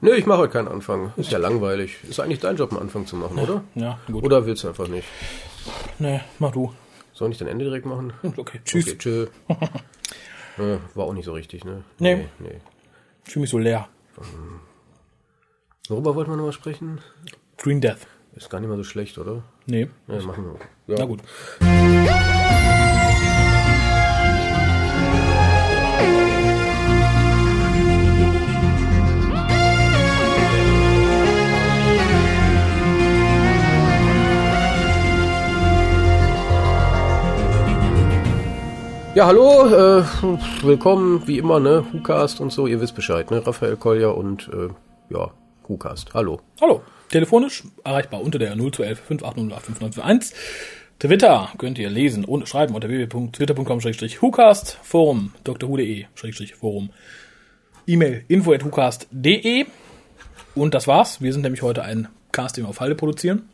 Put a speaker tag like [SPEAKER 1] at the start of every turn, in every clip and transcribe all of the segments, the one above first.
[SPEAKER 1] Nö, ich mache heute keinen Anfang. Ist ja langweilig. Ist eigentlich dein Job, einen Anfang zu machen, oder?
[SPEAKER 2] Ja, gut.
[SPEAKER 1] Oder willst du einfach nicht?
[SPEAKER 2] Nee, mach du.
[SPEAKER 1] Soll ich dein Ende direkt machen?
[SPEAKER 2] Okay, tschüss.
[SPEAKER 1] Okay, tschö. Äh, War auch nicht so richtig, ne?
[SPEAKER 2] Nee.
[SPEAKER 1] nee.
[SPEAKER 2] Ich fühle mich so leer.
[SPEAKER 1] Worüber wollten wir nochmal sprechen?
[SPEAKER 2] Green Death.
[SPEAKER 1] Ist gar nicht mal so schlecht, oder?
[SPEAKER 2] Nee.
[SPEAKER 1] Ja, machen wir. Ja.
[SPEAKER 2] Na gut.
[SPEAKER 1] Ja, hallo, äh, willkommen, wie immer, ne? WhoCast und so, ihr wisst Bescheid, ne? Raphael Kolja und, äh, ja, WhoCast. Hallo.
[SPEAKER 2] Hallo. Telefonisch erreichbar unter der 0211 580 Twitter könnt ihr lesen und schreiben unter www.twitter.com-hucast, Forum drhu.de, Forum, E-Mail info at hucast.de und das war's. Wir sind nämlich heute ein Cast, den wir auf Halde produzieren.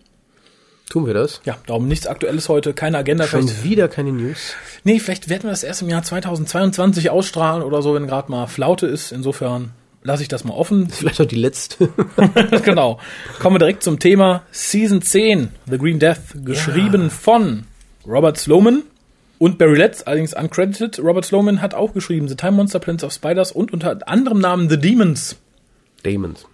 [SPEAKER 1] Tun wir das?
[SPEAKER 2] Ja, darum nichts Aktuelles heute, keine Agenda.
[SPEAKER 1] Schon
[SPEAKER 2] Vielleicht,
[SPEAKER 1] wieder keine News.
[SPEAKER 2] nee, vielleicht werden wir das erst im Jahr 2022 ausstrahlen oder so, wenn gerade mal Flaute ist. Insofern lasse ich das mal offen.
[SPEAKER 1] Vielleicht auch die letzte.
[SPEAKER 2] genau. Kommen wir direkt zum Thema Season 10, The Green Death, geschrieben von Robert Sloman und Barry Letts, allerdings uncredited. Robert Sloman hat auch geschrieben The Time Monster, Plants of Spiders und unter anderem Namen The Demons.
[SPEAKER 1] Demons.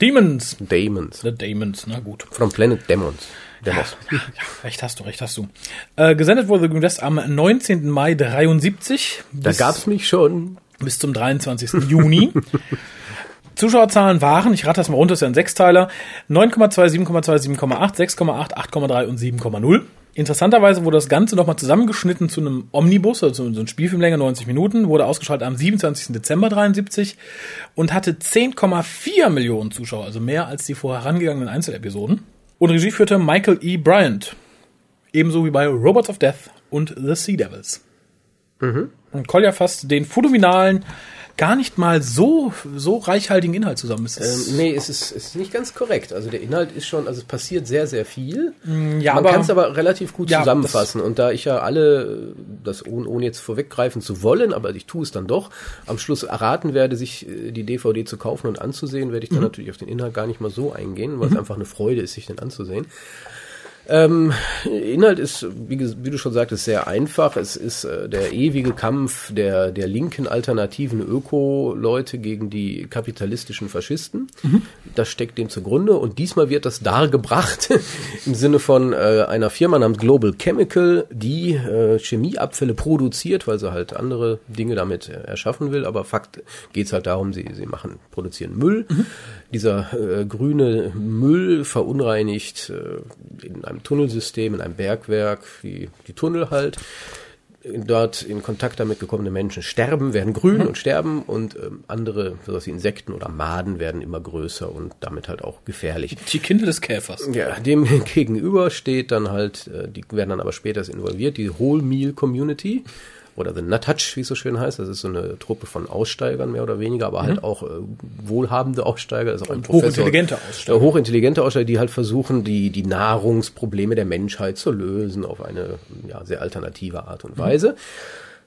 [SPEAKER 2] Demons.
[SPEAKER 1] Demons.
[SPEAKER 2] The Demons, na gut.
[SPEAKER 1] From Planet Demons. Demos.
[SPEAKER 2] Ja, recht hast du, recht hast du. Äh, gesendet wurde The Green Death am 19. Mai 73.
[SPEAKER 1] Da gab's mich schon.
[SPEAKER 2] bis zum 23. Juni. Zuschauerzahlen waren, ich rate das mal runter, das ist ja ein Sechsteiler, 9,2, 7,2, 7,8, 6,8, 8,3 und 7,0. Interessanterweise wurde das Ganze nochmal zusammengeschnitten zu einem Omnibus, also so ein Spielfilmlänge 90 Minuten, wurde ausgestrahlt am 27. Dezember 73 und hatte 10,4 Millionen Zuschauer, also mehr als die vorher herangegangenen Einzelepisoden. Und Regie führte Michael E. Bryant, ebenso wie bei Robots of Death und The Sea Devils. Und Kolja fasst den phänomenalen, gar nicht mal so, so reichhaltigen Inhalt zusammen. Es ist,
[SPEAKER 1] Ähm, nee, es ist, es ist nicht ganz korrekt. Also der Inhalt ist schon, also es passiert sehr, sehr viel.
[SPEAKER 2] ja,
[SPEAKER 1] Man kann es aber relativ gut
[SPEAKER 2] Ja,
[SPEAKER 1] zusammenfassen. Und da ich ja alle, das ohne, ohne jetzt vorweggreifen zu wollen, aber ich tue es dann doch, am Schluss erraten werde, sich äh, die DVD zu kaufen und anzusehen, werde ich
[SPEAKER 2] Mhm.
[SPEAKER 1] dann natürlich auf den Inhalt gar nicht mal so eingehen, weil es einfach eine Freude ist, sich den anzusehen. Ähm, Inhalt ist, wie, wie du schon sagtest, sehr einfach. Es ist äh, der ewige Kampf der, der linken alternativen Öko-Leute gegen die kapitalistischen Faschisten. Das steckt dem zugrunde. Und diesmal wird das dargebracht im Sinne von äh, einer Firma namens Global Chemical, die äh, Chemieabfälle produziert, weil sie halt andere Dinge damit äh, erschaffen will. Aber Fakt geht's halt darum, sie, sie machen, produzieren Müll. Dieser äh, grüne Müll verunreinigt äh, in einem Tunnelsystem, in einem Bergwerk, die, die Tunnel halt. Dort in Kontakt damit gekommene Menschen sterben, werden grün und sterben und ähm, andere, sowas wie Insekten oder Maden werden immer größer und damit halt auch gefährlich.
[SPEAKER 2] die Kinder des Käfers.
[SPEAKER 1] Ja, dem gegenüber steht dann halt, äh, die werden dann aber später involviert, die Whole Meal Community oder The Nuthatch, wie es so schön heißt. Das ist so eine Truppe von Aussteigern mehr oder weniger, aber halt auch äh, wohlhabende Aussteiger. Das ist auch ein Professor.
[SPEAKER 2] hochintelligente Aussteiger.
[SPEAKER 1] Äh, hochintelligente Aussteiger, die halt versuchen, die, die Nahrungsprobleme der Menschheit zu lösen auf eine ja, sehr alternative Art und Weise.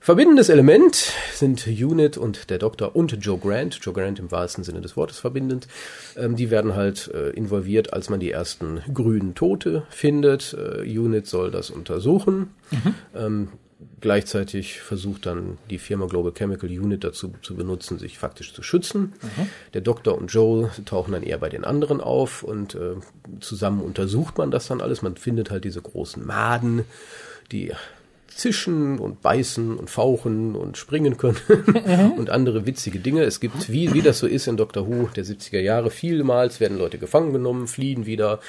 [SPEAKER 1] Verbindendes Element sind Unit und der Doktor und Joe Grant. Joe Grant im wahrsten Sinne des Wortes verbindend. Ähm, die werden halt äh, involviert, als man die ersten grünen Tote findet. Äh, Unit soll das untersuchen. Ähm, gleichzeitig versucht dann die Firma Global Chemical Unit dazu zu benutzen, sich faktisch zu schützen. Der Doktor und Joel tauchen dann eher bei den anderen auf und äh, zusammen untersucht man das dann alles. Man findet halt diese großen Maden, die zischen und beißen und fauchen und springen können und andere witzige Dinge. Es gibt, wie, wie das so ist in Doctor Who der 70er Jahre, vielmals werden Leute gefangen genommen, fliehen wieder.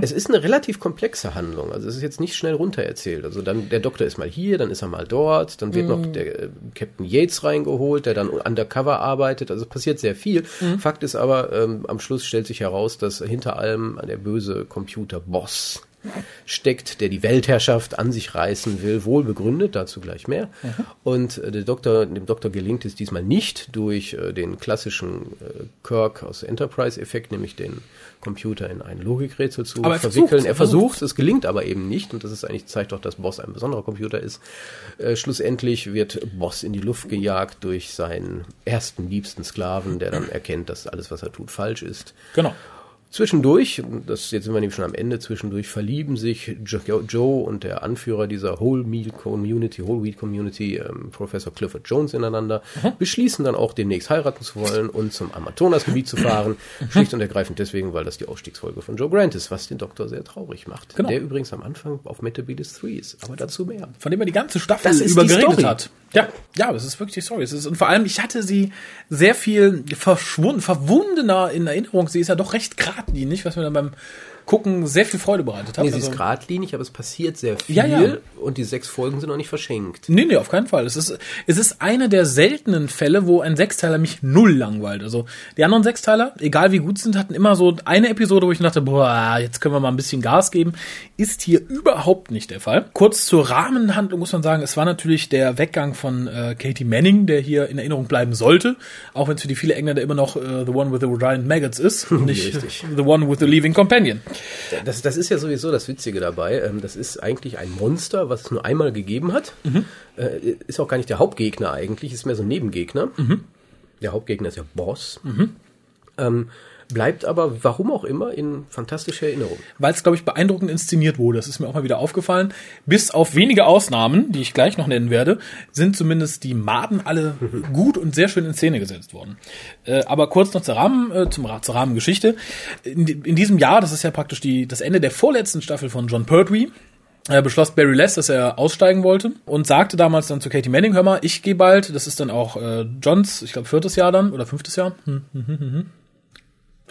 [SPEAKER 1] Es ist eine relativ komplexe Handlung. Also es ist jetzt nicht schnell runtererzählt. Also dann, der Doktor ist mal hier, dann ist er mal dort, dann wird noch der äh, Captain Yates reingeholt, der dann undercover arbeitet. Also es passiert sehr viel. Fakt ist aber, ähm, am Schluss stellt sich heraus, dass hinter allem der böse Computer-Boss steckt, der die Weltherrschaft an sich reißen will, wohl begründet, dazu gleich mehr. Mhm. Und äh, der Doktor, dem Doktor gelingt es diesmal nicht durch äh, den klassischen äh, Kirk aus Enterprise-Effekt, nämlich den Computer in ein Logikrätsel zu
[SPEAKER 2] aber er
[SPEAKER 1] verwickeln. er versucht, es gelingt aber eben nicht und das ist eigentlich zeigt doch, dass Boss ein besonderer Computer ist. Äh, schlussendlich wird Boss in die Luft gejagt durch seinen ersten liebsten Sklaven, der dann erkennt, dass alles, was er tut, falsch ist.
[SPEAKER 2] Genau.
[SPEAKER 1] Zwischendurch, das jetzt sind wir nämlich schon am Ende, zwischendurch verlieben sich Jo- Joe und der Anführer dieser Whole Meal Community, Whole Wheat Community, ähm, Professor Clifford Jones ineinander, beschließen dann auch demnächst heiraten zu wollen und zum Amazonasgebiet zu fahren. Schlicht und ergreifend deswegen, weil das die Ausstiegsfolge von Joe Grant ist, was den Doktor sehr traurig macht.
[SPEAKER 2] Genau.
[SPEAKER 1] Der übrigens am Anfang auf Metabilis 3 ist, aber dazu mehr.
[SPEAKER 2] von dem er die ganze Staffel
[SPEAKER 1] Das ist
[SPEAKER 2] über
[SPEAKER 1] die
[SPEAKER 2] geredet
[SPEAKER 1] Story.
[SPEAKER 2] hat. Ja, ja, das ist wirklich die Story. Es ist, und vor allem, ich hatte sie sehr viel verschwunden, verwundener in Erinnerung. Sie ist ja doch recht geradlinig, was mir dann beim Gucken sehr viel Freude bereitet hat.
[SPEAKER 1] Nee, sie
[SPEAKER 2] Also-
[SPEAKER 1] ist geradlinig, aber es passiert sehr viel
[SPEAKER 2] Ja, ja.
[SPEAKER 1] und die sechs Folgen sind noch nicht verschenkt.
[SPEAKER 2] Nee, nee, auf keinen Fall. Es ist, es ist einer der seltenen Fälle, wo ein Sechsteiler mich null langweilt. Also die anderen Sechsteiler, egal wie gut sind, hatten immer so eine Episode, wo ich dachte, boah, jetzt können wir mal ein bisschen Gas geben. Ist hier überhaupt nicht der Fall. Kurz zur Rahmenhandlung muss man sagen, es war natürlich der Weggang von äh, Katie Manning, der hier in Erinnerung bleiben sollte, auch wenn es für die viele Engländer immer noch äh, The One with the Giant Maggots ist und nicht
[SPEAKER 1] Richtig.
[SPEAKER 2] The One with the Leaving Companion.
[SPEAKER 1] Das, das ist ja sowieso das Witzige dabei. Ähm, Das ist eigentlich ein Monster, was es nur einmal gegeben hat. Äh, Ist auch gar nicht der Hauptgegner eigentlich, ist mehr so ein Nebengegner. Der Hauptgegner ist ja Boss. Ähm, bleibt aber, warum auch immer, in fantastischer Erinnerung.
[SPEAKER 2] weil es, glaube ich, beeindruckend inszeniert wurde. Das ist mir auch mal wieder aufgefallen. Bis auf wenige Ausnahmen, die ich gleich noch nennen werde, sind zumindest die Maden alle gut und sehr schön in Szene gesetzt worden. Äh, aber kurz noch zur, Rahmen, äh, zum, zur Rahmengeschichte. In, in diesem Jahr, das ist ja praktisch die, das Ende der vorletzten Staffel von John Pertwee, äh, beschloss Barry Less, dass er aussteigen wollte und sagte damals dann zu Katie Manning, hör mal, ich gehe bald, das ist dann auch äh, Johns, ich glaube viertes Jahr dann oder fünftes Jahr. Hm, hm, hm, hm, hm.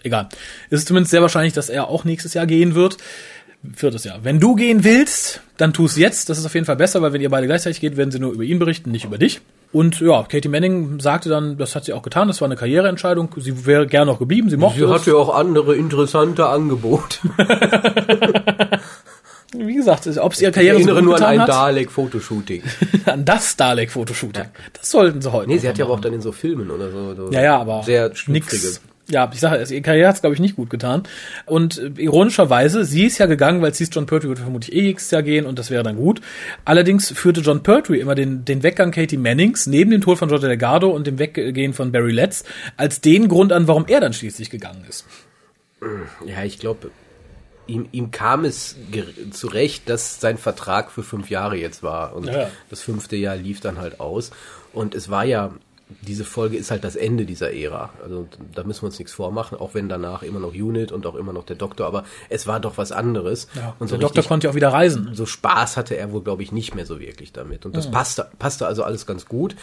[SPEAKER 2] Egal. Es ist zumindest sehr wahrscheinlich, dass er auch nächstes Jahr gehen wird. Viertes Jahr. Wenn du gehen willst, dann tu es jetzt. Das ist auf jeden Fall besser, weil wenn ihr beide gleichzeitig geht, werden sie nur über ihn berichten, nicht über dich. Und ja, Katie Manning sagte dann, das hat sie auch getan, das war eine Karriereentscheidung. Sie wäre gerne noch geblieben, sie mochte es.
[SPEAKER 1] ja auch andere interessante Angebote.
[SPEAKER 2] Wie gesagt, ob sie ihre
[SPEAKER 1] Ich
[SPEAKER 2] Karriere so
[SPEAKER 1] erinnere
[SPEAKER 2] gut
[SPEAKER 1] nur an ein Dalek-Fotoshooting.
[SPEAKER 2] an das Dalek-Fotoshooting. Das sollten sie heute
[SPEAKER 1] Nee, sie hat ja auch dann in so Filmen oder so. so
[SPEAKER 2] Ja, ja, aber
[SPEAKER 1] sehr
[SPEAKER 2] nix. Ja, ich sage, ihre Karriere hat's glaube ich nicht gut getan. Und äh, ironischerweise, sie ist ja gegangen, weil sie ist John Pertwee wird vermutlich eh nächstes Jahr gehen und das wäre dann gut. Allerdings führte John Pertwee immer den, den Weggang Katie Mannings neben dem Tod von George Delgado und dem Weggehen von Barry Letts als den Grund an, warum er dann schließlich gegangen ist.
[SPEAKER 1] Ja, ich glaube, ihm, ihm kam es zurecht, dass sein Vertrag für fünf Jahre jetzt war. Und
[SPEAKER 2] Ja.
[SPEAKER 1] das fünfte Jahr lief dann halt aus. Und es war ja, diese Folge ist halt das Ende dieser Ära. Also da müssen wir uns nichts vormachen, auch wenn danach immer noch Unit und auch immer noch der Doktor, aber es war doch was anderes. und so
[SPEAKER 2] der Doktor
[SPEAKER 1] richtig-
[SPEAKER 2] konnte ja auch wieder reisen.
[SPEAKER 1] so Spaß hatte er wohl, glaube ich, nicht mehr so wirklich damit. Und das passte, passte also alles ganz gut.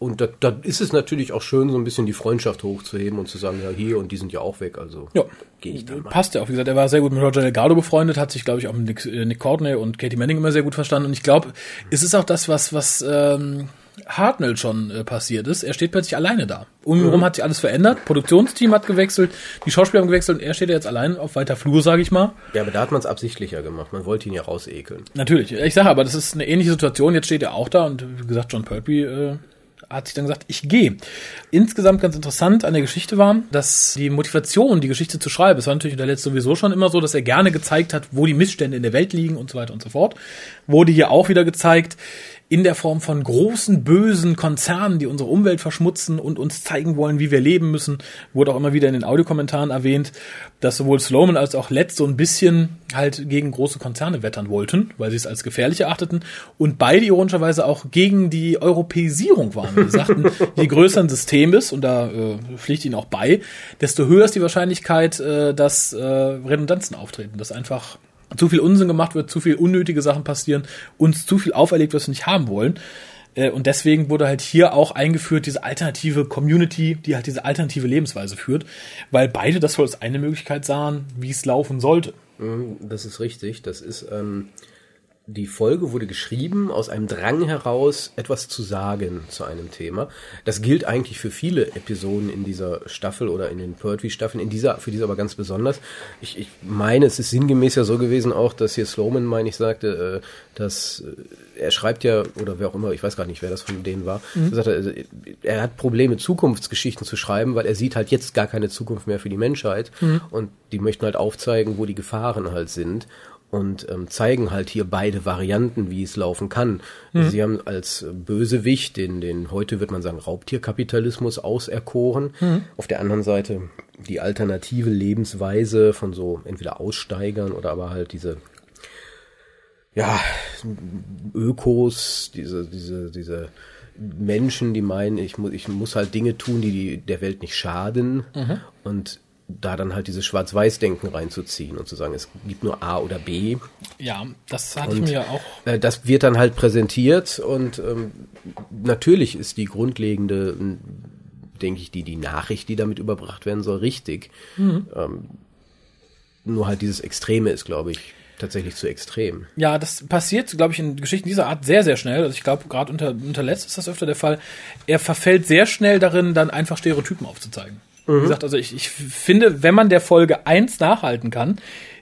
[SPEAKER 1] Und da, da ist es natürlich auch schön, so ein bisschen die Freundschaft hochzuheben und zu sagen, ja, hier und die sind ja auch weg, also
[SPEAKER 2] Ja.
[SPEAKER 1] gehe ich da mal.
[SPEAKER 2] Passt ja auch. Wie gesagt, er war sehr gut mit Roger Delgado befreundet, hat sich, glaube ich, auch mit Nick, äh, Nick Courtney und Katie Manning immer sehr gut verstanden. Und ich glaube, es ist auch das, was, was ähm, Hartnell schon äh, passiert ist. Er steht plötzlich alleine da. Um ihn herum hat sich alles verändert. Produktionsteam hat gewechselt, die Schauspieler haben gewechselt und er steht jetzt allein auf weiter Flur, sage ich mal.
[SPEAKER 1] Ja, aber da hat man es absichtlicher gemacht. Man wollte ihn ja rausekeln.
[SPEAKER 2] Natürlich. Ich sage aber, das ist eine ähnliche Situation. Jetzt steht er auch da und wie gesagt, John Pertwee äh, hat sich dann gesagt, ich gehe. Insgesamt ganz interessant an der Geschichte war, dass die Motivation, die Geschichte zu schreiben, es war natürlich in der letzten sowieso schon immer so, dass er gerne gezeigt hat, wo die Missstände in der Welt liegen und so weiter und so fort. Wurde hier auch wieder gezeigt, in der Form von großen, bösen Konzernen, die unsere Umwelt verschmutzen und uns zeigen wollen, wie wir leben müssen. Wurde auch immer wieder in den Audiokommentaren erwähnt, dass sowohl Sloman als auch Letts so ein bisschen halt gegen große Konzerne wettern wollten, weil sie es als gefährlich erachteten und beide ironischerweise auch gegen die Europäisierung waren. Sie sagten, je größer ein System ist, und da äh, pflicht ihnen auch bei, desto höher ist die Wahrscheinlichkeit, äh, dass äh, Redundanzen auftreten, dass einfach zu viel Unsinn gemacht wird, zu viel unnötige Sachen passieren, uns zu viel auferlegt, was wir nicht haben wollen. Äh, Und deswegen wurde halt hier auch eingeführt, diese alternative Community, die halt diese alternative Lebensweise führt, weil beide das wohl als eine Möglichkeit sahen, wie es laufen sollte.
[SPEAKER 1] Mhm, Das ist richtig. Das ist, ähm, die Folge wurde geschrieben aus einem Drang heraus, etwas zu sagen zu einem Thema. Das gilt eigentlich für viele Episoden in dieser Staffel oder in den Poetry-Staffeln, in dieser, für diese aber ganz besonders. Ich, ich meine, es ist sinngemäß ja so gewesen auch, dass hier Sloman, meine ich, sagte, äh, dass äh, er schreibt ja, oder wer auch immer, ich weiß gar nicht, wer das von denen war, mhm. sagte, also, er hat Probleme, Zukunftsgeschichten zu schreiben, weil er sieht halt jetzt gar keine Zukunft mehr für die Menschheit mhm. und die möchten halt aufzeigen, wo die Gefahren halt sind und ähm, zeigen halt hier beide Varianten, wie es laufen kann. Mhm. Sie haben als Bösewicht den, den heute wird man sagen Raubtierkapitalismus auserkoren. Mhm. Auf der anderen Seite die alternative Lebensweise von so entweder Aussteigern oder aber halt diese ja Ökos, diese diese diese Menschen, die meinen, ich muss ich muss halt Dinge tun, die, die der Welt nicht schaden mhm. und da dann halt dieses Schwarz-Weiß-Denken reinzuziehen und zu sagen, es gibt nur A oder B.
[SPEAKER 2] Ja, das hatte und, ich mir auch.
[SPEAKER 1] Äh, das wird dann halt präsentiert und ähm, natürlich ist die grundlegende, denke ich, die, die Nachricht, die damit überbracht werden soll, richtig. Mhm. Ähm, nur halt dieses Extreme ist, glaube ich, tatsächlich zu extrem.
[SPEAKER 2] Ja, das passiert, glaube ich, in Geschichten dieser Art sehr, sehr schnell. Also ich glaube, gerade unter, unter Letzt ist das öfter der Fall. Er verfällt sehr schnell darin, dann einfach Stereotypen aufzuzeigen. Mhm. Wie gesagt, also ich, ich finde, wenn man der Folge eins nachhalten kann,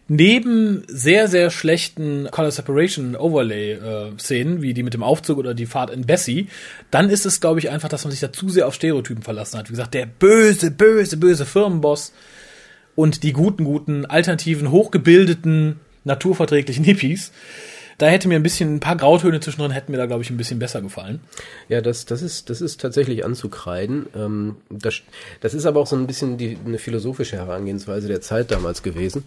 [SPEAKER 2] neben sehr, sehr schlechten Color Separation Overlay äh, Szenen, wie die mit dem Aufzug oder die Fahrt in Bessie, dann ist es, glaube ich, einfach, dass man sich da zu sehr auf Stereotypen verlassen hat. Wie gesagt, der böse, böse, böse Firmenboss und die guten, guten, alternativen, hochgebildeten, naturverträglichen Hippies da hätte mir ein bisschen, ein paar Grautöne zwischendrin hätten mir da, glaube ich, ein bisschen besser gefallen.
[SPEAKER 1] Ja, das, das ist, das ist tatsächlich anzukreiden. Ähm, das, das ist aber auch so ein bisschen die, eine philosophische Herangehensweise der Zeit damals gewesen.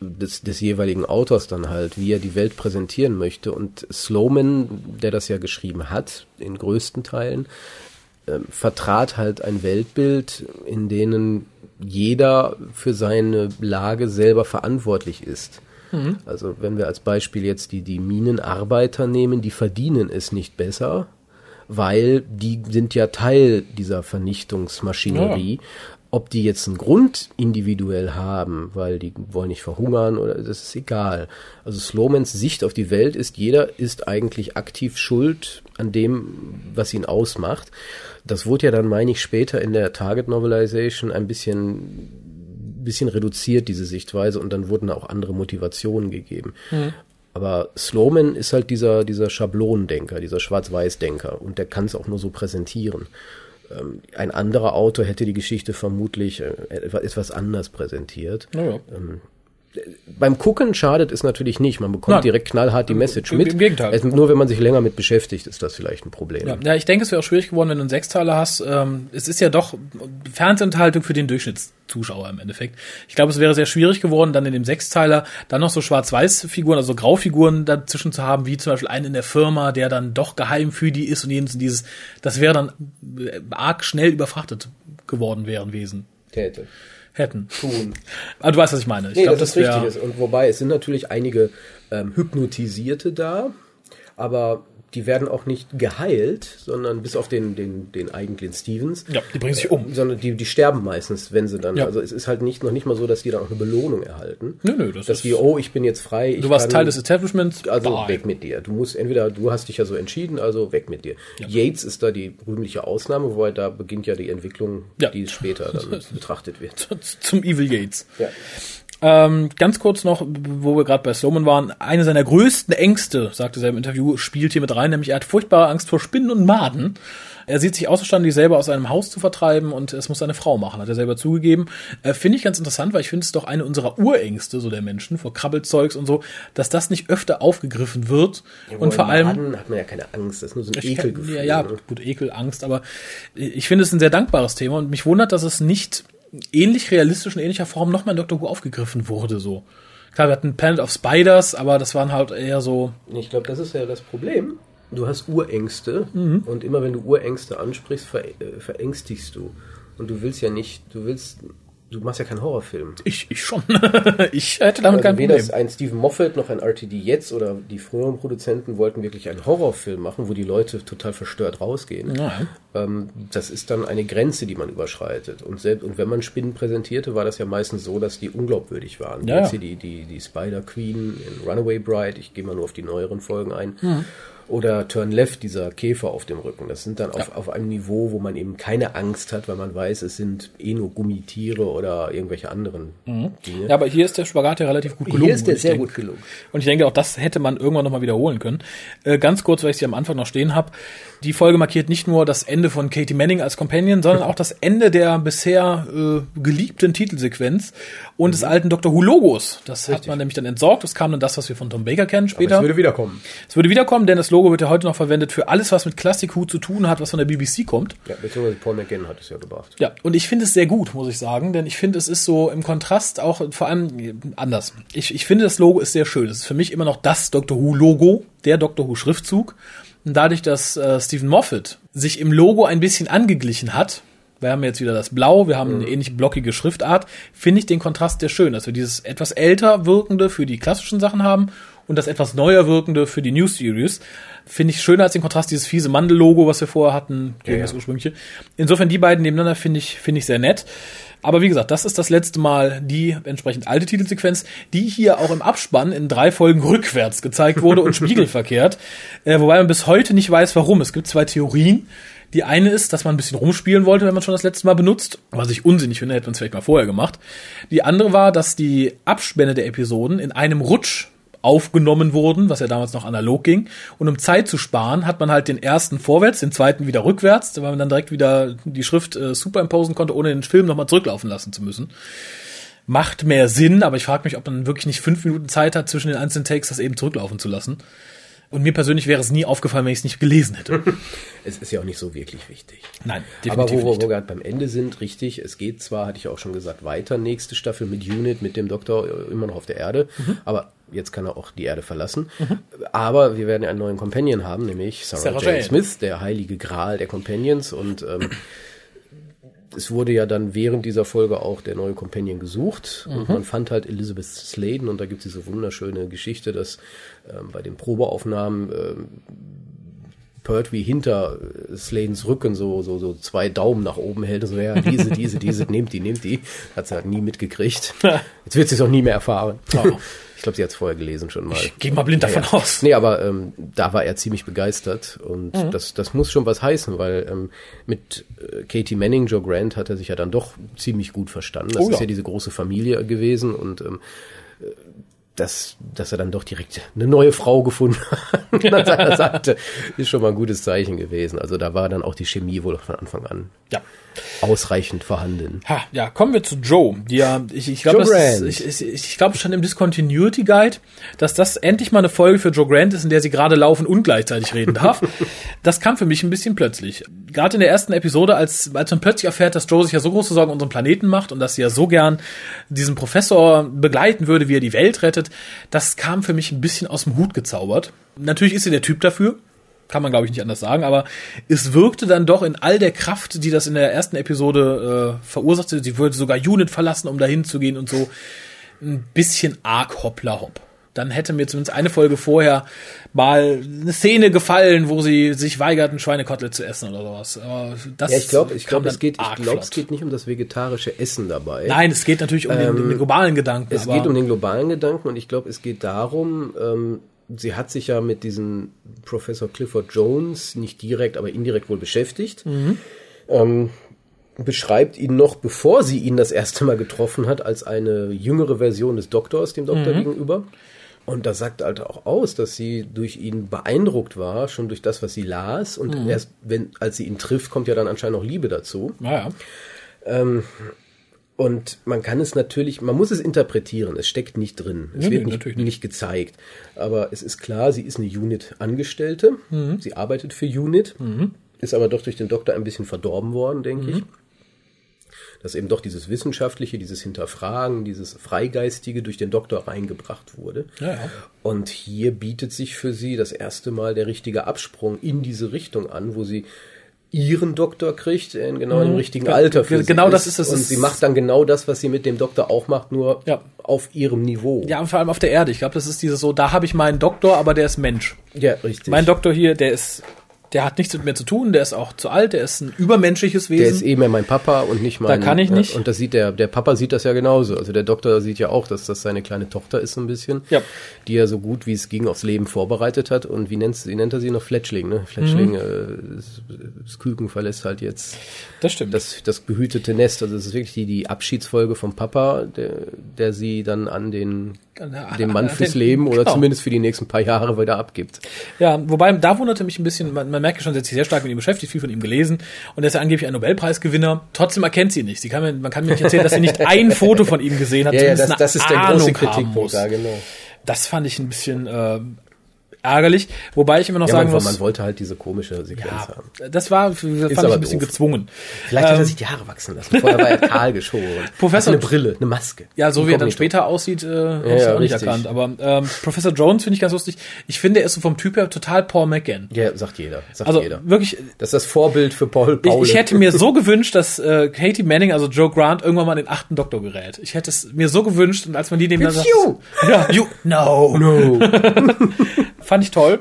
[SPEAKER 1] Des, des jeweiligen Autors dann halt, wie er die Welt präsentieren möchte. Und Sloman, der das ja geschrieben hat, in größten Teilen, äh, vertrat halt ein Weltbild, in denen jeder für seine Lage selber verantwortlich ist. Mhm. Also wenn wir als Beispiel jetzt die, die Minenarbeiter nehmen, die verdienen es nicht besser, weil die sind ja Teil dieser Vernichtungsmaschinerie. Ja. Ob die jetzt einen Grund individuell haben, weil die wollen nicht verhungern oder das ist egal. Also Slomans Sicht auf die Welt ist, jeder ist eigentlich aktiv schuld an dem, was ihn ausmacht. Das wurde ja dann, meine ich, später in der Target Novelization ein bisschen bisschen reduziert, diese Sichtweise, und dann wurden auch andere Motivationen gegeben. Mhm. Aber Sloman ist halt dieser, dieser Schablonendenker, dieser Schwarz-Weiß-Denker und der kann es auch nur so präsentieren. Ähm, ein anderer Autor hätte die Geschichte vermutlich äh, etwas anders präsentiert. Ja. Ähm, beim Gucken schadet es natürlich nicht. Man bekommt Nein. direkt knallhart die Message mit.
[SPEAKER 2] Im Gegenteil.
[SPEAKER 1] Es, nur wenn man sich länger mit beschäftigt, ist das vielleicht ein Problem.
[SPEAKER 2] Ja, ja ich denke, es wäre auch schwierig geworden, wenn du einen Sechsteiler hast. Ähm, es ist ja doch Fernsehunterhaltung für den Durchschnittszuschauer im Endeffekt. Ich glaube, es wäre sehr schwierig geworden, dann in dem Sechsteiler dann noch so Schwarz-Weiß-Figuren, also Graufiguren dazwischen zu haben, wie zum Beispiel einen in der Firma, der dann doch geheim für die ist und jenes dieses, das wäre dann arg schnell überfrachtet geworden wären Wesen.
[SPEAKER 1] Täte
[SPEAKER 2] hätten.
[SPEAKER 1] Tun.
[SPEAKER 2] Aber du weißt, was ich meine.
[SPEAKER 1] Ich nee, glaub, das, das ist richtig. Und wobei, es sind natürlich einige ähm, Hypnotisierte da, aber die werden auch nicht geheilt, sondern bis auf den, den, den eigentlichen Stevens.
[SPEAKER 2] Ja, die bringen sich um.
[SPEAKER 1] Äh, sondern die, die sterben meistens, wenn sie dann, ja. also es ist halt nicht, noch nicht mal so, dass die dann auch eine Belohnung erhalten.
[SPEAKER 2] Nö, nö, das
[SPEAKER 1] dass ist. Dass wie, oh, ich bin jetzt frei.
[SPEAKER 2] Du warst kann, Teil des Establishments.
[SPEAKER 1] Also bye. weg mit dir. Du musst entweder, du hast dich ja so entschieden, also weg mit dir. Ja. Yates ist da die rühmliche Ausnahme, wobei da beginnt ja die Entwicklung, ja. die später dann betrachtet wird.
[SPEAKER 2] Zum Evil Yates. Ja. Ähm, ganz kurz noch, wo wir gerade bei Sloman waren, eine seiner größten Ängste, sagte er im Interview, spielt hier mit rein, nämlich er hat furchtbare Angst vor Spinnen und Maden. Er sieht sich außerstanden, die selber aus einem Haus zu vertreiben und es muss seine Frau machen, hat er selber zugegeben. Äh, finde ich ganz interessant, weil ich finde es doch eine unserer Urängste, so der Menschen, vor Krabbelzeugs und so, dass das nicht öfter aufgegriffen wird. Ja, und vor allem.
[SPEAKER 1] hat man ja keine Angst, das ist nur so ein Ekelgefühl.
[SPEAKER 2] Ja, ja, gut, Ekel, Angst, aber ich finde es ein sehr dankbares Thema und mich wundert, dass es nicht ähnlich realistisch in ähnlicher Form nochmal in Doctor Who aufgegriffen wurde, so. Klar, wir hatten Planet of Spiders, aber das waren halt eher so.
[SPEAKER 1] Ich glaube, das ist ja das Problem. Du hast Urängste mhm. und immer wenn du Urängste ansprichst, ver äh, verängstigst du. Und du willst ja nicht, du willst du machst ja keinen Horrorfilm.
[SPEAKER 2] Ich, ich schon. ich hätte damit
[SPEAKER 1] Also
[SPEAKER 2] kein
[SPEAKER 1] weder
[SPEAKER 2] Problem.
[SPEAKER 1] ein Stephen Moffat noch ein RTD jetzt oder die früheren Produzenten wollten wirklich einen Horrorfilm machen, wo die Leute total verstört rausgehen.
[SPEAKER 2] Ja.
[SPEAKER 1] Ähm, das ist dann eine Grenze, die man überschreitet. Und selbst und wenn man Spinnen präsentierte, war das ja meistens so, dass die unglaubwürdig waren.
[SPEAKER 2] Ja,
[SPEAKER 1] Jetzt hier die, die, die Spider Queen in Runaway Bride, ich gehe mal nur auf die neueren Folgen ein.
[SPEAKER 2] Hm.
[SPEAKER 1] Oder Turn Left, dieser Käfer auf dem Rücken. Das sind dann auf, auf einem Niveau, wo man eben keine Angst hat, weil man weiß, es sind eh nur Gummitiere oder irgendwelche anderen Dinge.
[SPEAKER 2] Ja, aber hier ist der Spagat ja relativ gut gelungen.
[SPEAKER 1] Hier ist der sehr
[SPEAKER 2] denke-
[SPEAKER 1] gut gelungen.
[SPEAKER 2] Und ich denke, auch das hätte man irgendwann nochmal wiederholen können. Äh, ganz kurz, weil ich sie am Anfang noch stehen habe. Die Folge markiert nicht nur das Ende von Katie Manning als Companion, sondern auch das Ende der bisher äh, geliebten Titelsequenz und
[SPEAKER 1] Mhm.
[SPEAKER 2] des alten Dr. Who Logos. Das hat man nämlich dann entsorgt. Es kam dann das, was wir von Tom Baker kennen später.
[SPEAKER 1] wiederkommen.
[SPEAKER 2] es würde wiederkommen, denn das Logo wird ja heute noch verwendet für alles, was mit Classic Who zu tun hat, was von der BBC kommt.
[SPEAKER 1] Ja, beziehungsweise Paul McGann hat es ja gebracht.
[SPEAKER 2] Ja, und ich finde es sehr gut, muss ich sagen, denn ich finde, es ist so im Kontrast auch vor allem anders. Ich, ich finde, das Logo ist sehr schön. Es ist für mich immer noch das Doctor Who-Logo, der Doctor Who-Schriftzug. Und dadurch, dass äh, Stephen Moffat sich im Logo ein bisschen angeglichen hat, wir haben jetzt wieder das Blau, wir haben eine ähnlich blockige Schriftart, finde ich den Kontrast sehr schön, dass wir dieses etwas älter wirkende für die klassischen Sachen haben und das etwas neuer wirkende für die New Series. Finde ich schöner als den Kontrast dieses fiese Mandel-Logo, was wir vorher hatten, gegen
[SPEAKER 1] Ja,
[SPEAKER 2] das ursprüngliche. Insofern die beiden nebeneinander finde ich, finde ich sehr nett. Aber wie gesagt, das ist das letzte Mal die entsprechend alte Titelsequenz, die hier auch im Abspann in drei Folgen rückwärts gezeigt wurde und spiegelverkehrt. Äh, wobei man bis heute nicht weiß, warum. Es gibt zwei Theorien. Die eine ist, dass man ein bisschen rumspielen wollte, wenn man schon das letzte Mal benutzt. Was ich unsinnig finde, hätte man es vielleicht mal vorher gemacht. Die andere war, dass die Abspänne der Episoden in einem Rutsch aufgenommen wurden, was ja damals noch analog ging. Und um Zeit zu sparen, hat man halt den ersten vorwärts, den zweiten wieder rückwärts, weil man dann direkt wieder die Schrift äh, superimposen konnte, ohne den Film nochmal zurücklaufen lassen zu müssen. Macht mehr Sinn, aber ich frage mich, ob man wirklich nicht fünf Minuten Zeit hat, zwischen den einzelnen Takes das eben zurücklaufen zu lassen. Und mir persönlich wäre es nie aufgefallen, wenn ich es nicht gelesen hätte.
[SPEAKER 1] Es ist ja auch nicht so wirklich wichtig.
[SPEAKER 2] Nein,
[SPEAKER 1] Aber
[SPEAKER 2] definitiv
[SPEAKER 1] wo wir
[SPEAKER 2] nicht.
[SPEAKER 1] wo wir gerade beim Ende sind, richtig, es geht zwar, hatte ich auch schon gesagt, weiter, nächste Staffel mit Unit, mit dem Doktor äh, immer noch auf der Erde,
[SPEAKER 2] Mhm.
[SPEAKER 1] aber jetzt kann er auch die Erde verlassen. Aber wir werden ja einen neuen Companion haben, nämlich Sarah,
[SPEAKER 2] Sarah
[SPEAKER 1] Jane
[SPEAKER 2] Jane.
[SPEAKER 1] Smith, der heilige Gral der Companions und ähm, es wurde ja dann während dieser Folge auch der neue Companion gesucht
[SPEAKER 2] Mhm.
[SPEAKER 1] und man fand halt Elizabeth Sladen und da gibt es diese wunderschöne Geschichte, dass ähm, bei den Probeaufnahmen ähm, Pertwee hinter äh, Sladens Rücken so, so, so zwei Daumen nach oben hält und so, ja, diese, diese, diese, nehmt die, nehmt die. Hat sie halt nie mitgekriegt. Jetzt wird sie es auch nie mehr erfahren.
[SPEAKER 2] Oh.
[SPEAKER 1] Ich glaube, sie hat es vorher gelesen schon mal.
[SPEAKER 2] Ich gehe mal blind davon aus.
[SPEAKER 1] Nee, aber ähm, da war er ziemlich begeistert und
[SPEAKER 2] Mhm.
[SPEAKER 1] das, das muss schon was heißen, weil ähm, mit äh, Katie Manning, Joe Grant hat er sich ja dann doch ziemlich gut verstanden. Das
[SPEAKER 2] Oh
[SPEAKER 1] ist
[SPEAKER 2] ja.
[SPEAKER 1] ja diese große Familie gewesen und ähm, äh, dass, dass er dann doch direkt eine neue Frau gefunden hat an seiner Seite, ist schon mal ein gutes Zeichen gewesen. Also da war dann auch die Chemie wohl von Anfang an
[SPEAKER 2] Ja.
[SPEAKER 1] Ausreichend vorhanden.
[SPEAKER 2] Ha, ja, kommen wir zu Joe. Die ja, ich, ich glaube, ich, ich, ich glaube schon im Discontinuity Guide, dass das endlich mal eine Folge für Joe Grant ist, in der sie gerade laufen und gleichzeitig reden darf. das kam für mich ein bisschen plötzlich. Gerade in der ersten Episode, als, als man plötzlich erfährt, dass Joe sich ja so große Sorgen um unseren Planeten macht und dass sie ja so gern diesen Professor begleiten würde, wie er die Welt rettet, das kam für mich ein bisschen aus dem Hut gezaubert. Natürlich ist sie der Typ dafür, kann man glaube ich nicht anders sagen, aber es wirkte dann doch in all der Kraft, die das in der ersten Episode äh, verursachte, sie würde sogar Unit verlassen, um dahin zu gehen und so, ein bisschen arg hoppla hopp. Dann hätte mir zumindest eine Folge vorher mal eine Szene gefallen, wo sie sich weigerten, Schweinekotelett zu essen oder sowas. Aber das
[SPEAKER 1] Ja, ich glaube, ich
[SPEAKER 2] kam
[SPEAKER 1] glaube, es geht, ich
[SPEAKER 2] arg
[SPEAKER 1] glaube, es geht nicht um das vegetarische Essen dabei.
[SPEAKER 2] Nein, es geht natürlich um den, den globalen Gedanken.
[SPEAKER 1] Es geht um den globalen Gedanken und ich glaube, es geht darum, ähm, sie hat sich ja mit diesem Professor Clifford Jones nicht direkt, aber indirekt wohl beschäftigt. Ähm, beschreibt ihn noch, bevor sie ihn das erste Mal getroffen hat, als eine jüngere Version des Doktors, dem Doktor gegenüber. Und das sagt halt auch aus, dass sie durch ihn beeindruckt war, schon durch das, was sie las. Und erst wenn, als sie ihn trifft, kommt ja dann anscheinend noch Liebe dazu.
[SPEAKER 2] naja.
[SPEAKER 1] Und man kann es natürlich, man muss es interpretieren. Es steckt nicht drin. Es
[SPEAKER 2] Nee,
[SPEAKER 1] wird
[SPEAKER 2] nee,
[SPEAKER 1] nicht,
[SPEAKER 2] natürlich
[SPEAKER 1] nicht. gezeigt. Aber es ist klar, sie ist eine Unit-Angestellte.
[SPEAKER 2] Mhm.
[SPEAKER 1] Sie arbeitet für Unit. Ist aber doch durch den Doktor ein bisschen verdorben worden, denke
[SPEAKER 2] Mhm.
[SPEAKER 1] ich. Dass eben doch dieses Wissenschaftliche, dieses Hinterfragen, dieses Freigeistige durch den Doktor reingebracht wurde.
[SPEAKER 2] Ja, ja.
[SPEAKER 1] Und hier bietet sich für sie das erste Mal der richtige Absprung in diese Richtung an, wo sie ihren Doktor kriegt, in genau im richtigen Alter für
[SPEAKER 2] Ge-
[SPEAKER 1] sie
[SPEAKER 2] genau das ist es.
[SPEAKER 1] Und sie macht dann genau das, was sie mit dem Doktor auch macht, nur
[SPEAKER 2] Ja.
[SPEAKER 1] auf ihrem Niveau.
[SPEAKER 2] Ja, und vor allem auf der Erde. Ich glaube, das ist dieses so, da habe ich meinen Doktor, aber der ist Mensch.
[SPEAKER 1] ja richtig.
[SPEAKER 2] Mein Doktor hier, der ist, der hat nichts mit mir zu tun, der ist auch zu alt, der ist ein übermenschliches
[SPEAKER 1] der ist
[SPEAKER 2] Wesen.
[SPEAKER 1] eh mehr mein Papa und nicht mein.
[SPEAKER 2] kann ich nicht.
[SPEAKER 1] Und das sieht der, der Papa sieht das ja genauso. Also der Doktor sieht ja auch, dass das seine kleine Tochter ist so ein bisschen,
[SPEAKER 2] Ja.
[SPEAKER 1] die er so gut wie es ging aufs Leben vorbereitet hat. Und wie nennt, wie nennt er sie noch? Fletchling, ne? Fletchling,
[SPEAKER 2] Mhm.
[SPEAKER 1] äh, das, Küken verlässt halt jetzt
[SPEAKER 2] das stimmt.
[SPEAKER 1] das, das behütete Nest. Also das ist wirklich die, die Abschiedsfolge vom Papa, der, der sie dann an den, den Mann fürs Leben oder
[SPEAKER 2] genau.
[SPEAKER 1] zumindest für die nächsten paar Jahre wieder abgibt.
[SPEAKER 2] Ja, wobei, da wunderte mich ein bisschen, man, man merkt ja schon, sie hat sich sehr stark mit ihm beschäftigt, viel von ihm gelesen und er ist ja angeblich ein Nobelpreisgewinner. Trotzdem erkennt sie ihn nicht. Sie kann mir, man kann mir nicht erzählen, dass sie nicht ein Foto von ihm gesehen hat.
[SPEAKER 1] Ja, ja, das, das ist der
[SPEAKER 2] Ahnung
[SPEAKER 1] große Kritikpunkt da, genau.
[SPEAKER 2] Das fand ich ein bisschen äh, ärgerlich, wobei ich immer noch
[SPEAKER 1] Ja,
[SPEAKER 2] sagen
[SPEAKER 1] man,
[SPEAKER 2] muss,
[SPEAKER 1] man wollte halt diese komische Sequenz
[SPEAKER 2] ja,
[SPEAKER 1] haben.
[SPEAKER 2] das war, fand ich ein bisschen
[SPEAKER 1] doof.
[SPEAKER 2] gezwungen.
[SPEAKER 1] Vielleicht hat
[SPEAKER 2] Ähm,
[SPEAKER 1] er sich die Haare wachsen lassen. Vorher war er kahl geschoren.
[SPEAKER 2] Professor-
[SPEAKER 1] Hat eine Brille, eine Maske.
[SPEAKER 2] Ja, so wie er dann später aussieht, äh, ich
[SPEAKER 1] ja,
[SPEAKER 2] auch nicht
[SPEAKER 1] richtig.
[SPEAKER 2] erkannt. Aber ähm, Professor Jones finde ich ganz lustig. Ich finde, er ist so vom Typ her total Paul McGann.
[SPEAKER 1] Ja, sagt jeder. Sagt
[SPEAKER 2] Also
[SPEAKER 1] jeder.
[SPEAKER 2] wirklich,
[SPEAKER 1] Das ist das Vorbild für Paul
[SPEAKER 2] ich,
[SPEAKER 1] Paul.
[SPEAKER 2] ich hätte mir so gewünscht, dass äh, Katie Manning, also Joe Grant, irgendwann mal den achten Doktor gerät. Ich hätte es mir so gewünscht und als man die sagt,
[SPEAKER 1] you!
[SPEAKER 2] ja, you, no,
[SPEAKER 1] No.
[SPEAKER 2] fand ich toll.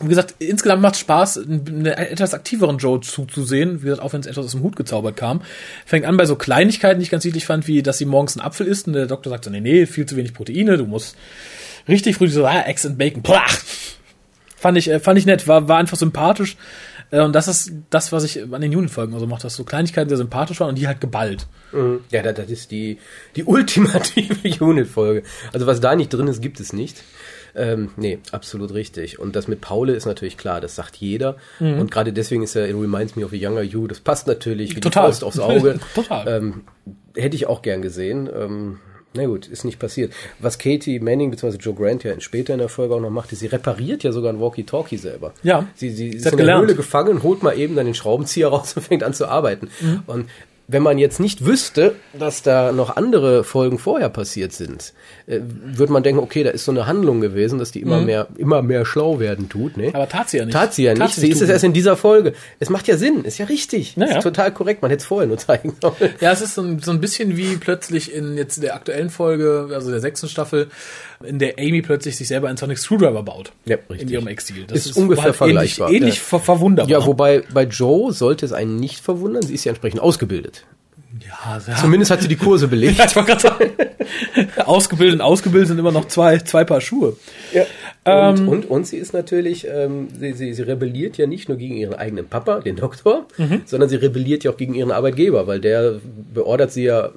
[SPEAKER 2] Wie gesagt, insgesamt macht Spaß, einen etwas aktiveren Joe zuzusehen. Wie gesagt, auch wenn es etwas aus dem Hut gezaubert kam. Fängt an bei so Kleinigkeiten, die ich ganz niedlich fand, wie, dass sie morgens einen Apfel isst und der Doktor sagt so, nee, nee, viel zu wenig Proteine, du musst richtig früh so, ah, Eggs and Bacon, Plach. Fand ich, äh, fand ich nett, war, war einfach sympathisch. Äh, Und das ist das, was ich an den Unit-Folgen also macht, dass so Kleinigkeiten sehr sympathisch waren und die halt geballt.
[SPEAKER 1] Mhm. Ja, das, das ist die, die ultimative Unit-Folge. Also was da nicht drin ist, gibt es nicht. Ähm, nee, absolut richtig. Und das mit Paule ist natürlich klar, das sagt jeder.
[SPEAKER 2] Mhm.
[SPEAKER 1] Und gerade deswegen ist er, it reminds me of a younger you, das passt natürlich wie
[SPEAKER 2] Total.
[SPEAKER 1] die Faust aufs Auge.
[SPEAKER 2] Total.
[SPEAKER 1] Ähm, hätte ich auch gern gesehen. Ähm, na gut, ist nicht passiert. Was Katie Manning bzw. Joe Grant ja später in der Folge auch noch macht, ist, sie repariert ja sogar ein Walkie-Talkie selber.
[SPEAKER 2] Ja.
[SPEAKER 1] Sie, sie ist
[SPEAKER 2] hat
[SPEAKER 1] in der
[SPEAKER 2] gelernt.
[SPEAKER 1] Höhle gefangen, holt mal eben dann den Schraubenzieher raus und fängt an zu arbeiten.
[SPEAKER 2] Mhm.
[SPEAKER 1] Und wenn man jetzt nicht wüsste, dass da noch andere Folgen vorher passiert sind, äh, würde man denken, okay, da ist so eine Handlung gewesen, dass die immer mehr, immer mehr schlau werden tut. Ne?
[SPEAKER 2] Mhm. Aber tat sie ja nicht.
[SPEAKER 1] Tat sie ja nicht.
[SPEAKER 2] sie
[SPEAKER 1] ist es erst in dieser Folge. Es macht ja Sinn, ist ja richtig.
[SPEAKER 2] Ja, ja.
[SPEAKER 1] Ist total korrekt. Man hätte es vorher nur zeigen sollen.
[SPEAKER 2] Ja, es ist so ein, so ein bisschen wie plötzlich in jetzt der aktuellen Folge, also der sechsten Staffel, in der Amy plötzlich sich selber einen Sonic Screwdriver baut.
[SPEAKER 1] Ja, richtig.
[SPEAKER 2] In ihrem Exil.
[SPEAKER 1] Ist ungefähr vergleichbar,
[SPEAKER 2] Ähnlich, ähnlich
[SPEAKER 1] ja.
[SPEAKER 2] ver verwunderbar.
[SPEAKER 1] Ja, wobei bei Joe sollte es einen nicht verwundern. Sie ist ja entsprechend ausgebildet.
[SPEAKER 2] Ja, ja.
[SPEAKER 1] Zumindest hat sie die Kurse belegt.
[SPEAKER 2] Ja, ich wollte gerade sagen, ausgebildet und ausgebildet sind immer noch zwei, zwei Paar Schuhe.
[SPEAKER 1] Ja.
[SPEAKER 2] Ähm,
[SPEAKER 1] Und, und, und sie ist natürlich, ähm, sie, sie, sie rebelliert ja nicht nur gegen ihren eigenen Papa, den Doktor,
[SPEAKER 2] Mhm.
[SPEAKER 1] sondern sie rebelliert ja auch gegen ihren Arbeitgeber, weil der beordert sie ja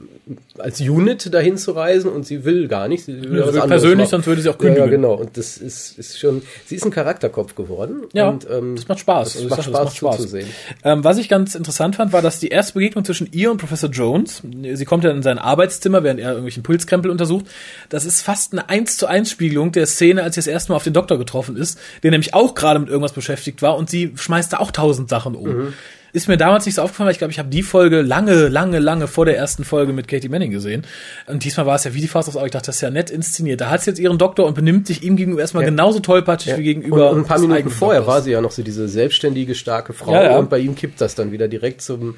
[SPEAKER 1] als Unit dahin zu reisen und sie will gar nicht. Sie will
[SPEAKER 2] Ja,
[SPEAKER 1] was
[SPEAKER 2] will persönlich, sonst würde sie auch
[SPEAKER 1] Ja, ja,
[SPEAKER 2] kündigen.
[SPEAKER 1] genau. Und das ist, ist schon, sie ist ein Charakterkopf geworden.
[SPEAKER 2] Ja,
[SPEAKER 1] und, ähm,
[SPEAKER 2] das macht Spaß.
[SPEAKER 1] Das
[SPEAKER 2] Also
[SPEAKER 1] macht
[SPEAKER 2] sag, das
[SPEAKER 1] Spaß
[SPEAKER 2] macht Spaß.
[SPEAKER 1] zuzusehen.
[SPEAKER 2] Ähm, was ich ganz interessant fand, war, dass die erste Begegnung zwischen ihr und Professor Jones, sie kommt ja in sein Arbeitszimmer, während er irgendwelchen Pulskrempel untersucht, das ist fast eine 1 zu 1 Spiegelung der Szene, als sie das erste Mal auf den Doktor getroffen ist, der nämlich auch gerade mit irgendwas beschäftigt war und sie schmeißt da auch tausend Sachen um.
[SPEAKER 1] Mhm.
[SPEAKER 2] Ist mir damals nicht so aufgefallen, weil ich glaube, ich habe die Folge lange, lange, lange vor der ersten Folge mit Katie Manning gesehen. Und diesmal war es ja wie die Faust aufs Auge. Ich dachte, das ist ja nett inszeniert. Da hat sie jetzt ihren Doktor und benimmt sich ihm gegenüber erstmal genauso tollpatschig wie gegenüber.
[SPEAKER 1] und, und ein paar Minuten vorher
[SPEAKER 2] Doktors.
[SPEAKER 1] war sie ja noch so diese selbstständige, starke Frau
[SPEAKER 2] Ja, ja.
[SPEAKER 1] und bei ihm kippt das dann wieder direkt zum,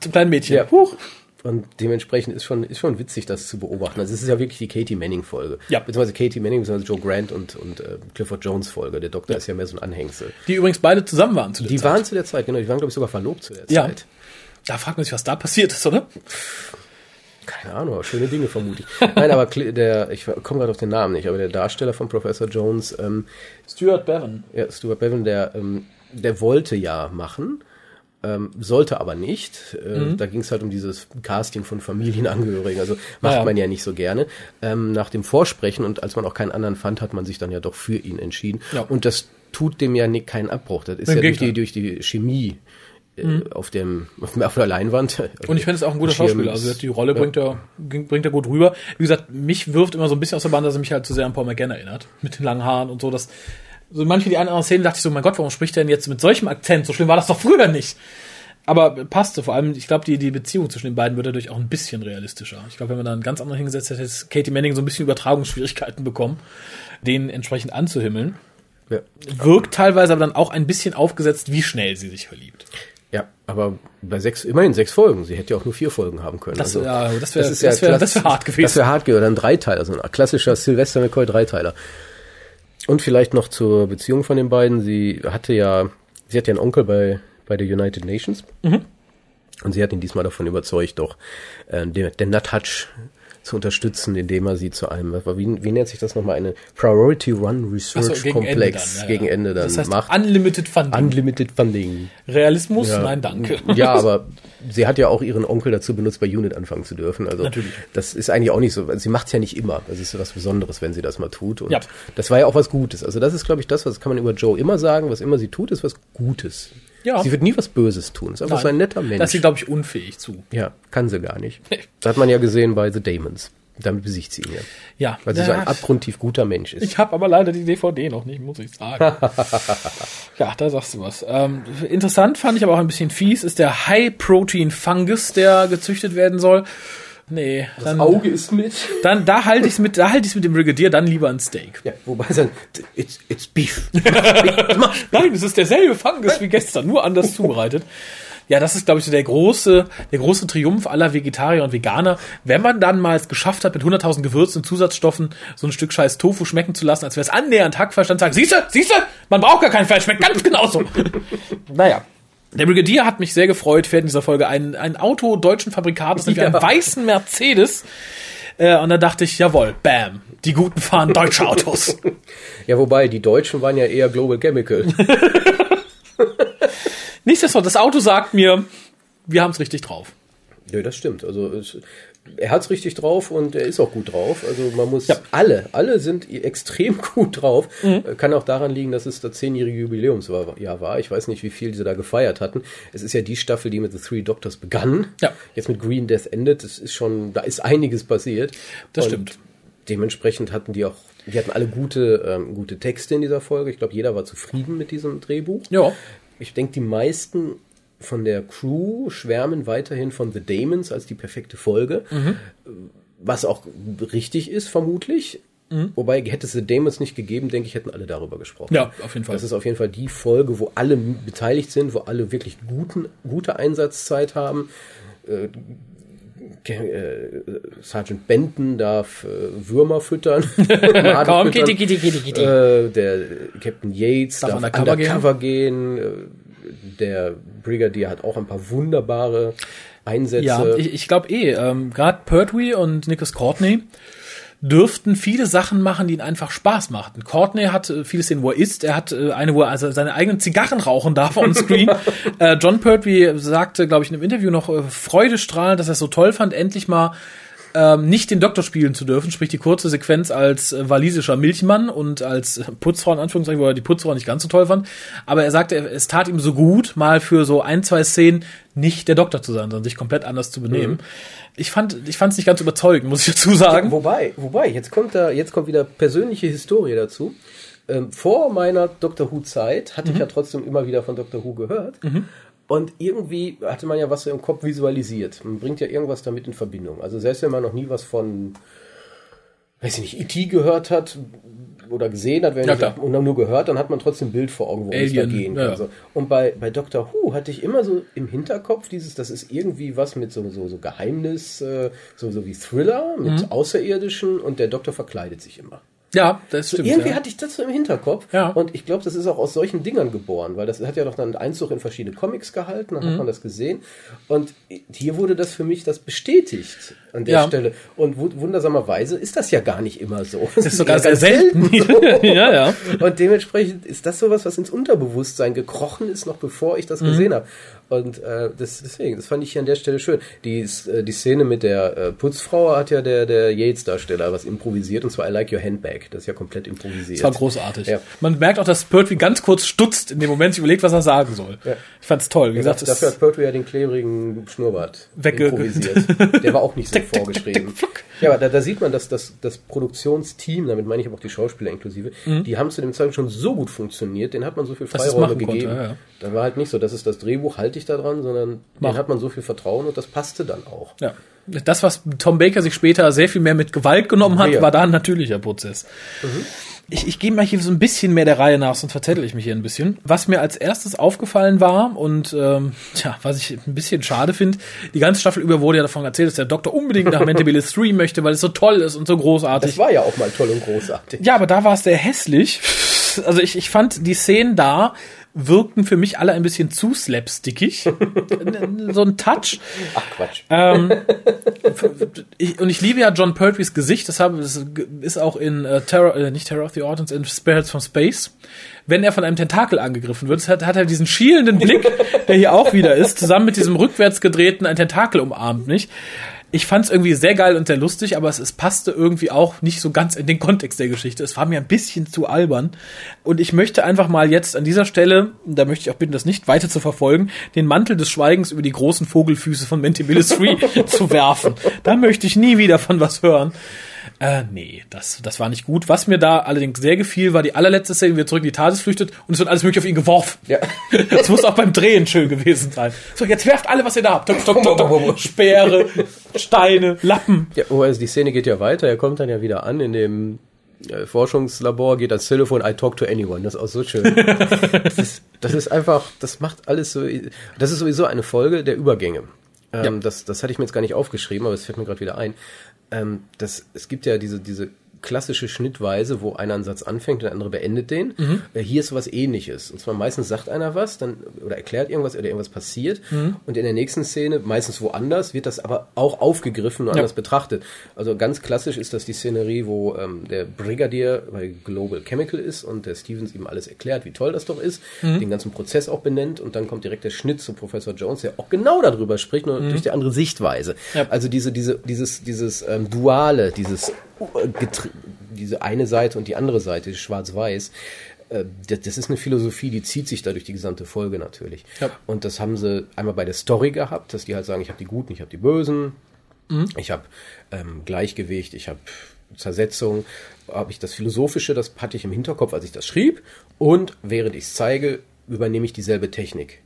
[SPEAKER 2] Zum kleinen Mädchen.
[SPEAKER 1] Ja.
[SPEAKER 2] Huch.
[SPEAKER 1] Und dementsprechend ist schon, ist schon witzig, das zu beobachten. Also es ist ja wirklich die Katie Manning-Folge.
[SPEAKER 2] Ja.
[SPEAKER 1] Beziehungsweise Katie Manning, beziehungsweise Joe Grant und, und äh, Clifford Jones-Folge. Der Doktor ist ja mehr so ein Anhängsel.
[SPEAKER 2] Die übrigens beide zusammen waren zu der
[SPEAKER 1] Die
[SPEAKER 2] Zeit.
[SPEAKER 1] waren zu der Zeit, genau, die waren, glaube ich, sogar verlobt zu der
[SPEAKER 2] Ja.
[SPEAKER 1] Zeit.
[SPEAKER 2] Da fragt man sich, was da passiert ist, oder?
[SPEAKER 1] Keine Ahnung, aber schöne Dinge vermute ich. Nein, aber der, ich komme gerade auf den Namen nicht, aber der Darsteller von Professor Jones, ähm,
[SPEAKER 2] Stuart Bevan.
[SPEAKER 1] ja, Stuart Bevan, der, ähm, der wollte ja machen, ähm, sollte aber nicht. Äh,
[SPEAKER 2] Mhm.
[SPEAKER 1] Da ging es halt um dieses Casting von Familienangehörigen. Also macht
[SPEAKER 2] Ja.
[SPEAKER 1] man ja nicht so gerne. Ähm, nach dem Vorsprechen und als man auch keinen anderen fand, hat man sich dann ja doch für ihn entschieden.
[SPEAKER 2] Ja.
[SPEAKER 1] Und das tut dem ja nicht keinen Abbruch. Das ist
[SPEAKER 2] Im
[SPEAKER 1] ja durch die, durch die Chemie äh, auf, dem, auf, der Leinwand.
[SPEAKER 2] Und ich finde es auch ein guter
[SPEAKER 1] Schirm
[SPEAKER 2] Schauspieler. Also die Rolle bringt er, bringt er gut rüber. Wie gesagt, mich wirft immer so ein bisschen aus der Bahn, dass er mich halt zu sehr an Paul McGann erinnert. Mit den langen Haaren und so. Das, so manche die anderen Szenen dachte ich so, mein Gott, warum spricht er denn jetzt mit solchem Akzent? So schlimm war das doch früher nicht. Aber passte. Vor allem, ich glaube, die, die Beziehung zwischen den beiden wird dadurch auch ein bisschen realistischer. Ich glaube, wenn man da einen ganz anderen hingesetzt hätte, hätte Katie Manning so ein bisschen Übertragungsschwierigkeiten bekommen, den entsprechend anzuhimmeln.
[SPEAKER 1] Ja.
[SPEAKER 2] Wirkt teilweise aber dann auch ein bisschen aufgesetzt, wie schnell sie sich verliebt.
[SPEAKER 1] Ja, aber bei sechs, immerhin sechs Folgen. Sie hätte ja auch nur vier Folgen haben können.
[SPEAKER 2] Das,
[SPEAKER 1] Also,
[SPEAKER 2] ja, das wäre
[SPEAKER 1] ist ja
[SPEAKER 2] das wär, das wär hart gewesen.
[SPEAKER 1] Das wäre hart gewesen. Oder ein Dreiteiler, so ein klassischer Sylvester McCoy Dreiteiler. Und vielleicht noch zur Beziehung von den beiden. Sie hatte ja, sie hat ja einen Onkel bei, bei der United Nations.
[SPEAKER 2] Mhm.
[SPEAKER 1] Und sie hat ihn diesmal davon überzeugt, doch äh, den, den Nuthatch zu unterstützen, indem er sie zu einem, wie, wie nennt sich das nochmal, eine Priority Run Research
[SPEAKER 2] so, gegen Ende
[SPEAKER 1] Complex
[SPEAKER 2] dann, ja,
[SPEAKER 1] gegen. Ende dann
[SPEAKER 2] Das heißt
[SPEAKER 1] macht.
[SPEAKER 2] Unlimited Funding.
[SPEAKER 1] Unlimited Funding.
[SPEAKER 2] Realismus?
[SPEAKER 1] Ja.
[SPEAKER 2] Nein, danke.
[SPEAKER 1] Ja, aber sie hat ja auch ihren Onkel dazu benutzt, bei Unit anfangen zu dürfen. Also
[SPEAKER 2] Natürlich.
[SPEAKER 1] das ist eigentlich auch nicht so. Sie macht es ja nicht immer. Das ist was Besonderes, wenn sie das mal tut. Und
[SPEAKER 2] Ja.
[SPEAKER 1] das war ja auch was Gutes. Also das ist, glaube ich, das, was kann man über Joe immer sagen. Was immer sie tut, ist was Gutes.
[SPEAKER 2] Ja.
[SPEAKER 1] Sie wird nie was Böses tun. Ist einfach so ein netter Mensch.
[SPEAKER 2] Das ist sie, glaube ich, unfähig zu.
[SPEAKER 1] ja, kann sie gar nicht. Das hat man ja gesehen bei The Damons. Damit besiegt sie ihn ja.
[SPEAKER 2] Ja.
[SPEAKER 1] Weil sie
[SPEAKER 2] ja,
[SPEAKER 1] so ein abgrundtief guter Mensch ist.
[SPEAKER 2] Ich habe aber leider die DVD noch nicht, muss ich sagen. ja, da sagst du was. Ähm, interessant fand ich aber auch ein bisschen fies, ist der High-Protein-Fungus, der gezüchtet werden soll. Nee, dann,
[SPEAKER 1] ist mit.
[SPEAKER 2] dann da halte ich es mit, da halte ich mit dem Brigadier dann lieber ein Steak.
[SPEAKER 1] Ja, wobei dann, it's, it's beef.
[SPEAKER 2] Nein, es ist derselbe Fungus wie gestern, nur anders zubereitet. Ja, das ist, glaube ich, so der große, der große Triumph aller Vegetarier und Veganer, wenn man dann mal es geschafft hat, mit 100.000 Gewürzen und Zusatzstoffen so ein Stück scheiß Tofu schmecken zu lassen, als wäre es annähernd Hackfleisch, dann sagen, siehste, siehste, man braucht gar kein Fleisch, schmeckt ganz genauso. naja. Der Brigadier hat mich sehr gefreut, fährt in dieser Folge ein, ein Auto deutschen Fabrikats, nämlich einen
[SPEAKER 1] Ja.
[SPEAKER 2] weißen Mercedes. Äh, und da dachte ich, jawohl, bam, die Guten fahren deutsche Autos.
[SPEAKER 1] Ja, wobei, die Deutschen waren ja eher Global Chemical.
[SPEAKER 2] Nichtsdestotrotz, das Auto sagt mir, wir haben es richtig drauf.
[SPEAKER 1] Nö, das stimmt. Also es, er hat's richtig drauf und er ist auch gut drauf. Also man muss
[SPEAKER 2] Ja.
[SPEAKER 1] alle, alle sind extrem gut drauf. Äh, Kann auch daran liegen, dass es das zehnjährige Jubiläumsjahr war. Ich weiß nicht, wie viel sie da gefeiert hatten. Es ist ja die Staffel, die mit The Three Doctors begann.
[SPEAKER 2] Ja.
[SPEAKER 1] Jetzt mit Green Death endet. Das ist schon, da ist einiges passiert.
[SPEAKER 2] Das
[SPEAKER 1] Und
[SPEAKER 2] stimmt.
[SPEAKER 1] Dementsprechend hatten die auch, die hatten alle gute, ähm, gute Texte in dieser Folge. Ich glaube, jeder war zufrieden mit diesem Drehbuch.
[SPEAKER 2] Ja.
[SPEAKER 1] Ich denke, die meisten von der Crew schwärmen weiterhin von The Damons als die perfekte Folge. Was auch richtig ist, vermutlich. Wobei, hätte es The Damons nicht gegeben, denke ich, hätten alle darüber gesprochen.
[SPEAKER 2] Ja, auf jeden Fall.
[SPEAKER 1] Das ist auf jeden Fall die Folge, wo alle beteiligt sind, wo alle wirklich guten, gute Einsatzzeit haben. Äh, äh, Sergeant Benton darf äh, Würmer füttern.
[SPEAKER 2] Komm,
[SPEAKER 1] füttern.
[SPEAKER 2] Kitty, Kitty, Kitty, Kitty.
[SPEAKER 1] Äh, der Captain Yates
[SPEAKER 2] Darf
[SPEAKER 1] darf,
[SPEAKER 2] undercover
[SPEAKER 1] undercover, gehen. Äh, Der Brigadier hat auch ein paar wunderbare Einsätze.
[SPEAKER 2] Ja, ich, ich glaube eh, ähm, gerade Pertwee und Nicholas Courtney dürften viele Sachen machen, die ihnen einfach Spaß machten. Courtney hat äh, viele Szenen, wo er isst. Er hat äh, eine, wo er also seine eigenen Zigarren rauchen darf on screen. äh, John Pertwee sagte, glaube ich, in einem Interview noch äh, freudestrahlend, dass er es so toll fand, endlich mal ähm, nicht den Doktor spielen zu dürfen, sprich die kurze Sequenz als äh, walisischer Milchmann und als äh, Putzfrau in Anführungszeichen, wo er die Putzfrau nicht ganz so toll fand. Aber er sagte, es tat ihm so gut, mal für so ein, zwei Szenen nicht der Doktor zu sein, sondern sich komplett anders zu benehmen. Ich fand, ich fand es nicht ganz überzeugend, muss ich dazu sagen.
[SPEAKER 1] Wobei, wobei, jetzt kommt da, jetzt kommt wieder persönliche Historie dazu. Ähm, vor meiner Doctor Who Zeit hatte ich ja trotzdem immer wieder von Doctor Who gehört. Und irgendwie hatte man ja was so im Kopf visualisiert. Man bringt ja irgendwas damit in Verbindung. Also selbst wenn man noch nie was von, weiß ich nicht, E.T. gehört hat oder gesehen hat, wenn
[SPEAKER 2] Ja,
[SPEAKER 1] ich und dann nur gehört, dann hat man trotzdem ein Bild vor Augen, worum es da
[SPEAKER 2] Alien,
[SPEAKER 1] gehen
[SPEAKER 2] ja.
[SPEAKER 1] kann. So. Und bei, bei Doctor Who hatte ich immer so im Hinterkopf dieses, das ist irgendwie was mit so, so, so Geheimnis, äh, so, so wie Thriller mit
[SPEAKER 2] Mhm.
[SPEAKER 1] Außerirdischen und der Doktor verkleidet sich immer.
[SPEAKER 2] Ja, das stimmt.
[SPEAKER 1] Irgendwie
[SPEAKER 2] ja.
[SPEAKER 1] hatte ich das so im Hinterkopf.
[SPEAKER 2] Ja.
[SPEAKER 1] Und ich glaube, das ist auch aus solchen Dingern geboren, weil das hat ja doch dann Einzug in verschiedene Comics gehalten,
[SPEAKER 2] Mhm.
[SPEAKER 1] dann hat man das gesehen. Und hier wurde das für mich das bestätigt an der
[SPEAKER 2] Ja.
[SPEAKER 1] Stelle. Und wu- wundersamerweise ist das ja gar nicht immer so.
[SPEAKER 2] das ist sogar sehr selten. ja, ja.
[SPEAKER 1] Und dementsprechend ist das sowas, was ins Unterbewusstsein gekrochen ist, noch bevor ich das
[SPEAKER 2] Mhm.
[SPEAKER 1] gesehen habe. Und äh, das, deswegen, das fand ich hier an der Stelle schön. Die, äh, die Szene mit der äh, Putzfrau hat ja der, der Yates-Darsteller was improvisiert, und zwar I Like Your Handbag. Das ist ja komplett improvisiert.
[SPEAKER 2] Das war großartig.
[SPEAKER 1] Ja.
[SPEAKER 2] Man merkt auch, dass Pertwee ganz kurz stutzt in dem Moment, sich überlegt, was er sagen soll.
[SPEAKER 1] Ja.
[SPEAKER 2] Ich fand's toll. Wie gesagt,
[SPEAKER 1] Dafür, dafür hat Pertwee ja den klebrigen Schnurrbart improvisiert. Der war auch nicht so vorgeschrieben. Ja, aber da, da sieht man, dass das, das Produktionsteam, damit meine ich aber auch die Schauspieler inklusive, die haben zu dem Zeitpunkt schon so gut funktioniert, denen hat man so viel
[SPEAKER 2] Dass es
[SPEAKER 1] Freiräume
[SPEAKER 2] machen konnte,
[SPEAKER 1] gegeben.
[SPEAKER 2] ja, ja.
[SPEAKER 1] Da war halt nicht so, das ist das Drehbuch, halte ich fertig daran, sondern
[SPEAKER 2] Mach.
[SPEAKER 1] den hat man so viel Vertrauen und das passte dann auch.
[SPEAKER 2] Ja. Das, was Tom Baker sich später sehr viel mehr mit Gewalt genommen hat,
[SPEAKER 1] Ja.
[SPEAKER 2] war da ein natürlicher Prozess. Ich, ich gehe mal hier so ein bisschen mehr der Reihe nach, sonst verzettel ich mich hier ein bisschen. Was mir als erstes aufgefallen war und ähm, tja, was ich ein bisschen schade finde, die ganze Staffel über wurde ja davon erzählt, dass der Doktor unbedingt nach Mentabilis 3 möchte, weil es so toll ist und so großartig.
[SPEAKER 1] Das war ja auch mal toll und großartig.
[SPEAKER 2] Ja, aber da war es sehr hässlich. Also ich, ich fand die Szenen da wirkten für mich alle ein bisschen zu slapstickig. so ein Touch.
[SPEAKER 1] Ach Quatsch.
[SPEAKER 2] Ähm, ich, und ich liebe ja John Pertwees Gesicht, deshalb das ist auch in äh, Terror, äh, nicht Terror of the Autumns, in Spirits from Space. Wenn er von einem Tentakel angegriffen wird, hat, hat er diesen schielenden Blick, der hier auch wieder ist, zusammen mit diesem rückwärts gedrehten ein Tentakel umarmt, nicht? Ich fand es irgendwie sehr geil und sehr lustig, aber es, es passte irgendwie auch nicht so ganz in den Kontext der Geschichte. Es war mir ein bisschen zu albern. Und ich möchte einfach mal jetzt an dieser Stelle, da möchte ich auch bitten, das nicht weiter zu verfolgen, den Mantel des Schweigens über die großen Vogelfüße von Mentabilis 3 zu werfen. Da möchte ich nie wieder von was hören. Äh, nee, das, das war nicht gut. Was mir da allerdings sehr gefiel, war die allerletzte Szene, wie er zurück in die TARDIS flüchtet und es wird alles mögliche auf ihn geworfen.
[SPEAKER 1] Ja.
[SPEAKER 2] Das muss auch beim Drehen schön gewesen sein. So, jetzt werft alle, was ihr da habt. Tok, tok, tok, tok. Speere, Steine, Lappen.
[SPEAKER 1] Ja, oh, also die Szene geht ja weiter. Er kommt dann ja wieder an in dem äh, Forschungslabor, geht ans Telefon, I talk to anyone. Das ist auch so schön. das, ist, das ist einfach, das macht alles so. Das ist sowieso eine Folge der Übergänge. Ähm,
[SPEAKER 2] Ja.
[SPEAKER 1] das, das hatte ich mir jetzt gar nicht aufgeschrieben, aber es fällt mir gerade wieder ein. Ähm, das, es gibt ja diese, diese klassische Schnittweise, wo einer einen Satz anfängt und der andere beendet den. Äh, Hier ist sowas ähnliches. Und zwar meistens sagt einer was, dann oder erklärt irgendwas oder irgendwas passiert. Und in der nächsten Szene, meistens woanders, wird das aber auch aufgegriffen und
[SPEAKER 2] Ja.
[SPEAKER 1] anders betrachtet. Also ganz klassisch ist das die Szenerie, wo ähm, der Brigadier bei Global Chemical ist und der Stevens ihm alles erklärt, wie toll das doch ist, den ganzen Prozess auch benennt und dann kommt direkt der Schnitt zu Professor Jones, der auch genau darüber spricht, nur durch die andere Sichtweise.
[SPEAKER 2] Ja.
[SPEAKER 1] Also diese, diese, dieses, dieses ähm, Duale, dieses diese eine Seite und die andere Seite, schwarz-weiß, äh, das, ist eine Philosophie, die zieht sich da durch die gesamte Folge natürlich.
[SPEAKER 2] Ja.
[SPEAKER 1] Und das haben sie einmal bei der Story gehabt, dass die halt sagen, ich habe die Guten, ich habe die Bösen, ich habe ähm, Gleichgewicht, ich habe Zersetzung, habe ich das Philosophische, das hatte ich im Hinterkopf, als ich das schrieb. Und während ich es zeige, übernehme ich dieselbe Technik.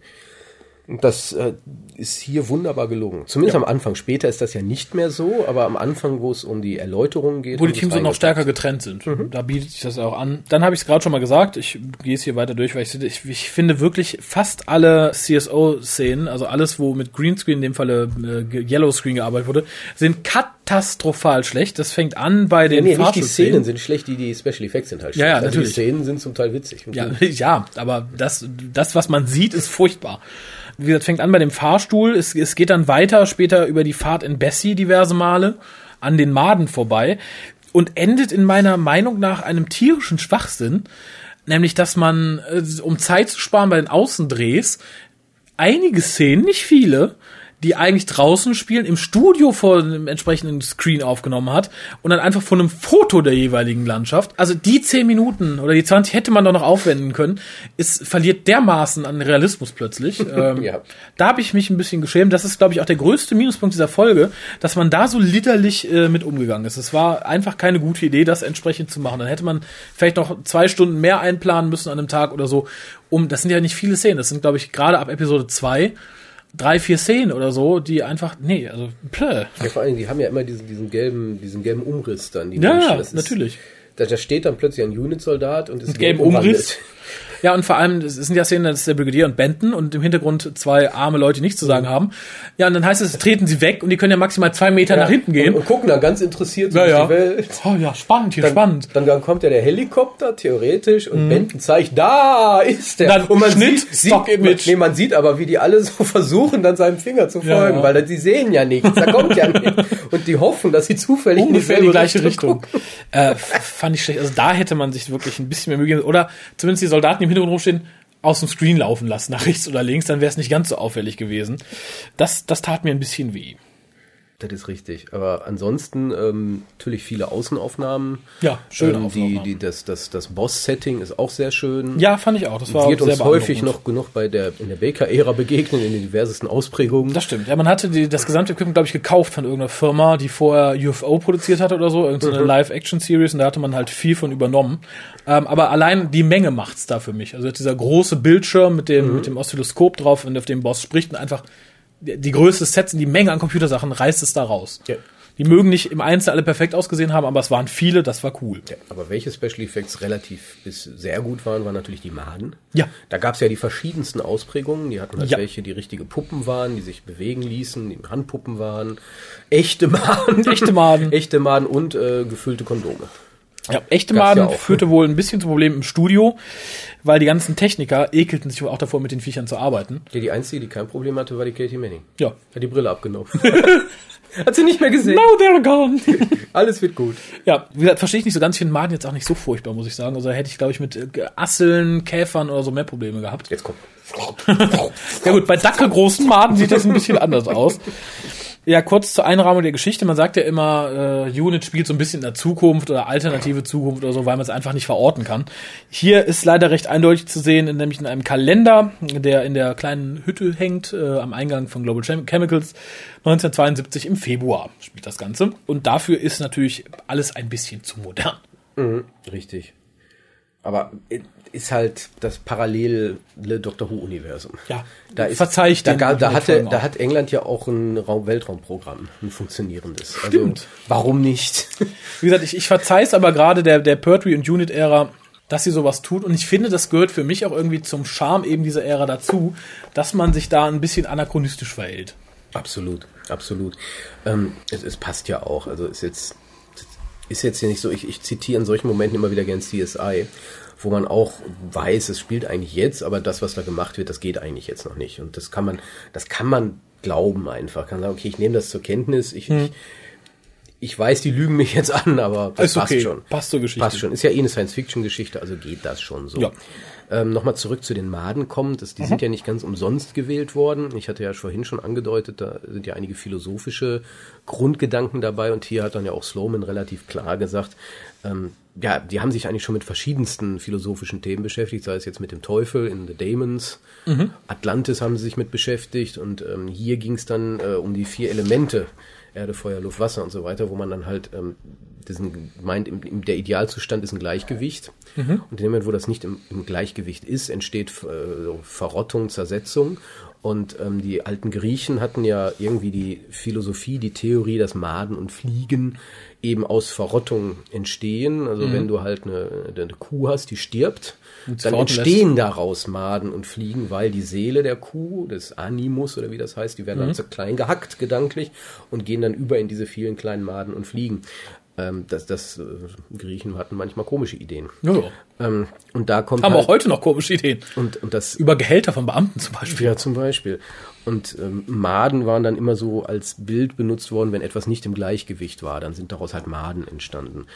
[SPEAKER 1] Und Das äh, ist hier wunderbar gelungen. Zumindest am Anfang. Später ist das ja nicht mehr so, aber am Anfang, wo es um die Erläuterungen geht.
[SPEAKER 2] Wo die Teams noch stärker getrennt sind. Da bietet sich das auch an. Dann habe ich es gerade schon mal gesagt, ich gehe es hier weiter durch, weil ich, ich, ich finde wirklich fast alle CSO-Szenen, also alles, wo mit Greenscreen, in dem Falle äh, Yellow Screen gearbeitet wurde, sind katastrophal schlecht. Das fängt an bei den
[SPEAKER 1] Nee, nicht die. Szenen sind schlecht, die, die Special Effects sind halt
[SPEAKER 2] Ja,
[SPEAKER 1] schlecht.
[SPEAKER 2] ja,
[SPEAKER 1] also
[SPEAKER 2] natürlich.
[SPEAKER 1] Die Szenen sind zum Teil witzig.
[SPEAKER 2] Ja, ja, aber das, das, was man sieht, ist furchtbar. Wie gesagt, fängt an bei dem Fahrstuhl, es, es geht dann weiter später über die Fahrt in Bessie diverse Male an den Maden vorbei und endet in meiner Meinung nach einem tierischen Schwachsinn, nämlich dass man, äh, um Zeit zu sparen bei den Außendrehs, einige Szenen, nicht viele, die eigentlich draußen spielen, im Studio vor einem entsprechenden Screen aufgenommen hat und dann einfach von einem Foto der jeweiligen Landschaft. Also die 10 Minuten oder die 20 hätte man doch noch aufwenden können. Es verliert dermaßen an Realismus plötzlich. ähm,
[SPEAKER 1] Ja.
[SPEAKER 2] Da habe ich mich ein bisschen geschämt. Das ist, glaube ich, auch der größte Minuspunkt dieser Folge, dass man da so liederlich äh, mit umgegangen ist. Es war einfach keine gute Idee, das entsprechend zu machen. Dann hätte man vielleicht noch zwei Stunden mehr einplanen müssen an einem Tag oder so. Um, das sind ja nicht viele Szenen. Das sind, glaube ich, gerade ab Episode 2 drei, vier Szenen oder so, die einfach, nee, also, plö.
[SPEAKER 1] Ja, vor allem, die haben ja immer diesen, diesen gelben, diesen gelben Umriss dann. Die
[SPEAKER 2] Ja,
[SPEAKER 1] Menschen. Das ist-
[SPEAKER 2] natürlich.
[SPEAKER 1] Da, da steht dann plötzlich ein Unit-Soldat und ist
[SPEAKER 2] Mit gelbem Umriss. Ja, und vor allem, es sind ja Szenen, das ist der Brigadier und Benton und im Hintergrund zwei arme Leute, die nichts zu sagen haben. Ja, und dann heißt es, treten sie weg und die können ja maximal zwei Meter nach hinten gehen.
[SPEAKER 1] Und, und gucken dann ganz interessiert so
[SPEAKER 2] ja, ja.
[SPEAKER 1] die Welt.
[SPEAKER 2] Oh ja, spannend, hier
[SPEAKER 1] Dann,
[SPEAKER 2] spannend.
[SPEAKER 1] Dann, dann kommt ja der Helikopter, theoretisch, und Benton zeigt, da ist der.
[SPEAKER 2] Dann
[SPEAKER 1] und man
[SPEAKER 2] Schnitt,
[SPEAKER 1] sieht, sieht,
[SPEAKER 2] Stock-Image.
[SPEAKER 1] nee, man sieht aber, wie die alle so versuchen, dann seinem Finger zu
[SPEAKER 2] Ja,
[SPEAKER 1] folgen,
[SPEAKER 2] ja.
[SPEAKER 1] weil da- die sehen ja nichts, da kommt ja nichts. Und die hoffen, dass sie zufällig
[SPEAKER 2] Ungefähr in die gleiche Richtung.
[SPEAKER 1] gucken.
[SPEAKER 2] Äh, fand ich schlecht. Also da hätte man sich wirklich ein bisschen mehr Mühe gegeben. Oder zumindest die Soldaten, die im Hintergrund rumstehen, aus dem Screen laufen lassen, nach rechts oder links, dann wäre es nicht ganz so auffällig gewesen. Das, das tat mir ein bisschen weh.
[SPEAKER 1] Das ist richtig. Aber ansonsten ähm, natürlich viele Außenaufnahmen.
[SPEAKER 2] Ja, schöne
[SPEAKER 1] ähm, die, die, das, das, das Boss-Setting ist auch sehr schön.
[SPEAKER 2] Ja, fand ich auch. Das war
[SPEAKER 1] Wird
[SPEAKER 2] sehr
[SPEAKER 1] uns häufig noch genug bei der in der Baker-Ära begegnen, in den diversesten Ausprägungen.
[SPEAKER 2] Das stimmt. Ja, man hatte die, das gesamte Equipment, glaube ich, gekauft von irgendeiner Firma, die vorher UFO produziert hatte oder so, irgendeine
[SPEAKER 1] Mhm.
[SPEAKER 2] Live-Action-Series und da hatte man halt viel von übernommen. Ähm, aber allein die Menge macht's da für mich. Also dieser große Bildschirm mit dem,
[SPEAKER 1] Mhm.
[SPEAKER 2] mit dem Oszilloskop drauf und auf dem Boss spricht und einfach die, Größe des Sets und die Menge an Computersachen reißt es da raus.
[SPEAKER 1] Ja.
[SPEAKER 2] Die mögen nicht im Einzelnen alle perfekt ausgesehen haben, aber es waren viele, das war cool.
[SPEAKER 1] Ja, aber welche Special Effects relativ bis sehr gut waren, waren natürlich die Maden.
[SPEAKER 2] Ja.
[SPEAKER 1] Da gab es ja die verschiedensten Ausprägungen. Die hatten halt
[SPEAKER 2] Ja.
[SPEAKER 1] welche, die richtige Puppen waren, die sich bewegen ließen, die Handpuppen waren, echte Maden,
[SPEAKER 2] Echte Maden.
[SPEAKER 1] echte Maden und äh, gefüllte Kondome.
[SPEAKER 2] Ja, echte Maden
[SPEAKER 1] ja
[SPEAKER 2] führte wohl ein bisschen zu Problemen im Studio, weil die ganzen Techniker ekelten sich wohl auch davor, mit den Viechern zu arbeiten.
[SPEAKER 1] Ja, die einzige, die kein Problem hatte, war die Katie Manning.
[SPEAKER 2] Ja.
[SPEAKER 1] Hat die Brille abgenommen. Hat sie nicht mehr gesehen.
[SPEAKER 2] Now they're gone.
[SPEAKER 1] Alles wird gut.
[SPEAKER 2] Ja, wie gesagt, verstehe ich nicht so ganz. Ich finde Maden jetzt auch nicht so furchtbar, muss ich sagen. Also da hätte ich, glaube ich, mit äh, Asseln, Käfern oder so mehr Probleme gehabt.
[SPEAKER 1] Jetzt kommt.
[SPEAKER 2] Ja gut, bei dackelgroßen Maden sieht das ein bisschen anders aus. Ja, kurz zur Einrahmung der Geschichte. Man sagt ja immer, äh, Unit spielt so ein bisschen in der Zukunft oder alternative Zukunft oder so, weil man es einfach nicht verorten kann. Hier ist leider recht eindeutig zu sehen, nämlich in einem Kalender, der in der kleinen Hütte hängt, äh, am Eingang von Global Chem Chemicals. 1972 im Februar spielt das Ganze. Und dafür ist natürlich alles ein bisschen zu modern.
[SPEAKER 1] Richtig. Aber ist halt das parallele Doctor Who-Universum.
[SPEAKER 2] Ja,
[SPEAKER 1] da ist,
[SPEAKER 2] verzeih ich
[SPEAKER 1] da, da,
[SPEAKER 2] den
[SPEAKER 1] hatte, da hat England ja auch ein Raum Weltraumprogramm, ein funktionierendes. Also,
[SPEAKER 2] Stimmt.
[SPEAKER 1] warum nicht?
[SPEAKER 2] Wie gesagt, ich, ich verzeih's es aber gerade der, der Pertwee und Unit-Ära, dass sie sowas tut. Und ich finde, das gehört für mich auch irgendwie zum Charme eben dieser Ära dazu, dass man sich da ein bisschen anachronistisch verhält.
[SPEAKER 1] Absolut, absolut. Ähm, es, es passt ja auch. Also ist jetzt ist jetzt hier nicht so. Ich, ich zitiere in solchen Momenten immer wieder gern CSI, wo man auch weiß, es spielt eigentlich jetzt, aber das, was da gemacht wird, das geht eigentlich jetzt noch nicht. Und das kann man, das kann man glauben einfach. Kann sagen, okay, ich nehme das zur Kenntnis. Ich, ich, ich weiß, die lügen mich jetzt an, aber das
[SPEAKER 2] Ist okay,
[SPEAKER 1] passt schon.
[SPEAKER 2] passt zur Geschichte.
[SPEAKER 1] Passt schon. Ist ja eh eine Science-Fiction-Geschichte, also geht das schon so.
[SPEAKER 2] Ja.
[SPEAKER 1] Ähm, Nochmal zurück zu den Maden kommt. Das, die sind ja nicht ganz umsonst gewählt worden. Ich hatte ja vorhin schon angedeutet, da sind ja einige philosophische Grundgedanken dabei und hier hat dann ja auch Sloman relativ klar gesagt, ähm, ja, die haben sich eigentlich schon mit verschiedensten philosophischen Themen beschäftigt, sei es jetzt mit dem Teufel in The Daemons, Atlantis haben sie sich mit beschäftigt und ähm, hier ging es dann äh, um die vier Elemente, Erde, Feuer, Luft, Wasser und so weiter, wo man dann halt ähm, diesen meint, im, im, der Idealzustand ist ein Gleichgewicht. Und in dem Moment, wo das nicht im, im Gleichgewicht ist, entsteht äh, so Verrottung, Zersetzung. Und ähm, die alten Griechen hatten ja irgendwie die Philosophie, die Theorie, dass Maden und Fliegen eben aus Verrottung entstehen. Also wenn du halt eine, eine Kuh hast, die stirbt,
[SPEAKER 2] Und
[SPEAKER 1] dann entstehen daraus Maden und Fliegen, weil die Seele der Kuh, des Animus oder wie das heißt, die werden dann so klein gehackt gedanklich und gehen dann über in diese vielen kleinen Maden und Fliegen. Ähm, das, das äh, Griechen hatten manchmal komische Ideen.
[SPEAKER 2] Ja.
[SPEAKER 1] Ähm, und da kommt
[SPEAKER 2] Haben
[SPEAKER 1] halt,
[SPEAKER 2] auch heute noch komische Ideen.
[SPEAKER 1] und, und das
[SPEAKER 2] Über Gehälter von Beamten zum Beispiel.
[SPEAKER 1] ja, zum Beispiel. Und ähm, Maden waren dann immer so als Bild benutzt worden, wenn etwas nicht im Gleichgewicht war. Dann sind daraus halt Maden entstanden.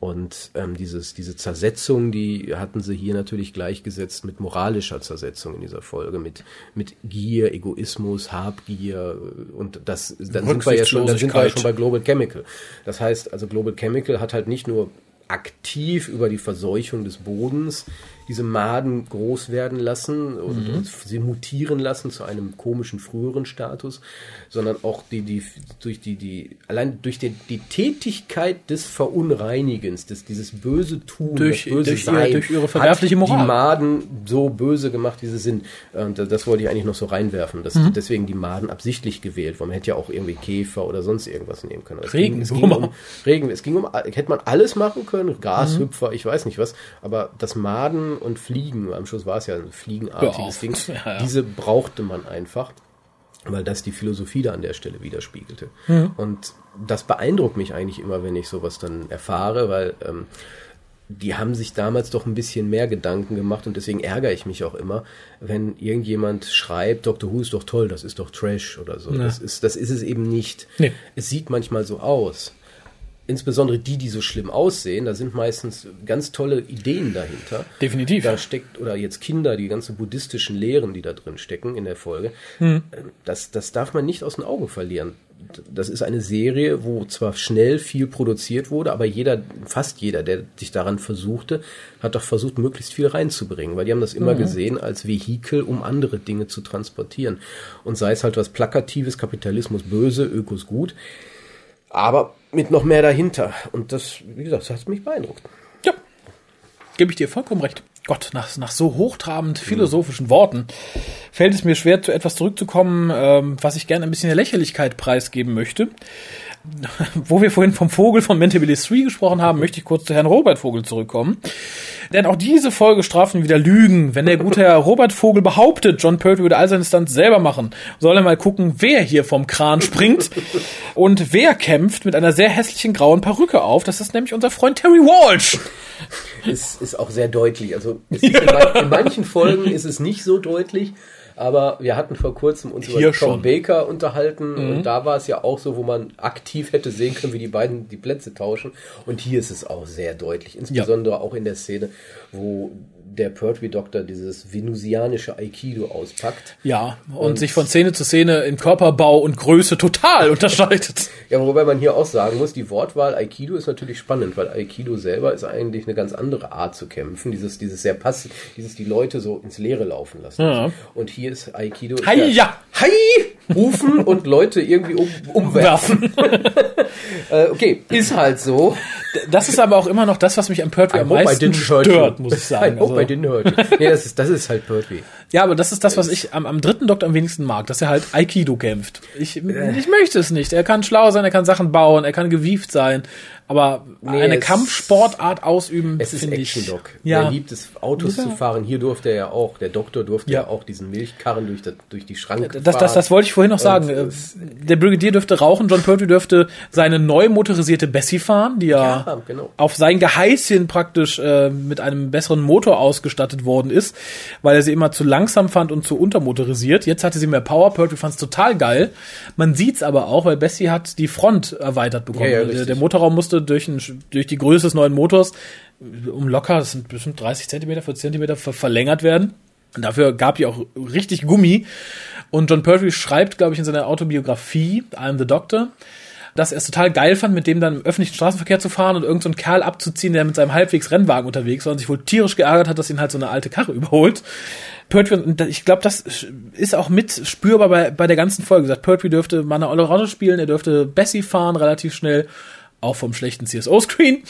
[SPEAKER 1] Und ähm, dieses, diese Zersetzung, die hatten sie hier natürlich gleichgesetzt mit moralischer Zersetzung in dieser Folge, mit, mit Gier, Egoismus, Habgier äh, und das, dann sind wir ja schon, dann sind wir ja schon bei Global Chemical. Das heißt, also Global Chemical hat halt nicht nur aktiv über die Verseuchung des Bodens diese Maden groß werden lassen und, und sie mutieren lassen zu einem komischen früheren Status, sondern auch die, die, durch die, die, allein durch die, die Tätigkeit des Verunreinigens, des, dieses böse Tun,
[SPEAKER 2] Durch-
[SPEAKER 1] das böse
[SPEAKER 2] durch ihr-
[SPEAKER 1] Sein,
[SPEAKER 2] durch ihre verwerfliche
[SPEAKER 1] hat
[SPEAKER 2] Moral.
[SPEAKER 1] die Maden so böse gemacht, wie sie sind. Und äh, das wollte ich eigentlich noch so reinwerfen. Das,
[SPEAKER 2] Mhm.
[SPEAKER 1] Deswegen die Maden absichtlich gewählt, weil man hätte ja auch irgendwie Käfer oder sonst irgendwas nehmen können. Es ging, es ging um, Regen, es ging um, hätte man alles machen können, Grashüpfer,
[SPEAKER 2] Mhm.
[SPEAKER 1] ich weiß nicht was, aber das Maden und Fliegen, am Schluss war es ja ein fliegenartiges. Ding,
[SPEAKER 2] Ja, ja.
[SPEAKER 1] diese brauchte man einfach, weil das die Philosophie da an der Stelle widerspiegelte.
[SPEAKER 2] Mhm.
[SPEAKER 1] Und das beeindruckt mich eigentlich immer, wenn ich sowas dann erfahre, weil ähm, die haben sich damals doch ein bisschen mehr Gedanken gemacht und deswegen ärgere ich mich auch immer, wenn irgendjemand schreibt, Dr. Who ist doch toll, das ist doch Trash oder so. Das, ist, das ist es eben nicht.
[SPEAKER 2] Nee.
[SPEAKER 1] Es sieht manchmal so aus. Insbesondere die, die so schlimm aussehen, da sind meistens ganz tolle Ideen dahinter.
[SPEAKER 2] Definitiv.
[SPEAKER 1] Da steckt, oder jetzt Kinder, die ganzen buddhistischen Lehren, die da drin stecken in der Folge,
[SPEAKER 2] Hm.
[SPEAKER 1] ähm, das, das darf man nicht aus den Augen verlieren. das ist eine Serie, wo zwar schnell viel produziert wurde, aber jeder, fast jeder, der sich daran versuchte, hat doch versucht, möglichst viel reinzubringen, weil die haben das immer gesehen als Vehikel, um andere Dinge zu transportieren. Und sei es halt was Plakatives, Kapitalismus böse, Ökos gut, aber mit noch mehr dahinter. Und das, wie gesagt, das hat mich beeindruckt.
[SPEAKER 2] Ja, gebe ich dir vollkommen recht. Gott, nach, nach so hochtrabend philosophischen Worten fällt es mir schwer, zu etwas zurückzukommen, ähm, was ich gerne ein bisschen der Lächerlichkeit preisgeben möchte. Wo wir vorhin vom Vogel von Mentabilis 3 gesprochen haben, möchte ich kurz zu Herrn Robert Vogel zurückkommen. Denn auch diese Folge strafen wieder Lügen. Wenn der gute Herr Robert Vogel behauptet, John Pertwee würde all seine Stunts selber machen, soll er mal gucken, wer hier vom Kran springt und wer kämpft mit einer sehr hässlichen grauen Perücke auf. Das ist nämlich unser Freund Terry Walsh.
[SPEAKER 1] ist, ist auch sehr deutlich. Also ist in, in manchen Folgen ist es nicht so deutlich, aber wir hatten vor kurzem uns
[SPEAKER 2] Hier
[SPEAKER 1] über Tom
[SPEAKER 2] schon. Mhm.
[SPEAKER 1] Baker unterhalten und da war es ja auch so, wo man aktiv hätte sehen können, wie die beiden die Plätze tauschen. Und hier ist es auch sehr deutlich, insbesondere auch in der Szene, wo der Pertwee-Doktor dieses venusianische Aikido auspackt.
[SPEAKER 2] Ja, und, sich von Szene zu Szene in Körperbau und Größe total unterscheidet.
[SPEAKER 1] Ja, wobei man hier auch sagen muss, die Wortwahl Aikido ist natürlich spannend, weil Aikido selber ist eigentlich eine ganz andere Art zu kämpfen. Dieses, dieses sehr passiv, dieses die Leute so ins Leere laufen lassen.
[SPEAKER 2] Ja.
[SPEAKER 1] Und hier ist Aikido. ist
[SPEAKER 2] Hi-ja!
[SPEAKER 1] Hi! Rufen und Leute irgendwie um, umwerfen. Äh, okay, ist halt so.
[SPEAKER 2] Das ist aber auch immer noch das, was mich am Pertwee am meisten stört, muss ich sagen.
[SPEAKER 1] I hope I
[SPEAKER 2] Also,
[SPEAKER 1] didn't hurt you. Nee, das ist, das ist halt Pertwee.
[SPEAKER 2] Ja, aber das ist das, was ich am, am dritten Doktor am wenigsten mag, dass er halt Aikido kämpft. Ich, ich möchte es nicht. Er kann schlau sein, er kann Sachen bauen, er kann gewieft sein, aber eine
[SPEAKER 1] es-
[SPEAKER 2] Kampfsportart ausüben,
[SPEAKER 1] Es ist
[SPEAKER 2] finde ich.
[SPEAKER 1] Action-Doc.
[SPEAKER 2] Ja.
[SPEAKER 1] Er liebt es, Autos
[SPEAKER 2] Ja.
[SPEAKER 1] zu fahren. Hier durfte er ja auch, der Doktor durfte ja,
[SPEAKER 2] Ja.
[SPEAKER 1] auch diesen Milchkarren durch, das, durch die Schranke
[SPEAKER 2] Das, das, das wollte ich vorhin noch sagen. Äh, Der Brigadier dürfte rauchen, John Pertwee dürfte seine neu motorisierte Bessie fahren, die ja,
[SPEAKER 1] Ja, genau.
[SPEAKER 2] auf sein Geheiß hin praktisch äh, mit einem besseren Motor ausgestattet worden ist, weil er sie immer zu langsam fand und zu untermotorisiert. Jetzt hatte sie mehr Power, Pertwee fand es total geil. Man sieht's aber auch, weil Bessie hat die Front erweitert bekommen.
[SPEAKER 1] Ja, ja,
[SPEAKER 2] der,
[SPEAKER 1] richtig.
[SPEAKER 2] der Motorraum musste durch, ein, durch die Größe des neuen Motors um locker, das sind bestimmt 30 Zentimeter, 40 Zentimeter ver verlängert werden. Und dafür gab die auch richtig Gummi. Und John Pertwee schreibt, glaube ich, in seiner Autobiografie, I'm the Doctor, dass er es total geil fand, mit dem dann im öffentlichen Straßenverkehr zu fahren und irgendeinen so Kerl abzuziehen, der mit seinem halbwegs Rennwagen unterwegs war und sich wohl tierisch geärgert hat, dass ihn halt so eine alte Karre überholt. Pertwee, ich glaube, das ist auch mit spürbar bei, bei der ganzen Folge. Gesagt, Pertwee dürfte olle Rolle spielen, er dürfte Bessie fahren relativ schnell, auch vom schlechten CSO-Screen.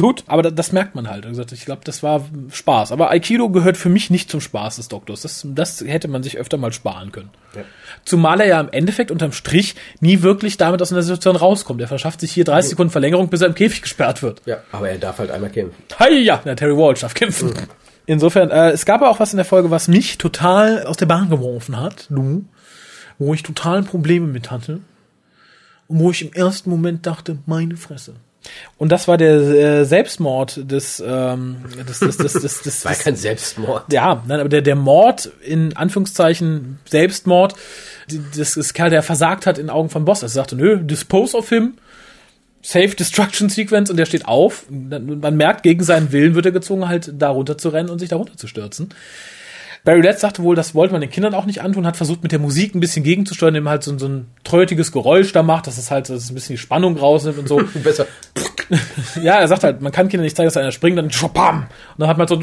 [SPEAKER 2] Gut, aber da, das merkt man halt. Ich glaube, das war Spaß. Aber Aikido gehört für mich nicht zum Spaß des Doktors. Das, das hätte man sich öfter mal sparen können.
[SPEAKER 1] Ja.
[SPEAKER 2] Zumal er ja im Endeffekt unterm Strich nie wirklich damit aus einer Situation rauskommt. Er verschafft sich hier 30 Sekunden Verlängerung, bis er im Käfig gesperrt wird.
[SPEAKER 1] Ja, aber er darf halt einmal kämpfen.
[SPEAKER 2] Hi, ja, na, Terry Walsh darf kämpfen. Insofern, äh, es gab auch was in der Folge, was mich total aus der Bahn geworfen hat, du, wo ich total Probleme mit hatte und wo ich im ersten Moment dachte, meine Fresse. Und das war der äh, Selbstmord des, ähm, des, des, des, des, des,
[SPEAKER 1] War
[SPEAKER 2] des
[SPEAKER 1] kein Selbstmord.
[SPEAKER 2] ja, nein, aber der, der Mord, in Anführungszeichen Selbstmord, das ist Kerl, der versagt hat in Augen von Boss. Er sagte, nö, dispose of him, Safe Destruction Sequence und der steht auf. Man merkt, gegen seinen Willen wird er gezwungen, halt da runter zu rennen und sich da runter zu stürzen. Barry Letts sagte wohl, das wollte man den Kindern auch nicht antun, hat versucht mit der Musik ein bisschen gegenzusteuern, indem er halt so, so ein trötiges Geräusch da macht, dass es halt so dass es ein bisschen die Spannung rausnimmt und so.
[SPEAKER 1] Besser.
[SPEAKER 2] Ja, er sagt halt, man kann Kindern nicht zeigen, dass einer springt, dann schwapam. Und dann hat man so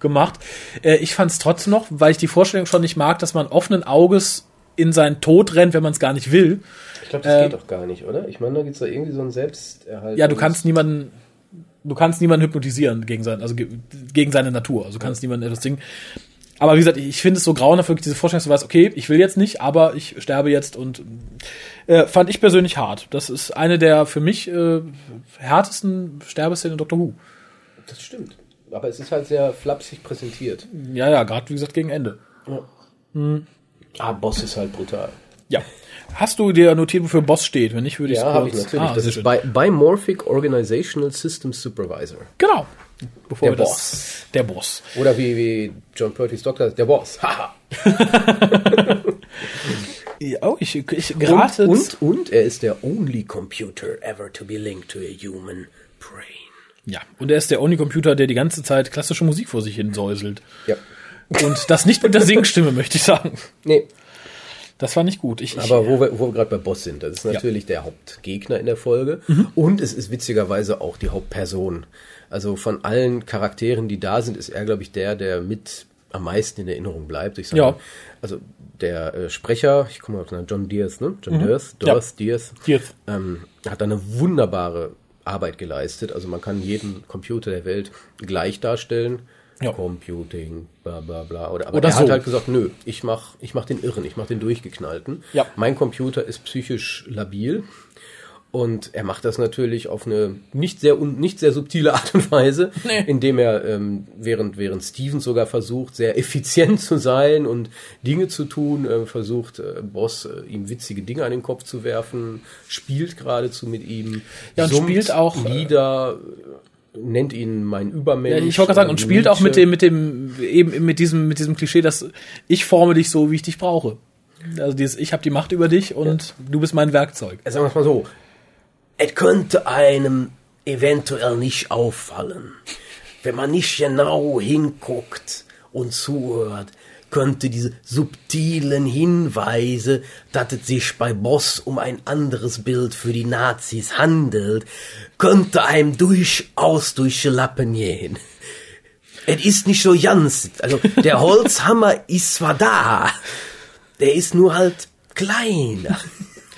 [SPEAKER 2] gemacht. Äh, ich fand es trotzdem noch, weil ich die Vorstellung schon nicht mag, dass man offenen Auges in seinen Tod rennt, wenn man es gar nicht will.
[SPEAKER 1] Ich glaube, das geht doch gar nicht, oder? Ich meine, da gibt's da irgendwie so ein Selbsterhalt.
[SPEAKER 2] Ja, du kannst niemanden, du kannst niemanden hypnotisieren gegen sein, also ge gegen seine Natur. Also kannst niemanden etwas dingen. Aber wie gesagt, ich, finde es so grauenhaft, wirklich diese Vorstellung, dass du weißt, okay, ich will jetzt nicht, aber ich sterbe jetzt und äh, fand ich persönlich hart. Das ist eine der für mich äh, härtesten Sterbeszenen in Doctor Who.
[SPEAKER 1] Das stimmt. Aber es ist halt sehr flapsig präsentiert.
[SPEAKER 2] Ja, ja, gerade wie gesagt gegen Ende.
[SPEAKER 1] Ah, Boss ist halt brutal.
[SPEAKER 2] Ja. Hast du dir notiert, wofür Boss steht? Wenn nicht, würde ich
[SPEAKER 1] Ja, habe ich natürlich.
[SPEAKER 2] Ah,
[SPEAKER 1] das ist
[SPEAKER 2] schön.
[SPEAKER 1] Bi Bimorphic Organizational Systems Supervisor.
[SPEAKER 2] Genau. Bevor
[SPEAKER 1] Der Boss.
[SPEAKER 2] Der Boss.
[SPEAKER 1] Oder wie, wie John Pertwee's Doktor, der Boss. Haha.
[SPEAKER 2] Ja, Oh, ich, ich gerate.
[SPEAKER 1] und, und, und er ist der only computer ever to be linked to a human brain.
[SPEAKER 2] Ja, und er ist der Only Computer, der die ganze Zeit klassische Musik vor sich hin säuselt.
[SPEAKER 1] Ja.
[SPEAKER 2] Und das nicht mit der Singstimme, möchte ich sagen.
[SPEAKER 1] Nee.
[SPEAKER 2] Das war nicht gut. Ich, ich,
[SPEAKER 1] Aber wo wir, wo wir gerade bei Boss sind, das ist natürlich der Hauptgegner in der Folge und es ist witzigerweise auch die Hauptperson. Also von allen Charakteren, die da sind, ist er, glaube ich, der, der mit am meisten in Erinnerung bleibt. Ich sage,
[SPEAKER 2] Ja.
[SPEAKER 1] also der äh, Sprecher, ich komme mal auf den John Diaz, ne? John Diaz, Diaz, Diaz,
[SPEAKER 2] Diaz.
[SPEAKER 1] ähm, hat eine wunderbare Arbeit geleistet. Also man kann jeden Computer der Welt gleich darstellen.
[SPEAKER 2] Ja.
[SPEAKER 1] Computing, bla bla bla. Oder, aber
[SPEAKER 2] Oder
[SPEAKER 1] er
[SPEAKER 2] so.
[SPEAKER 1] hat halt gesagt, nö, ich mach, ich mach den Irren, ich mach den Durchgeknallten.
[SPEAKER 2] Ja.
[SPEAKER 1] Mein Computer ist psychisch labil. Und er macht das natürlich auf eine nicht sehr nicht sehr subtile Art und Weise,
[SPEAKER 2] Nee.
[SPEAKER 1] indem er ähm, während während Steven sogar versucht sehr effizient zu sein und Dinge zu tun, äh, versucht äh, Boss äh, ihm witzige Dinge an den Kopf zu werfen, spielt geradezu mit ihm,
[SPEAKER 2] Ja, und spielt auch, äh,
[SPEAKER 1] Lieder, äh, nennt ihn mein Übermensch.
[SPEAKER 2] Ja, ich wollte gerade sagen, und
[SPEAKER 1] äh,
[SPEAKER 2] spielt auch mit
[SPEAKER 1] Nietzsche.
[SPEAKER 2] dem, mit dem, eben mit diesem, mit diesem Klischee, dass ich forme dich so, wie ich dich brauche. Also dieses, ich habe die Macht über dich und du bist mein Werkzeug.
[SPEAKER 1] sagen wir es mal so, es könnte einem eventuell nicht auffallen. Wenn man nicht genau hinguckt und zuhört, könnte diese subtilen Hinweise, dass es sich bei Boss um ein anderes Bild für die Nazis handelt, könnte einem durchaus durch die Lappen gehen. Es ist nicht so ganz, also der Holzhammer ist zwar da, der ist nur halt kleiner.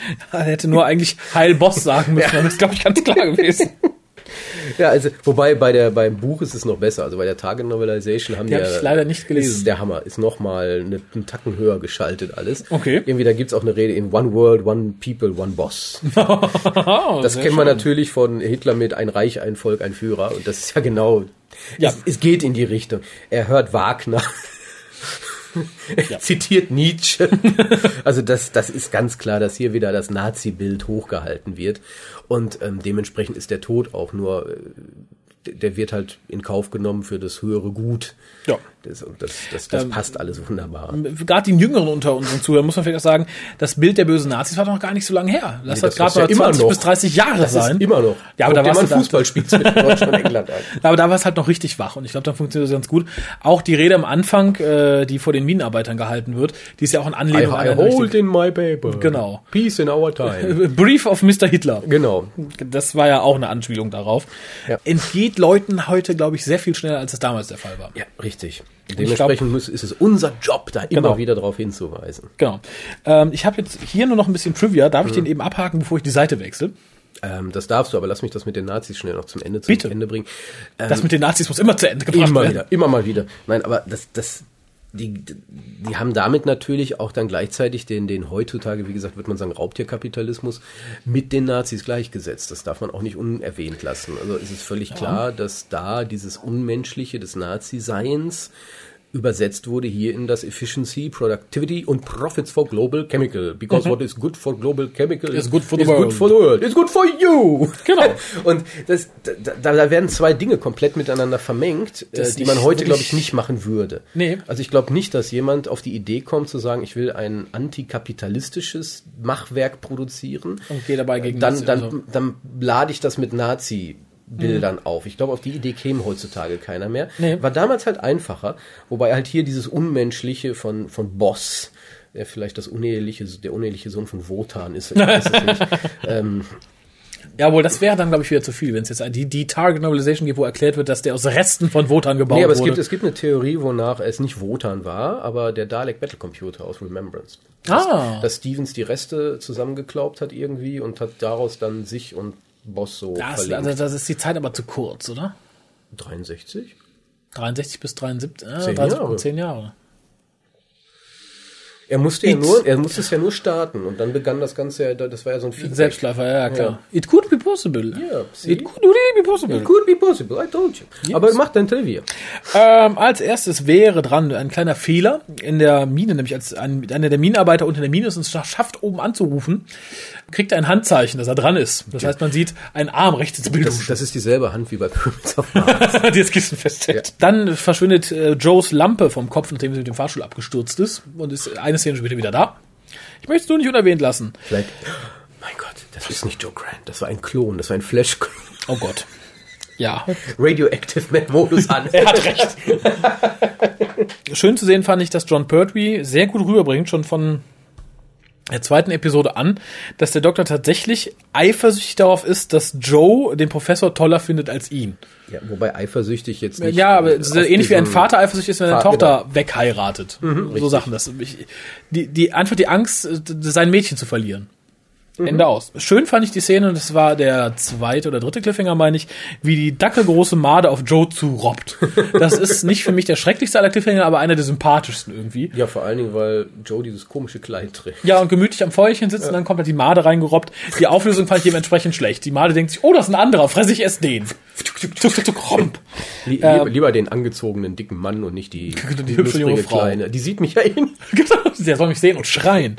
[SPEAKER 2] Er hätte nur eigentlich Heil Boss sagen müssen, dann ist, glaube ich, ganz klar gewesen.
[SPEAKER 1] Ja, also, wobei bei der, beim Buch ist es noch besser. Also bei der Target Novelization haben
[SPEAKER 2] Die
[SPEAKER 1] die,
[SPEAKER 2] hab
[SPEAKER 1] ja-
[SPEAKER 2] ich leider nicht gelesen.
[SPEAKER 1] Ist der Hammer. Ist nochmal eine, einen Tacken höher geschaltet alles.
[SPEAKER 2] Okay.
[SPEAKER 1] Irgendwie, da gibt's auch eine Rede in One World, One People, One Boss.
[SPEAKER 2] Oh,
[SPEAKER 1] Das man
[SPEAKER 2] schön.
[SPEAKER 1] natürlich von Hitler mit ein Reich, ein Volk, ein Führer. Und das ist ja genau,
[SPEAKER 2] Ja.
[SPEAKER 1] Es, es geht in die Richtung. Er hört Wagner. Er zitiert Nietzsche. also das, das ist ganz klar, dass hier wieder das Nazi-Bild hochgehalten wird. Und ähm, dementsprechend ist der Tod auch nur, äh, der wird halt in Kauf genommen für das höhere Gut.
[SPEAKER 2] Ja.
[SPEAKER 1] Das, und das, das, das
[SPEAKER 2] Ähm,
[SPEAKER 1] passt alles wunderbar.
[SPEAKER 2] Gerade den Jüngeren unter unseren Zuhörern muss man vielleicht auch sagen, das Bild der bösen Nazis war doch noch gar nicht so lange her. Lass
[SPEAKER 1] Nee,
[SPEAKER 2] das,
[SPEAKER 1] das
[SPEAKER 2] gerade
[SPEAKER 1] ja
[SPEAKER 2] mal
[SPEAKER 1] immer
[SPEAKER 2] 20
[SPEAKER 1] noch.
[SPEAKER 2] bis 30 Jahre
[SPEAKER 1] Das
[SPEAKER 2] sein.
[SPEAKER 1] immer noch.
[SPEAKER 2] Ja, aber
[SPEAKER 1] Guck
[SPEAKER 2] da du
[SPEAKER 1] ein
[SPEAKER 2] da-
[SPEAKER 1] Fußballspiel zwischen Deutschland und England an.
[SPEAKER 2] Aber da war es halt noch richtig wach und ich glaube, dann funktioniert das ganz gut. Auch die Rede am Anfang, äh, die vor den Minenarbeitern gehalten wird, die ist ja auch in
[SPEAKER 1] I,
[SPEAKER 2] Anlehnung
[SPEAKER 1] I
[SPEAKER 2] eine
[SPEAKER 1] hold in my paper.
[SPEAKER 2] Genau.
[SPEAKER 1] Peace in our time.
[SPEAKER 2] Brief of Mr. Hitler.
[SPEAKER 1] genau.
[SPEAKER 2] Das war ja auch eine Anspielung darauf.
[SPEAKER 1] Ja.
[SPEAKER 2] Entgeht Leuten heute, glaube ich, sehr viel schneller, als es damals der Fall war.
[SPEAKER 1] Ja, richtig.
[SPEAKER 2] Glaub-
[SPEAKER 1] Dementsprechend muss, ist es unser Job, da
[SPEAKER 2] Genau.
[SPEAKER 1] immer wieder darauf hinzuweisen.
[SPEAKER 2] Genau. Ähm, ich habe jetzt hier nur noch ein bisschen Trivia. Darf ich
[SPEAKER 1] Mhm.
[SPEAKER 2] den eben abhaken, bevor ich die Seite wechsle?
[SPEAKER 1] Ähm, das darfst du, aber lass mich das mit den Nazis schnell noch zum Ende, zum
[SPEAKER 2] Bitte.
[SPEAKER 1] Ende bringen. Ähm,
[SPEAKER 2] Das mit den Nazis muss immer zu Ende gebracht
[SPEAKER 1] immer
[SPEAKER 2] werden.
[SPEAKER 1] wieder, immer mal wieder. Nein, aber das, das, die, die haben damit natürlich auch dann gleichzeitig den, den heutzutage, wie gesagt, wird man sagen, Raubtierkapitalismus mit den Nazis gleichgesetzt. Das darf man auch nicht unerwähnt lassen. Also es ist völlig klar, dass da dieses Unmenschliche des Nazi-Seins übersetzt wurde hier in das Efficiency, Productivity und Profits for Global Chemical. Because what is good for global chemical
[SPEAKER 2] Is good for the
[SPEAKER 1] is
[SPEAKER 2] world.
[SPEAKER 1] good for the world. It's good for you.
[SPEAKER 2] Genau.
[SPEAKER 1] Und das, da, da werden zwei Dinge komplett miteinander vermengt, äh,
[SPEAKER 2] Das
[SPEAKER 1] die man heute, glaube ich, nicht machen würde.
[SPEAKER 2] Nee.
[SPEAKER 1] Also ich glaube nicht, dass jemand auf die Idee kommt zu sagen, ich will ein antikapitalistisches Machwerk produzieren.
[SPEAKER 2] Und gehe dabei gegen
[SPEAKER 1] dann, dann,
[SPEAKER 2] also-
[SPEAKER 1] dann lade ich das mit Nazi. Bildern auf. Ich glaube, auf die Idee käme heutzutage keiner mehr.
[SPEAKER 2] Nee.
[SPEAKER 1] War damals halt einfacher, wobei halt hier dieses Unmenschliche von, von Boss, der vielleicht das uneheliche, der uneheliche Sohn von Wotan ist, ich weiß es nicht. ähm,
[SPEAKER 2] Jawohl, das wäre dann, glaube ich, wieder zu viel, wenn es jetzt die, die Target Novelization gibt, wo erklärt wird, dass der aus Resten von Wotan gebaut
[SPEAKER 1] Nee, aber es
[SPEAKER 2] wurde.
[SPEAKER 1] gibt, es gibt eine Theorie, wonach es nicht Wotan war, aber der Dalek Battle Computer aus Remembrance.
[SPEAKER 2] Ah.
[SPEAKER 1] Dass, dass Stevens die Reste zusammengeklaubt hat irgendwie und hat daraus dann sich und Boss so
[SPEAKER 2] das,
[SPEAKER 1] verlinkt.
[SPEAKER 2] also, das ist die Zeit aber zu kurz, oder?
[SPEAKER 1] 63?
[SPEAKER 2] 63 bis 73, äh,
[SPEAKER 1] Zehn
[SPEAKER 2] 30,
[SPEAKER 1] Jahre.
[SPEAKER 2] 10 Jahre.
[SPEAKER 1] Er musste ja nur, er musste es ja nur starten und dann begann das Ganze ja, das war ja so ein Feedback.
[SPEAKER 2] Selbstläufer, ja, ja, klar. It could be possible.
[SPEAKER 1] Ja, see?
[SPEAKER 2] It could really be possible.
[SPEAKER 1] It could be possible, I told you. Aber mach dein Trivia.
[SPEAKER 2] Ähm, als erstes wäre dran ein kleiner Fehler in der Mine, nämlich als ein, einer der Minenarbeiter unter der Mine ist und es schafft, oben anzurufen, kriegt er ein Handzeichen, dass er dran ist. Das heißt, man sieht einen Arm rechts ins Bild.
[SPEAKER 1] Das, das ist dieselbe Hand wie bei Pyramids of Mars.
[SPEAKER 2] die jetzt Kissen festhält. Dann verschwindet äh, Joes Lampe vom Kopf, nachdem sie mit dem Fahrstuhl abgestürzt ist und ist eine Szene später wieder da. Ich möchte es nur nicht unerwähnt lassen.
[SPEAKER 1] Vielleicht, mein Gott, das ist nicht Joe Grant, das war ein Klon, das war ein Flash-Klon.
[SPEAKER 2] Oh Gott. Ja.
[SPEAKER 1] Radioactive Man-Modus an.
[SPEAKER 2] Er hat recht. Schön zu sehen fand ich, dass John Pertwee sehr gut rüberbringt, schon von der zweiten Episode an, dass der Doktor tatsächlich eifersüchtig darauf ist, dass Joe den Professor toller findet als ihn.
[SPEAKER 1] Ja, wobei eifersüchtig jetzt nicht.
[SPEAKER 2] Ja, aber ist
[SPEAKER 1] auf
[SPEAKER 2] ähnlich wie ein Vater eifersüchtig ist, wenn eine Tochter
[SPEAKER 1] genau.
[SPEAKER 2] wegheiratet. so
[SPEAKER 1] richtig.
[SPEAKER 2] Sachen. Das, die, die, einfach die Angst, äh, sein Mädchen zu verlieren.
[SPEAKER 1] Mhm.
[SPEAKER 2] Ende aus. Schön fand ich die Szene, und das war der zweite oder dritte Cliffhanger, meine ich, wie die dackelgroße Made auf Joe zurobbt. Das ist nicht für mich der schrecklichste aller Cliffhanger, aber einer der sympathischsten irgendwie.
[SPEAKER 1] Ja, vor allen Dingen, weil Joe dieses komische Kleid trägt.
[SPEAKER 2] Ja, und gemütlich am Feuerchen sitzt und dann kommt halt die Made reingerobbt. Die Auflösung fand ich dementsprechend schlecht. Die Made denkt sich, oh, das ist ein anderer, fress ich erst den.
[SPEAKER 1] Lie lieber, lieber den angezogenen dicken Mann und nicht die,
[SPEAKER 2] die hübsche junge Frau.
[SPEAKER 1] kleine. Die sieht mich ja eh nicht.
[SPEAKER 2] Genau, der soll mich sehen und schreien.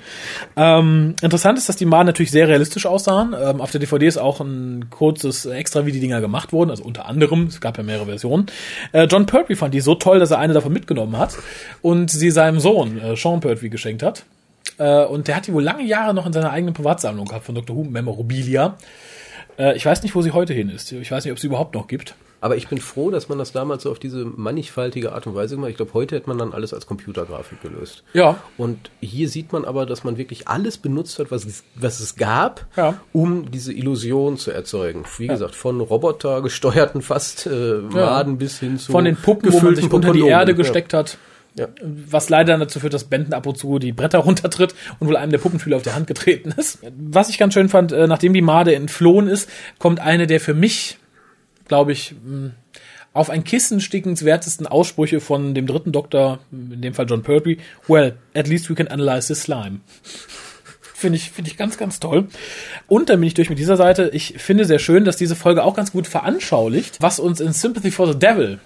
[SPEAKER 2] Ähm, interessant ist, dass die Maden natürlich sehr realistisch aussahen. Ähm, auf der DVD ist auch ein kurzes Extra, wie die Dinger gemacht wurden, also unter anderem, es gab ja mehrere Versionen. Äh, John Pertwee fand die so toll, dass er eine davon mitgenommen hat und sie seinem Sohn, äh, Sean Pertwee, geschenkt hat. Äh, und der hat die wohl lange Jahre noch in seiner eigenen Privatsammlung gehabt von Dr. Who, Memorabilia. Äh, ich weiß nicht, wo sie heute hin ist. Ich weiß nicht, ob sie überhaupt noch gibt.
[SPEAKER 1] Aber ich bin froh, dass man das damals so auf diese mannigfaltige Art und Weise gemacht hat. Ich glaube, heute hätte man dann alles als Computergrafik gelöst.
[SPEAKER 2] Ja.
[SPEAKER 1] Und hier sieht man aber, dass man wirklich alles benutzt hat, was es, was es gab,
[SPEAKER 2] Ja.
[SPEAKER 1] um diese Illusion zu erzeugen. Wie gesagt, von Roboter gesteuerten fast äh, Maden bis hin zu
[SPEAKER 2] Von den Puppen, wo man sich unter die. Erde
[SPEAKER 1] Ja.
[SPEAKER 2] gesteckt hat.
[SPEAKER 1] Ja.
[SPEAKER 2] Was leider dazu führt, dass Benton ab und zu die Bretter runtertritt und wohl einem der Puppenspieler auf die Hand getreten ist. Was ich ganz schön fand, äh, nachdem die Made entflohen ist, kommt eine der für mich, glaube ich, mh, auf ein Kissen stickenswertesten Aussprüche von dem dritten Doktor, in dem Fall John Pertwee. Well, at least we can analyze this slime. Finde ich, finde ich ganz, ganz toll. Und dann bin ich durch mit dieser Seite. Ich finde sehr schön, dass diese Folge auch ganz gut veranschaulicht, was uns in Sympathy for the Devil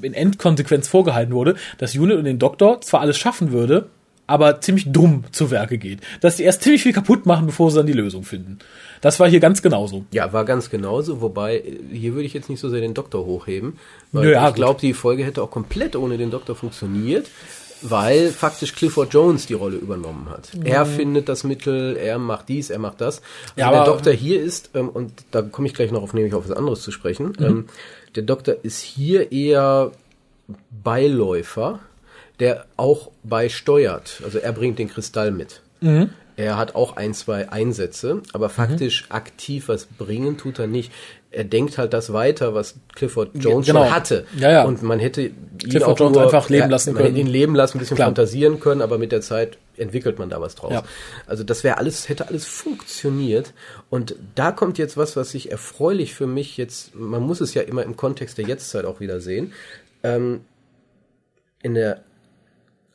[SPEAKER 2] in Endkonsequenz vorgehalten wurde, dass Unit und den Doktor zwar alles schaffen würde, aber ziemlich dumm zu Werke geht. Dass die erst ziemlich viel kaputt machen, bevor sie dann die Lösung finden. Das war hier ganz genauso.
[SPEAKER 1] Ja, war ganz genauso, wobei äh, hier würde ich jetzt nicht so sehr den Doktor hochheben, weil
[SPEAKER 2] Nö, ja,
[SPEAKER 1] ich glaube, die Folge hätte auch komplett ohne den Doktor funktioniert, weil faktisch Clifford Jones die Rolle übernommen hat. Er findet das Mittel, er macht dies, er macht das. Also
[SPEAKER 2] Ja,
[SPEAKER 1] der Doktor hier ist, ähm, und da komme ich gleich noch auf, nämlich auf was anderes zu sprechen, ähm, der Doktor ist hier eher Beiläufer, der auch beisteuert. Also er bringt den Kristall mit. Er hat auch ein, zwei Einsätze, aber faktisch aktiv was bringen tut er nicht. Er denkt halt das weiter, was Clifford Jones
[SPEAKER 2] genau.
[SPEAKER 1] schon hatte.
[SPEAKER 2] Ja, ja.
[SPEAKER 1] Und man hätte ihn auch
[SPEAKER 2] Jones
[SPEAKER 1] nur,
[SPEAKER 2] einfach leben
[SPEAKER 1] ja,
[SPEAKER 2] lassen
[SPEAKER 1] man hätte
[SPEAKER 2] können.
[SPEAKER 1] ihn leben lassen, ein bisschen
[SPEAKER 2] Klar.
[SPEAKER 1] fantasieren können, aber mit der Zeit entwickelt man da was draus.
[SPEAKER 2] Ja.
[SPEAKER 1] Also das wäre alles, hätte alles funktioniert. Und da kommt jetzt was, was sich erfreulich für mich jetzt, man muss es ja immer im Kontext der Jetztzeit auch wieder sehen. Ähm, in der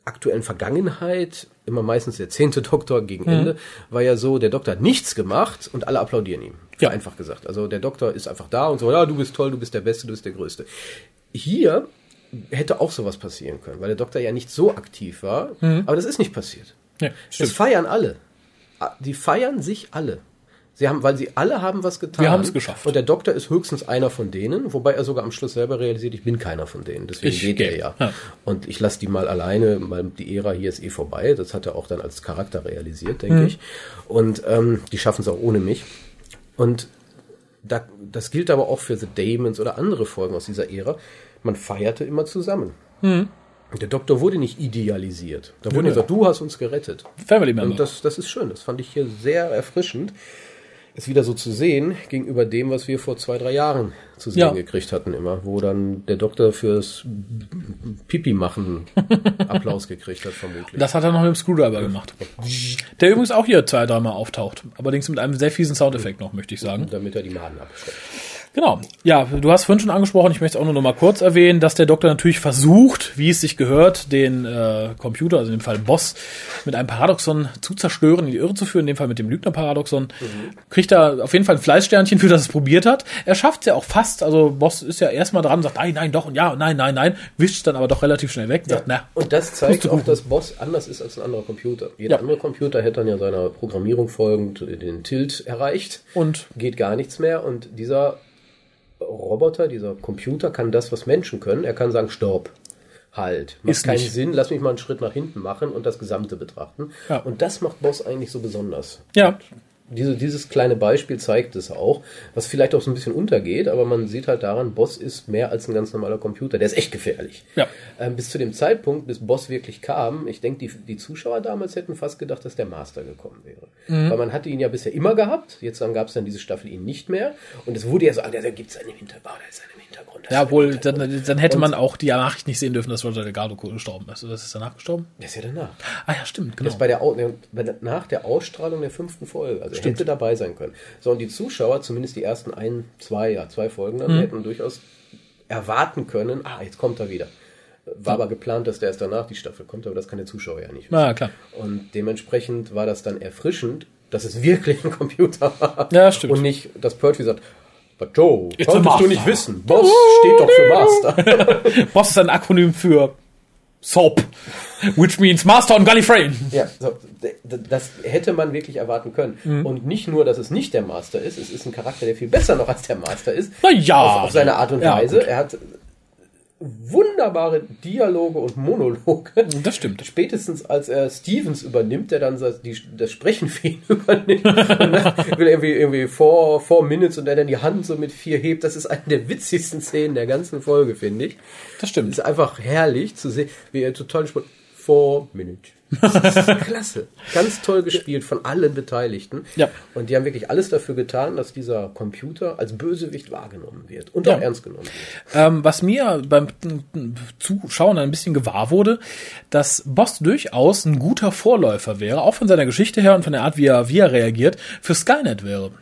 [SPEAKER 1] aktuellen Vergangenheit, immer meistens der zehnte Doktor gegen
[SPEAKER 2] Mhm.
[SPEAKER 1] Ende, war ja so, der Doktor hat nichts gemacht und alle applaudieren ihm.
[SPEAKER 2] Ja.
[SPEAKER 1] Einfach gesagt. Also der Doktor ist einfach da und so, ja, du bist toll, du bist der Beste, du bist der Größte. Hier hätte auch sowas passieren können, weil der Doktor ja nicht so aktiv war, aber das ist nicht passiert.
[SPEAKER 2] Ja,
[SPEAKER 1] Das
[SPEAKER 2] stimmt.
[SPEAKER 1] feiern alle. Ah, Die feiern sich alle. Sie haben, weil sie alle haben was getan.
[SPEAKER 2] Wir haben's geschafft.
[SPEAKER 1] Und der Doktor ist höchstens einer von denen, wobei er sogar am Schluss selber realisiert, ich bin keiner von denen. Deswegen
[SPEAKER 2] Ich
[SPEAKER 1] geht
[SPEAKER 2] geh.
[SPEAKER 1] er ja.
[SPEAKER 2] Ja.
[SPEAKER 1] Und ich lasse die mal alleine, weil die Ära hier ist eh vorbei. Das hat er auch dann als Charakter realisiert,
[SPEAKER 2] Mhm.
[SPEAKER 1] denke ich. Und ähm, die schaffen es auch ohne mich. Und da, das gilt aber auch für The Damons oder andere Folgen aus dieser Ära. Man feierte immer zusammen. Der Doktor wurde nicht idealisiert. Da wurde
[SPEAKER 2] Nö.
[SPEAKER 1] gesagt, du hast uns gerettet.
[SPEAKER 2] Family Member.
[SPEAKER 1] Und das, das ist schön. Das fand ich hier sehr erfrischend, es wieder so zu sehen gegenüber dem, was wir vor zwei, drei Jahren zu sehen
[SPEAKER 2] Ja.
[SPEAKER 1] gekriegt hatten immer, wo dann der Doktor fürs Pipi machen Applaus gekriegt hat, vermutlich.
[SPEAKER 2] Das hat er noch mit dem Screwdriver gemacht. Der übrigens auch hier zwei, dreimal auftaucht. Allerdings mit einem sehr fiesen Soundeffekt noch, möchte ich sagen.
[SPEAKER 1] damit er die Maden abschreckt.
[SPEAKER 2] Genau. Ja, du hast vorhin schon angesprochen, ich möchte es auch nur noch mal kurz erwähnen, dass der Doktor natürlich versucht, wie es sich gehört, den äh, Computer, also in dem Fall Boss, mit einem Paradoxon zu zerstören, in die Irre zu führen, in dem Fall mit dem Lügner-Paradoxon. Kriegt er auf jeden Fall ein Fleißsternchen für, dass es probiert hat. Er schafft es ja auch fast, also Boss ist ja erstmal dran, sagt nein, nein, doch und ja, nein, nein, nein, wischt dann aber doch relativ schnell weg und sagt, na,
[SPEAKER 1] Und das zeigt auch, dass Boss anders ist als ein anderer Computer. Jeder
[SPEAKER 2] Ja.
[SPEAKER 1] andere Computer hätte dann ja seiner Programmierung folgend den Tilt erreicht.
[SPEAKER 2] und
[SPEAKER 1] geht gar nichts mehr und dieser Roboter, dieser Computer kann das, was Menschen können. Er kann sagen, stopp, halt, macht
[SPEAKER 2] Ist
[SPEAKER 1] keinen
[SPEAKER 2] nicht.
[SPEAKER 1] Sinn, lass mich mal einen Schritt nach hinten machen und das Gesamte betrachten.
[SPEAKER 2] Ja.
[SPEAKER 1] Und das macht Boss eigentlich so besonders.
[SPEAKER 2] ja,
[SPEAKER 1] diese, dieses kleine Beispiel zeigt es auch, was vielleicht auch so ein bisschen untergeht, aber man sieht halt daran, Boss ist mehr als ein ganz normaler Computer. Der ist echt gefährlich.
[SPEAKER 2] Ja.
[SPEAKER 1] Ähm, bis zu dem Zeitpunkt, bis Boss wirklich kam, ich denke, die, die Zuschauer damals hätten fast gedacht, dass der Master gekommen wäre.
[SPEAKER 2] Mhm.
[SPEAKER 1] Weil man hatte ihn ja bisher immer gehabt, jetzt dann gab es dann diese Staffel ihn nicht mehr. Und es wurde ja so, ah, der gibt es einen im Hintergrund, der ist einen im Hintergrund.
[SPEAKER 2] Ja, wohl, dann, dann hätte man auch die Nachricht nicht sehen dürfen, dass Roger Delgado gestorben ist. Oder ist danach gestorben?
[SPEAKER 1] Der ist ja danach.
[SPEAKER 2] Ah ja, stimmt,
[SPEAKER 1] Das
[SPEAKER 2] genau.
[SPEAKER 1] ist bei der, Au- nach der Ausstrahlung der fünften Folge. Also er hätte dabei sein können. So, und die Zuschauer, zumindest die ersten ein, zwei, ja, zwei Folgen dann, hätten durchaus erwarten können, ah, jetzt kommt er wieder. War aber geplant, dass der erst danach die Staffel kommt, aber das kann der Zuschauer ja nicht wissen.
[SPEAKER 2] Ah, klar.
[SPEAKER 1] Und dementsprechend war das dann erfrischend, dass es wirklich ein Computer war.
[SPEAKER 2] Ja, stimmt.
[SPEAKER 1] Und nicht, dass Pertwee sagt, but Joe,
[SPEAKER 2] It's
[SPEAKER 1] konntest
[SPEAKER 2] Master."
[SPEAKER 1] du nicht wissen. Boss steht doch für Master.
[SPEAKER 2] Boss ist ein Akronym für SOAP, which means Master on Gallifrey.
[SPEAKER 1] Ja, so, das hätte man wirklich erwarten können.
[SPEAKER 2] Mhm.
[SPEAKER 1] Und nicht nur, dass es nicht der Master ist, es ist ein Charakter, der viel besser noch als der Master ist.
[SPEAKER 2] Na ja.
[SPEAKER 1] Auf, auf seine Art und
[SPEAKER 2] Ja,
[SPEAKER 1] Weise.
[SPEAKER 2] gut.
[SPEAKER 1] er hat wunderbare Dialoge und Monologe.
[SPEAKER 2] Das stimmt.
[SPEAKER 1] Spätestens als er Stevens übernimmt, der dann das, die, das Sprechen für ihn übernimmt. Und dann will irgendwie, irgendwie four, four Minutes und er dann die Hand so mit vier hebt. Das ist eine der witzigsten Szenen der ganzen Folge, finde ich.
[SPEAKER 2] Das stimmt.
[SPEAKER 1] ist einfach herrlich zu sehen, wie er total spannend. Four Minutes. Das ist klasse. Ganz toll gespielt von allen Beteiligten.
[SPEAKER 2] Ja.
[SPEAKER 1] Und die haben wirklich alles dafür getan, dass dieser Computer als Bösewicht wahrgenommen wird und
[SPEAKER 2] Ja.
[SPEAKER 1] auch ernst genommen wird.
[SPEAKER 2] Ähm, was mir beim Zuschauen ein bisschen gewahr wurde, dass Boss durchaus ein guter Vorläufer wäre, auch von seiner Geschichte her und von der Art, wie er, wie er reagiert, für Skynet wäre.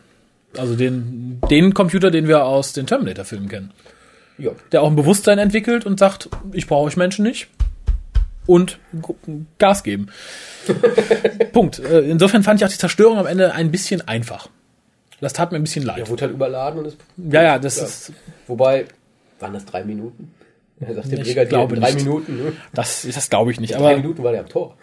[SPEAKER 2] Also den, den Computer, den wir aus den Terminator-Filmen kennen.
[SPEAKER 1] Ja.
[SPEAKER 2] Der auch ein Bewusstsein entwickelt und sagt, ich brauche euch Menschen nicht. Und Gas geben. Punkt. Äh, Insofern fand ich auch die Zerstörung am Ende ein bisschen einfach. Das tat mir ein bisschen
[SPEAKER 1] Er
[SPEAKER 2] leid.
[SPEAKER 1] wurde halt überladen und ist.
[SPEAKER 2] Ja, ja, das
[SPEAKER 1] Ja.
[SPEAKER 2] ist,
[SPEAKER 1] Wobei, waren das drei Minuten? Er sagt der
[SPEAKER 2] Ich
[SPEAKER 1] Brigadier,
[SPEAKER 2] glaube
[SPEAKER 1] drei
[SPEAKER 2] nicht.
[SPEAKER 1] Minuten. Ne?
[SPEAKER 2] das, das glaube ich nicht.
[SPEAKER 1] Drei
[SPEAKER 2] Aber
[SPEAKER 1] Minuten war der am Tor.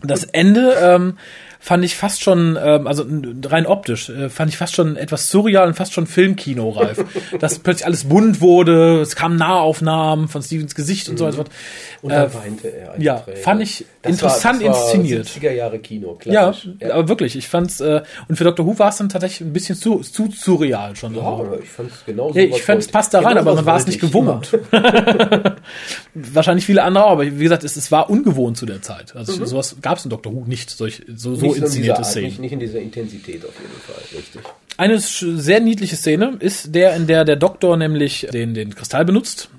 [SPEAKER 2] Das Ende ähm, fand ich fast schon, ähm, also rein optisch, äh, fand ich fast schon etwas surreal und fast schon Filmkino-reif. Dass plötzlich alles bunt wurde, es kamen Nahaufnahmen von Stevens Gesicht und so weiter.
[SPEAKER 1] Und dann
[SPEAKER 2] Äh,
[SPEAKER 1] weinte er.
[SPEAKER 2] ja,
[SPEAKER 1] Träne.
[SPEAKER 2] fand ich
[SPEAKER 1] Das
[SPEAKER 2] interessant
[SPEAKER 1] war, das war
[SPEAKER 2] inszeniert.
[SPEAKER 1] 70er Jahre Kino,
[SPEAKER 2] Ja,
[SPEAKER 1] klassisch.
[SPEAKER 2] aber wirklich, ich fand's, äh, und für Dr. Who war es dann tatsächlich ein bisschen zu, zu surreal schon.
[SPEAKER 1] Ja,
[SPEAKER 2] Also,
[SPEAKER 1] aber ich fand es genauso.
[SPEAKER 2] Ja, ich fand, es passt da rein, aber man war es nicht gewohnt. Wahrscheinlich viele andere auch, aber wie gesagt, es, es war ungewohnt zu der Zeit. Also sowas gab es in Dr. Who nicht, solch, so, so
[SPEAKER 1] Mhm. Nicht so in dieser
[SPEAKER 2] inszenierte
[SPEAKER 1] Art,
[SPEAKER 2] Szenen.
[SPEAKER 1] Nicht, nicht in dieser Intensität auf jeden Fall, richtig.
[SPEAKER 2] Eine sehr niedliche Szene ist der, in der der Doktor nämlich den, den Kristall benutzt,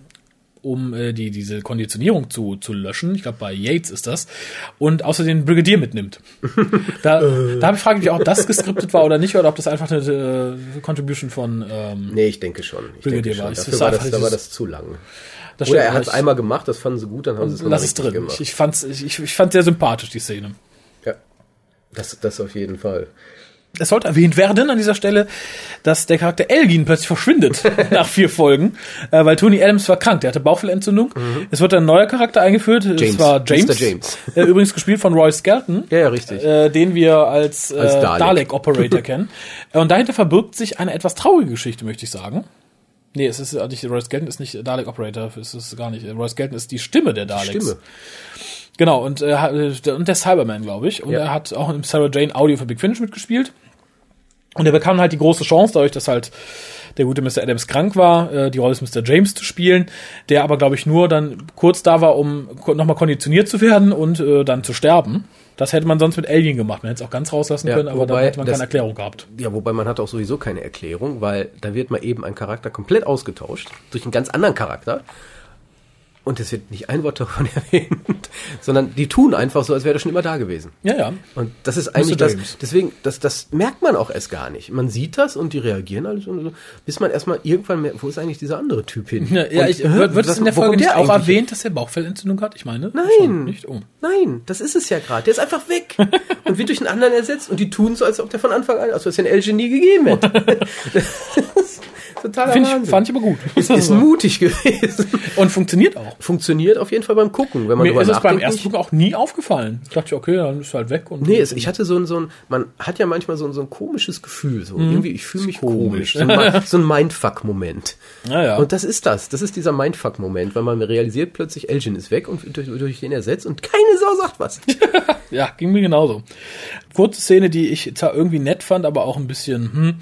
[SPEAKER 2] um äh, die, diese Konditionierung zu, zu löschen. Ich glaube, bei Yates ist das. Und außerdem den Brigadier mitnimmt. Da, da habe ich frage mich, ob das geskriptet war oder nicht, oder ob das einfach eine äh, Contribution von ähm,
[SPEAKER 1] Nee, ich denke schon. Ich
[SPEAKER 2] Brigadier
[SPEAKER 1] denke schon.
[SPEAKER 2] war. Es
[SPEAKER 1] Dafür
[SPEAKER 2] ist
[SPEAKER 1] war das, da war das zu lang.
[SPEAKER 2] das
[SPEAKER 1] Oder er hat es einmal gemacht, das fanden sie gut, dann haben sie es nochmal
[SPEAKER 2] Lass es drin.
[SPEAKER 1] gemacht.
[SPEAKER 2] Ich, ich fand's, ich, ich, ich fand sehr sympathisch, die Szene.
[SPEAKER 1] Das, das auf jeden Fall.
[SPEAKER 2] Es sollte erwähnt werden an dieser Stelle, dass der Charakter Elgin plötzlich verschwindet nach vier Folgen, äh, weil Tony Adams war krank, der hatte Bauchfellentzündung. Es wird ein neuer Charakter eingeführt,
[SPEAKER 1] Mhm. James.
[SPEAKER 2] es war James,
[SPEAKER 1] Mr. James.
[SPEAKER 2] Äh, übrigens gespielt von Roy Skelton,
[SPEAKER 1] Ja, ja, richtig.
[SPEAKER 2] äh, den wir als, äh,
[SPEAKER 1] Als Dalek.
[SPEAKER 2] Dalek-Operator kennen. Äh, Und dahinter verbirgt sich eine etwas traurige Geschichte, möchte ich sagen. Nee, es ist äh, nicht, Roy Skelton ist nicht Dalek-Operator, es ist gar nicht. Roy Skelton ist die Stimme der Daleks.
[SPEAKER 1] Stimme.
[SPEAKER 2] Genau, und, äh, äh, und der Cyberman, glaube ich. Und
[SPEAKER 1] Ja.
[SPEAKER 2] er hat auch im Sarah Jane Audio für Big Finish mitgespielt. Und er bekam halt die große Chance, dadurch, dass halt der gute Mr. Adams krank war, äh, die Rolle des Mr. James zu spielen, der aber, glaube ich, nur dann kurz da war, um nochmal konditioniert zu werden und äh, dann zu sterben. Das hätte man sonst mit Alien gemacht. Man hätte es auch ganz rauslassen
[SPEAKER 1] Ja,
[SPEAKER 2] können, aber
[SPEAKER 1] wobei
[SPEAKER 2] hätte man
[SPEAKER 1] das-
[SPEAKER 2] keine Erklärung gehabt.
[SPEAKER 1] Ja, wobei man hat auch sowieso keine Erklärung, weil da wird mal eben ein Charakter komplett ausgetauscht durch einen ganz anderen Charakter. Und es wird nicht ein Wort davon erwähnt, sondern die tun einfach so, als wäre das schon immer da gewesen.
[SPEAKER 2] Ja, ja.
[SPEAKER 1] Und das ist eigentlich das, deswegen, das, das merkt man auch erst gar nicht. Man sieht das und die reagieren alles und so, bis man erstmal irgendwann merkt, wo ist eigentlich dieser andere Typ hin?
[SPEAKER 2] Ja, ja
[SPEAKER 1] und,
[SPEAKER 2] ich,
[SPEAKER 1] äh,
[SPEAKER 2] wird, wird es in der Folge nicht auch erwähnt, dass er Bauchfellentzündung hat? Ich meine.
[SPEAKER 1] Nein.
[SPEAKER 2] Nicht. Oh.
[SPEAKER 1] Nein, das ist es ja gerade. Der ist einfach weg und wird durch einen anderen ersetzt und die tun so, als ob der von Anfang an, als ob es den El Genie gegeben hätte. das Totaler
[SPEAKER 2] Find ich,
[SPEAKER 1] Wahnsinn.
[SPEAKER 2] fand ich aber gut.
[SPEAKER 1] ist mutig gewesen.
[SPEAKER 2] Und funktioniert auch.
[SPEAKER 1] Funktioniert auf jeden Fall beim Gucken, wenn man
[SPEAKER 2] Mir
[SPEAKER 1] drüber
[SPEAKER 2] ist es beim ersten Gucken auch nie aufgefallen. Ich dachte, okay, dann ist halt weg. Und
[SPEAKER 1] Nee, es, ich hatte so ein, so ein, man hat ja manchmal so ein, so ein komisches Gefühl, so irgendwie, ich fühle mich komisch,
[SPEAKER 2] komisch.
[SPEAKER 1] so ein, Mi- so ein Mindfuck-Moment.
[SPEAKER 2] Naja.
[SPEAKER 1] Und das ist das, das ist dieser Mindfuck-Moment, weil man realisiert plötzlich, Elgin ist weg und durch, durch den ersetzt und keine Sau sagt was.
[SPEAKER 2] Ja, ging mir genauso. Kurze Szene, die ich zwar irgendwie nett fand, aber auch ein bisschen, hm,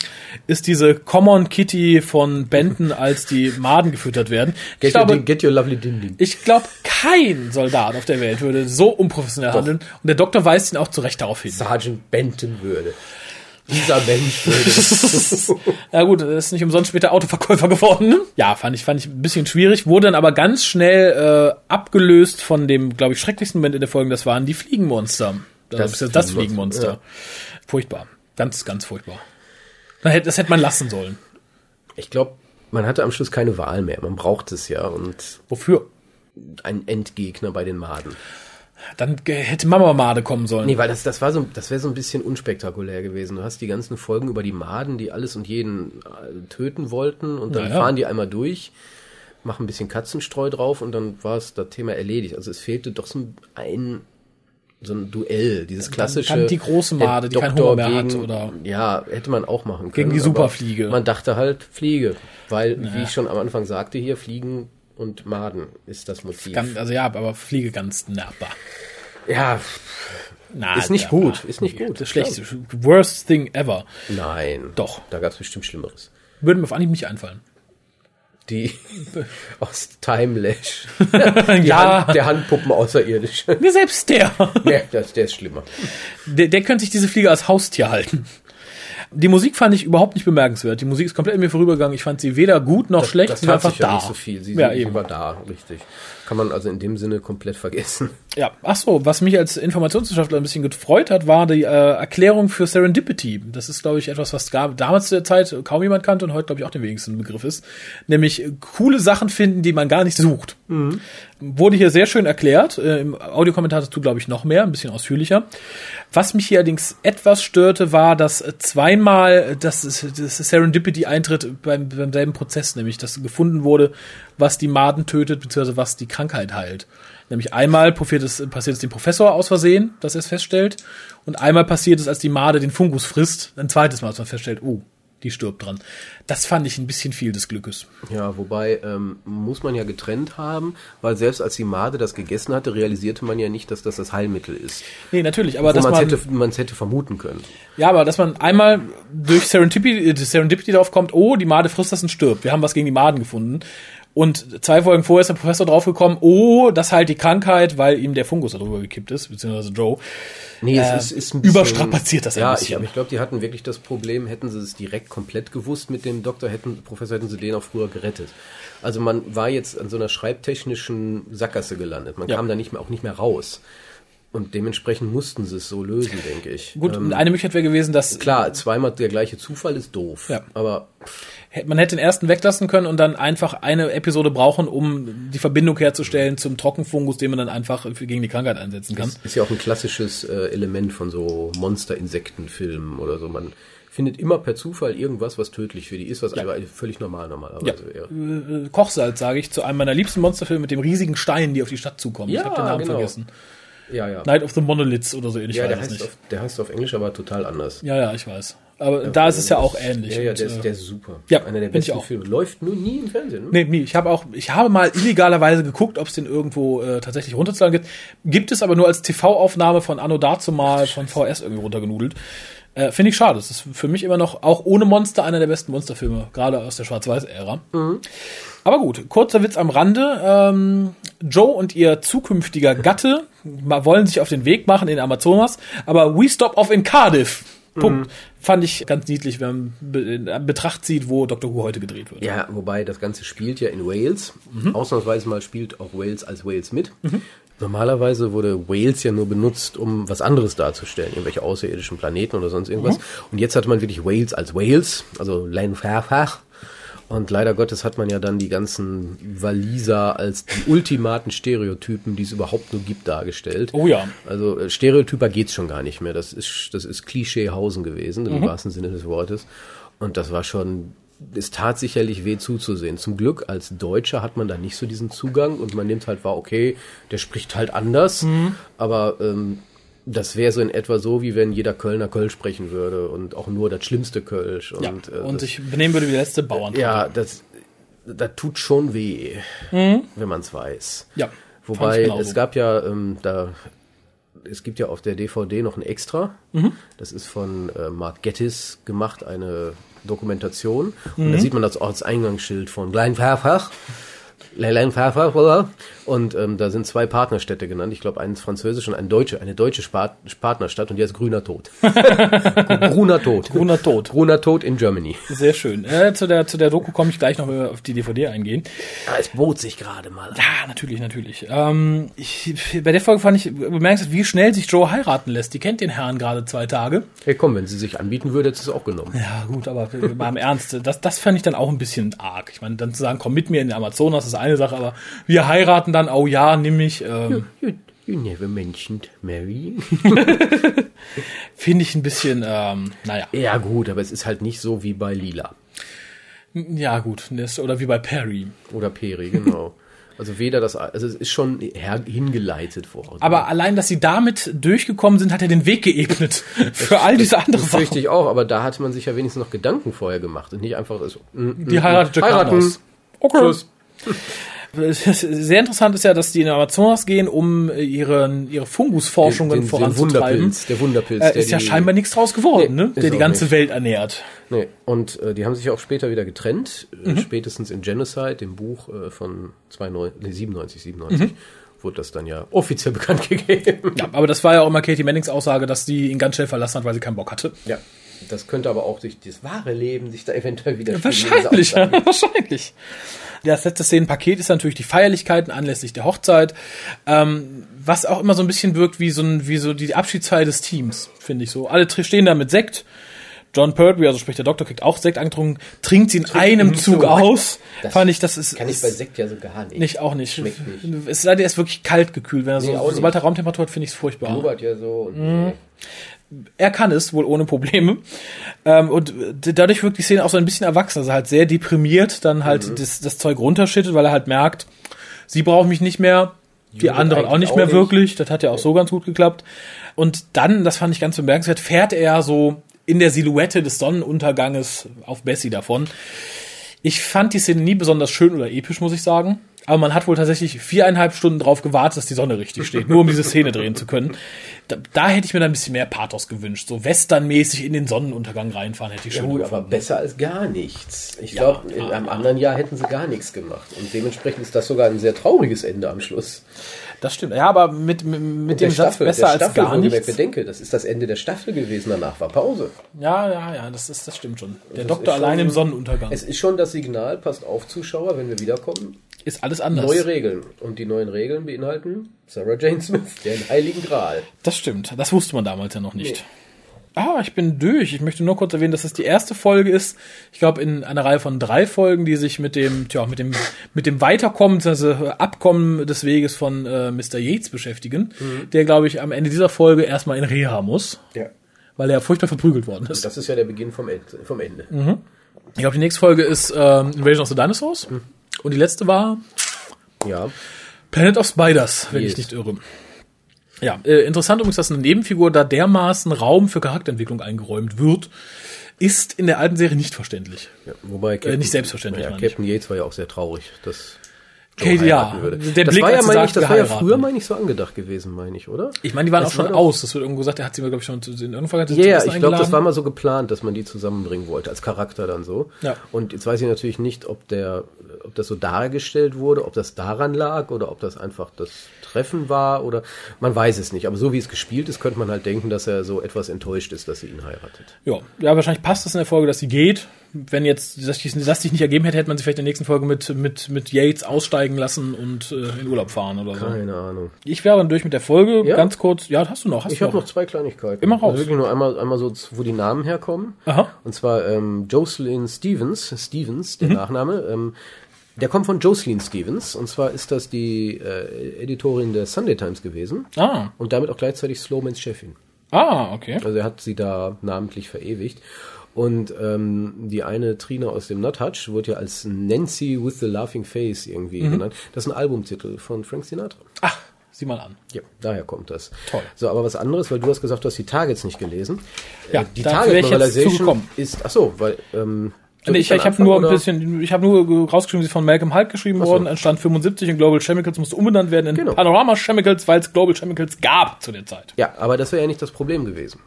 [SPEAKER 2] ist diese Common Kitty von Benton, als die Maden gefüttert werden. Ich
[SPEAKER 1] Get, your,
[SPEAKER 2] glaube,
[SPEAKER 1] get your lovely ding ding.
[SPEAKER 2] ich glaube, kein Soldat auf der Welt würde so unprofessionell handeln. Und der Doktor weist ihn auch zu Recht darauf hin.
[SPEAKER 1] Sergeant Benton würde. Dieser Mensch würde.
[SPEAKER 2] Ja gut, er ist nicht umsonst später Autoverkäufer geworden. Ne? Ja, fand ich, fand ich ein bisschen schwierig, wurde dann aber ganz schnell äh, abgelöst von dem, glaube ich, schrecklichsten Moment in der Folge, das waren die Fliegenmonster. Das,
[SPEAKER 1] Das
[SPEAKER 2] das,
[SPEAKER 1] Fliegenmonster,
[SPEAKER 2] Fliegenmonster. Furchtbar. Ganz, ganz furchtbar. Das hätte man lassen sollen.
[SPEAKER 1] ich glaube, man hatte am Schluss keine Wahl mehr. Man braucht es ja und
[SPEAKER 2] Wofür?
[SPEAKER 1] ein Endgegner bei den Maden.
[SPEAKER 2] Dann hätte Mama Made kommen sollen.
[SPEAKER 1] Nee, weil das, das war so, das wäre so ein bisschen unspektakulär gewesen. Du hast die ganzen Folgen über die Maden, die alles und jeden äh, töten wollten und dann
[SPEAKER 2] Naja.
[SPEAKER 1] fahren die einmal durch, machen ein bisschen Katzenstreu drauf und dann war es das Thema erledigt. Also es fehlte doch so ein, so ein Duell, dieses klassische.
[SPEAKER 2] dann die große Made, die
[SPEAKER 1] Doktor
[SPEAKER 2] Hunger mehr hat,
[SPEAKER 1] gegen,
[SPEAKER 2] oder-
[SPEAKER 1] Ja, hätte man auch machen können.
[SPEAKER 2] Gegen die Superfliege.
[SPEAKER 1] Man dachte halt Fliege, weil, wie ich schon am Anfang sagte, hier Fliegen und Maden ist das Motiv.
[SPEAKER 2] Also ja, aber Fliege ganz nahbar.
[SPEAKER 1] ja,
[SPEAKER 2] Na,
[SPEAKER 1] Ist nicht gut, ist nicht gut,
[SPEAKER 2] Das schlechteste, worst thing ever.
[SPEAKER 1] nein.
[SPEAKER 2] Doch.
[SPEAKER 1] Da gab es bestimmt Schlimmeres.
[SPEAKER 2] Würde mir auf Anhieb nicht einfallen.
[SPEAKER 1] Die aus Timelash.
[SPEAKER 2] Ja.
[SPEAKER 1] Hand, der Handpuppen außerirdisch.
[SPEAKER 2] Mir selbst der.
[SPEAKER 1] nee, das, der ist schlimmer.
[SPEAKER 2] der. Der könnte sich diese Fliege als Haustier halten. Die Musik fand ich überhaupt nicht bemerkenswert. Die Musik ist komplett an mir vorübergegangen. Ich fand sie weder gut noch schlecht.
[SPEAKER 1] Das
[SPEAKER 2] sie war einfach
[SPEAKER 1] sich ja
[SPEAKER 2] da.
[SPEAKER 1] nicht so viel. Sie,
[SPEAKER 2] ja, eben.
[SPEAKER 1] war da, richtig. Kann man also in dem Sinne komplett vergessen.
[SPEAKER 2] Ja, ach so, was mich als Informationswissenschaftler ein bisschen gefreut hat, war die äh, Erklärung für Serendipity. Das ist, glaube ich, etwas, was gab, damals zu der Zeit kaum jemand kannte und heute, glaube ich, auch den wenigsten Begriff ist. Nämlich äh, coole Sachen finden, die man gar nicht sucht. Wurde hier sehr schön erklärt. Äh, Im Audiokommentar dazu, glaube ich, noch mehr, ein bisschen ausführlicher. Was mich hier allerdings etwas störte, war, dass zweimal das, das Serendipity eintritt beim, beim selben Prozess, nämlich dass gefunden wurde, was die Maden tötet, beziehungsweise was die Krankheit heilt. Nämlich einmal passiert es, passiert es dem Professor aus Versehen, dass er es feststellt, und einmal passiert es, als die Made den Fungus frisst, ein zweites Mal, als man feststellt, oh, die stirbt dran. Das fand ich ein bisschen viel des Glückes.
[SPEAKER 1] Ja, wobei ähm, muss man ja getrennt haben, weil selbst als die Made das gegessen hatte, realisierte man ja nicht, dass das das Heilmittel ist.
[SPEAKER 2] Nee, natürlich, aber
[SPEAKER 1] Wo
[SPEAKER 2] dass
[SPEAKER 1] man
[SPEAKER 2] man,
[SPEAKER 1] es hätte, hätte vermuten können.
[SPEAKER 2] ja, aber dass man einmal durch Serendipity, äh, Serendipity drauf kommt, oh, die Made frisst das und stirbt. Wir haben was gegen die Maden gefunden. Und zwei Folgen vorher ist der Professor draufgekommen, oh, das heilt die Krankheit, weil ihm der Fungus darüber gekippt ist, beziehungsweise Joe.
[SPEAKER 1] Nee,
[SPEAKER 2] Äh,
[SPEAKER 1] es ist, ist ein
[SPEAKER 2] überstrapaziert das ein
[SPEAKER 1] ja,
[SPEAKER 2] bisschen.
[SPEAKER 1] ich, aber ich glaube, die hatten wirklich das Problem, hätten sie es direkt komplett gewusst mit dem Doktor, hätten, Professor, hätten sie den auch früher gerettet. Also man war jetzt an so einer schreibtechnischen Sackgasse gelandet. Man
[SPEAKER 2] Ja.
[SPEAKER 1] kam da nicht mehr, auch nicht mehr raus. Und dementsprechend mussten sie es so lösen, denke ich.
[SPEAKER 2] Gut,
[SPEAKER 1] Ähm,
[SPEAKER 2] eine Möglichkeit wäre gewesen, dass
[SPEAKER 1] klar, zweimal der gleiche Zufall ist doof.
[SPEAKER 2] Ja.
[SPEAKER 1] Aber
[SPEAKER 2] man hätte den ersten weglassen können und dann einfach eine Episode brauchen, um die Verbindung herzustellen zum Trockenfungus, den man dann einfach gegen die Krankheit einsetzen kann.
[SPEAKER 1] ist ja auch ein klassisches äh, Element von so Monster-Insektenfilmen oder so. Man findet immer per Zufall irgendwas, was tödlich für die ist, was aber völlig normal normalerweise
[SPEAKER 2] Ja.
[SPEAKER 1] wäre.
[SPEAKER 2] Äh, Kochsalz, sage ich, zu einem meiner liebsten Monsterfilme mit dem riesigen Stein, die auf die Stadt zukommen.
[SPEAKER 1] Ja,
[SPEAKER 2] ich habe den Namen
[SPEAKER 1] genau.
[SPEAKER 2] vergessen.
[SPEAKER 1] Ja, ja.
[SPEAKER 2] Night of the Monoliths oder so ähnlich
[SPEAKER 1] Ja, der heißt,
[SPEAKER 2] nicht.
[SPEAKER 1] auf, der heißt auf Englisch aber total anders.
[SPEAKER 2] Ja, ja, ich weiß. Aber da ist es ja auch ähnlich.
[SPEAKER 1] Ja, ja,
[SPEAKER 2] Und,
[SPEAKER 1] der, ist,
[SPEAKER 2] äh,
[SPEAKER 1] der ist super.
[SPEAKER 2] ja,
[SPEAKER 1] Einer der besten. Filme. Läuft nur nie im Fernsehen. Ne?
[SPEAKER 2] Nee, nee, ich habe auch, ich habe mal illegalerweise geguckt, ob es den irgendwo äh, tatsächlich runterzuladen gibt. Gibt es aber nur als TV-Aufnahme von Anno dazu mal von VS irgendwie runtergenudelt. Äh, Finde ich schade. Das ist für mich immer noch, auch ohne Monster, einer der besten Monsterfilme, gerade aus der Schwarz-Weiß-Ära. Aber gut, kurzer Witz am Rande. Ähm, Joe und ihr zukünftiger Gatte wollen sich auf den Weg machen in Amazonas, aber we stop off in Cardiff. Punkt. Fand ich ganz niedlich, wenn man in Betracht zieht, wo Dr. Who heute gedreht wird.
[SPEAKER 1] Ja, wobei das Ganze spielt ja in Wales.
[SPEAKER 2] Mhm.
[SPEAKER 1] Ausnahmsweise mal spielt auch Wales als Wales mit. Normalerweise wurde Wales ja nur benutzt, um was anderes darzustellen, irgendwelche außerirdischen Planeten oder sonst irgendwas.
[SPEAKER 2] Mhm.
[SPEAKER 1] Und jetzt hat man wirklich Wales als Wales, also Lenfach. Und leider Gottes hat man ja dann die ganzen Waliser als die ultimaten Stereotypen, die es überhaupt nur gibt, dargestellt.
[SPEAKER 2] Oh ja.
[SPEAKER 1] Also äh, Stereotyper geht's schon gar nicht mehr. Das ist, das ist Klischeehausen gewesen,
[SPEAKER 2] Mhm.
[SPEAKER 1] im wahrsten Sinne des Wortes. Und das war schon es tat sicherlich weh zuzusehen. Zum Glück als Deutscher hat man da nicht so diesen Zugang und man nimmt halt wahr, okay, der spricht halt anders,
[SPEAKER 2] Mhm.
[SPEAKER 1] aber ähm, das wäre so in etwa so, wie wenn jeder Kölner Kölsch sprechen würde und auch nur das schlimmste Kölsch. Und,
[SPEAKER 2] Ja,
[SPEAKER 1] äh,
[SPEAKER 2] und
[SPEAKER 1] das,
[SPEAKER 2] sich benehmen würde wie der letzte Bauern.
[SPEAKER 1] ja, das, das tut schon weh, wenn man es weiß.
[SPEAKER 2] Ja,
[SPEAKER 1] Wobei es gab ja ähm, da, es gibt ja auf der DVD noch ein Extra.
[SPEAKER 2] Mhm.
[SPEAKER 1] Das ist von äh, Mark Gettis gemacht, eine Dokumentation. Und
[SPEAKER 2] Mhm.
[SPEAKER 1] da sieht man das Ortseingangsschild von Kleinpfeffer. Und ähm, da sind zwei Partnerstädte genannt. Ich glaube, eins französisch und eine deutsche, eine deutsche Partnerstadt und die heißt Grüner Tod. Gruner Tod.
[SPEAKER 2] Gruner Tod.
[SPEAKER 1] Gruner Tod in Germany.
[SPEAKER 2] Sehr schön. Äh, zu, der, zu der Doku komme ich gleich noch äh, auf die DVD eingehen.
[SPEAKER 1] Ah, es bot sich gerade mal. an.
[SPEAKER 2] Ja, natürlich, natürlich. Ähm, ich, bei der Folge fand ich bemerkenswert, wie schnell sich Joe heiraten lässt. Die kennt den Herrn gerade zwei Tage.
[SPEAKER 1] Hey, komm, wenn sie sich anbieten würde, hätte sie es auch genommen.
[SPEAKER 2] Ja, gut, aber mal im Ernst, das, das fand ich dann auch ein bisschen arg. Ich meine, dann zu sagen, komm mit mir in den Amazonas, ist eine Sache, aber wir heiraten dann, oh ja, nimm mich, ähm,
[SPEAKER 1] You, you never mentioned Mary.
[SPEAKER 2] finde ich ein bisschen, ähm, naja,
[SPEAKER 1] Ja gut, aber es ist halt nicht so wie bei Lila
[SPEAKER 2] ja gut, das, oder wie bei Perry.
[SPEAKER 1] oder Peri, genau. Also weder das, also es ist schon her, hingeleitet worden.
[SPEAKER 2] Aber allein, dass sie damit durchgekommen sind, hat er den Weg geebnet für all diese anderen
[SPEAKER 1] das fürchte
[SPEAKER 2] Sachen.
[SPEAKER 1] ich auch, aber da hatte man sich ja wenigstens noch Gedanken vorher gemacht und nicht einfach so. mm,
[SPEAKER 2] Die
[SPEAKER 1] mm,
[SPEAKER 2] heiratet Jack. Okay.
[SPEAKER 1] Schluss.
[SPEAKER 2] Sehr interessant ist ja, dass die in Amazonas gehen, um äh, ihren, ihre Fungusforschungen
[SPEAKER 1] Den- den- den
[SPEAKER 2] voranzutreiben.
[SPEAKER 1] Wunderpilz, der Wunderpilz,
[SPEAKER 2] Äh,
[SPEAKER 1] der
[SPEAKER 2] ist ja
[SPEAKER 1] die-
[SPEAKER 2] scheinbar nichts draus geworden,
[SPEAKER 1] Nee,
[SPEAKER 2] ne? Der die ganze
[SPEAKER 1] nicht.
[SPEAKER 2] Welt ernährt.
[SPEAKER 1] Nee, und äh, die haben sich auch später wieder getrennt,
[SPEAKER 2] Mhm.
[SPEAKER 1] äh, spätestens in Genocide, dem Buch äh, von 92, nee, 97, 97, wurde das dann ja offiziell bekannt gegeben.
[SPEAKER 2] Mhm. Ja, aber das war ja auch immer Katie Mannings Aussage, dass die ihn ganz schnell verlassen hat, weil sie keinen Bock hatte.
[SPEAKER 1] Ja, das könnte aber auch durch das wahre Leben sich da eventuell wieder
[SPEAKER 2] Wahrscheinlich, ja, wahrscheinlich. Das letzte Szenenpaket ist natürlich die Feierlichkeiten anlässlich der Hochzeit, ähm, was auch immer so ein bisschen wirkt wie so, ein, wie so die Abschiedsfeier des Teams, finde ich so. Alle stehen da mit Sekt. John Pertwee, also sprich der Doktor, kriegt auch Sekt angetrunken, trinkt sie in einem
[SPEAKER 1] im
[SPEAKER 2] Zug
[SPEAKER 1] Zug.
[SPEAKER 2] aus.
[SPEAKER 1] Das
[SPEAKER 2] Fand ich, das ist,
[SPEAKER 1] Kann ich bei Sekt ja so gar nicht.
[SPEAKER 2] nicht auch nicht.
[SPEAKER 1] Schmeckt nicht.
[SPEAKER 2] Es sei denn, er ist wirklich kalt gekühlt. Wenn er
[SPEAKER 1] Nee,
[SPEAKER 2] so, sobald er Raumtemperatur hat, finde ich es furchtbar.
[SPEAKER 1] Blubbert ja so.
[SPEAKER 2] Mhm. Er kann es wohl ohne Probleme. Ähm, und dadurch wirkt die Szene auch so ein bisschen erwachsen. Also halt sehr deprimiert, dann halt
[SPEAKER 1] Mhm.
[SPEAKER 2] das, das Zeug runterschüttet, weil er halt merkt, sie brauchen mich nicht mehr, die
[SPEAKER 1] Judith
[SPEAKER 2] anderen auch nicht
[SPEAKER 1] auch
[SPEAKER 2] mehr
[SPEAKER 1] nicht.
[SPEAKER 2] wirklich. Das hat ja auch so ganz gut geklappt. Und dann, das fand ich ganz bemerkenswert, fährt er so in der Silhouette des Sonnenunterganges auf Bessie davon. Ich fand die Szene nie besonders schön oder episch, muss ich sagen. Aber man hat wohl tatsächlich viereinhalb Stunden drauf gewartet, dass die Sonne richtig steht, nur um diese Szene drehen zu können. Da, da hätte ich mir dann ein bisschen mehr Pathos gewünscht. So westernmäßig in den Sonnenuntergang reinfahren hätte ich
[SPEAKER 1] ja
[SPEAKER 2] schon
[SPEAKER 1] gut, aber besser als gar nichts. Ich
[SPEAKER 2] Ja,
[SPEAKER 1] glaube, in einem anderen Jahr hätten sie gar nichts gemacht. Und dementsprechend ist das sogar ein sehr trauriges Ende am Schluss.
[SPEAKER 2] Das stimmt. Ja, aber mit, mit, mit dem
[SPEAKER 1] Der
[SPEAKER 2] Satz besser
[SPEAKER 1] der
[SPEAKER 2] als
[SPEAKER 1] Staffel,
[SPEAKER 2] gar nichts.
[SPEAKER 1] bedenke, das ist das Ende der Staffel gewesen, danach war Pause.
[SPEAKER 2] Ja, ja, ja, das, ist, das stimmt schon. Der
[SPEAKER 1] Das
[SPEAKER 2] Doktor
[SPEAKER 1] ist schon-
[SPEAKER 2] allein im Sonnenuntergang.
[SPEAKER 1] Es ist schon das Signal, passt auf, Zuschauer, wenn wir wiederkommen,
[SPEAKER 2] ist alles anders.
[SPEAKER 1] neue Regeln. Und die neuen Regeln beinhalten Sarah Jane Smith, den Heiligen Gral.
[SPEAKER 2] Das stimmt. Das wusste man damals ja noch nicht. Ah, ich bin durch. Ich möchte nur kurz erwähnen, dass es die erste Folge ist. Ich glaube, in einer Reihe von drei Folgen, die sich mit dem, tja, mit dem, mit dem Weiterkommen, also Abkommen des Weges von äh, Mr. Yates beschäftigen, der, glaube ich, am Ende dieser Folge erstmal in Reha muss,
[SPEAKER 1] Ja.
[SPEAKER 2] weil er furchtbar verprügelt worden ist.
[SPEAKER 1] Das ist ja der Beginn vom Ende. Vom Ende.
[SPEAKER 2] Ich glaube, die nächste Folge ist ähm, Invasion of the Dinosaurs. Und die letzte war
[SPEAKER 1] Ja.
[SPEAKER 2] Planet of Spiders, wenn
[SPEAKER 1] Yes.
[SPEAKER 2] ich nicht irre. Ja, äh, interessant übrigens, dass eine Nebenfigur da dermaßen Raum für Charakterentwicklung eingeräumt wird, ist in der alten Serie nicht verständlich.
[SPEAKER 1] ja. Wobei
[SPEAKER 2] Äh, nicht selbstverständlich,
[SPEAKER 1] Ja. Captain Yates war ja auch sehr traurig, dass
[SPEAKER 2] Okay,
[SPEAKER 1] Joe
[SPEAKER 2] ja,
[SPEAKER 1] würde.
[SPEAKER 2] der
[SPEAKER 1] das
[SPEAKER 2] Blick,
[SPEAKER 1] war ja, meine ich, das war ja früher, meine ich, so angedacht gewesen, meine ich, oder?
[SPEAKER 2] Ich meine, die waren
[SPEAKER 1] Das
[SPEAKER 2] auch schon
[SPEAKER 1] war
[SPEAKER 2] aus. Das wird irgendwo gesagt, der hat sie mir, glaube ich, schon zu- in irgendeiner
[SPEAKER 1] Ja, ja,
[SPEAKER 2] zum
[SPEAKER 1] ich glaube, das war mal so geplant, dass man die zusammenbringen wollte, als Charakter dann so.
[SPEAKER 2] Ja.
[SPEAKER 1] Und jetzt weiß ich natürlich nicht, ob der, ob das so dargestellt wurde, ob das daran lag oder ob das einfach das Treffen war oder man weiß es nicht. Aber so wie es gespielt ist, könnte man halt denken, dass er so etwas enttäuscht ist, dass sie ihn heiratet.
[SPEAKER 2] Ja, ja, wahrscheinlich passt es in der Folge, dass sie geht. Wenn jetzt das, das sich nicht ergeben hätte, hätte man sie vielleicht in der nächsten Folge mit, mit, mit Yates aussteigen lassen und äh, in Urlaub fahren oder so.
[SPEAKER 1] Keine Ahnung.
[SPEAKER 2] Ich wäre dann durch mit der Folge.
[SPEAKER 1] Ja?
[SPEAKER 2] Ganz kurz. Ja, hast du noch? Hast
[SPEAKER 1] Ich habe noch zwei Kleinigkeiten.
[SPEAKER 2] Immer raus.
[SPEAKER 1] Also wirklich nur einmal, einmal so, wo die Namen herkommen.
[SPEAKER 2] Aha.
[SPEAKER 1] Und zwar ähm, Jocelyn Stevens, Stevens,
[SPEAKER 2] Mhm.
[SPEAKER 1] der Nachname. Ähm, der kommt von Jocelyn Stevens. Und zwar ist das die äh, Editorin der Sunday Times gewesen.
[SPEAKER 2] Ah.
[SPEAKER 1] Und damit auch gleichzeitig Slowmans Chefin.
[SPEAKER 2] Ah, okay.
[SPEAKER 1] Also er hat sie da namentlich verewigt. Und ähm, die eine Trina aus dem Nuthatch wurde ja als Nancy with the Laughing Face irgendwie
[SPEAKER 2] Mhm.
[SPEAKER 1] genannt. Das ist ein Albumtitel von Frank Sinatra.
[SPEAKER 2] Ach, sieh mal an.
[SPEAKER 1] Ja, daher kommt das.
[SPEAKER 2] Toll.
[SPEAKER 1] So, aber was anderes, weil du hast gesagt, du hast die Targets nicht gelesen.
[SPEAKER 2] Ja,
[SPEAKER 1] Äh, die Target Novelization ist, ach so, weil, ähm, soll
[SPEAKER 2] Nee, ich ich habe nur ein
[SPEAKER 1] oder?
[SPEAKER 2] bisschen, ich habe nur rausgeschrieben, sie ist von Malcolm Hulk geschrieben worden, entstand 75 und Global Chemicals musste umbenannt werden in
[SPEAKER 1] Genau.
[SPEAKER 2] Panorama Chemicals, weil es Global Chemicals gab zu der Zeit.
[SPEAKER 1] Ja, aber das wäre ja nicht das Problem gewesen.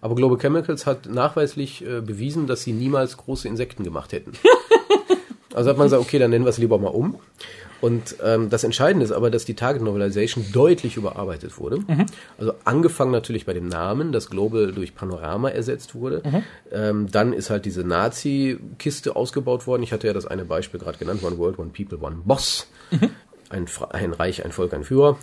[SPEAKER 1] Aber Global Chemicals hat nachweislich äh, bewiesen, dass sie niemals große Insekten gemacht hätten. also hat man gesagt, okay, dann nennen wir es lieber mal um. Und ähm, das Entscheidende ist aber, dass die Target Novelization deutlich überarbeitet wurde. Also angefangen natürlich bei dem Namen, dass Global durch Panorama ersetzt wurde. Ähm, dann ist halt diese Nazi-Kiste ausgebaut worden. Ich hatte ja das eine Beispiel gerade genannt, One World, One People, One Boss. Ein, Fra- ein Reich, ein Volk, ein Führer.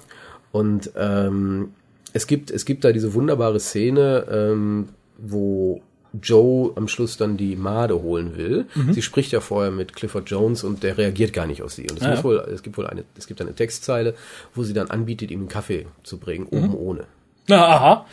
[SPEAKER 1] Und ähm, es gibt, es gibt da diese wunderbare Szene, ähm, wo Joe am Schluss dann die Made holen will. Sie spricht ja vorher mit Clifford Jones und der reagiert gar nicht auf sie. Und es, muss
[SPEAKER 2] ja.
[SPEAKER 1] wohl, es gibt wohl eine, es gibt eine Textzeile, wo sie dann anbietet, ihm einen Kaffee zu bringen, oben ohne.
[SPEAKER 2] Na, aha.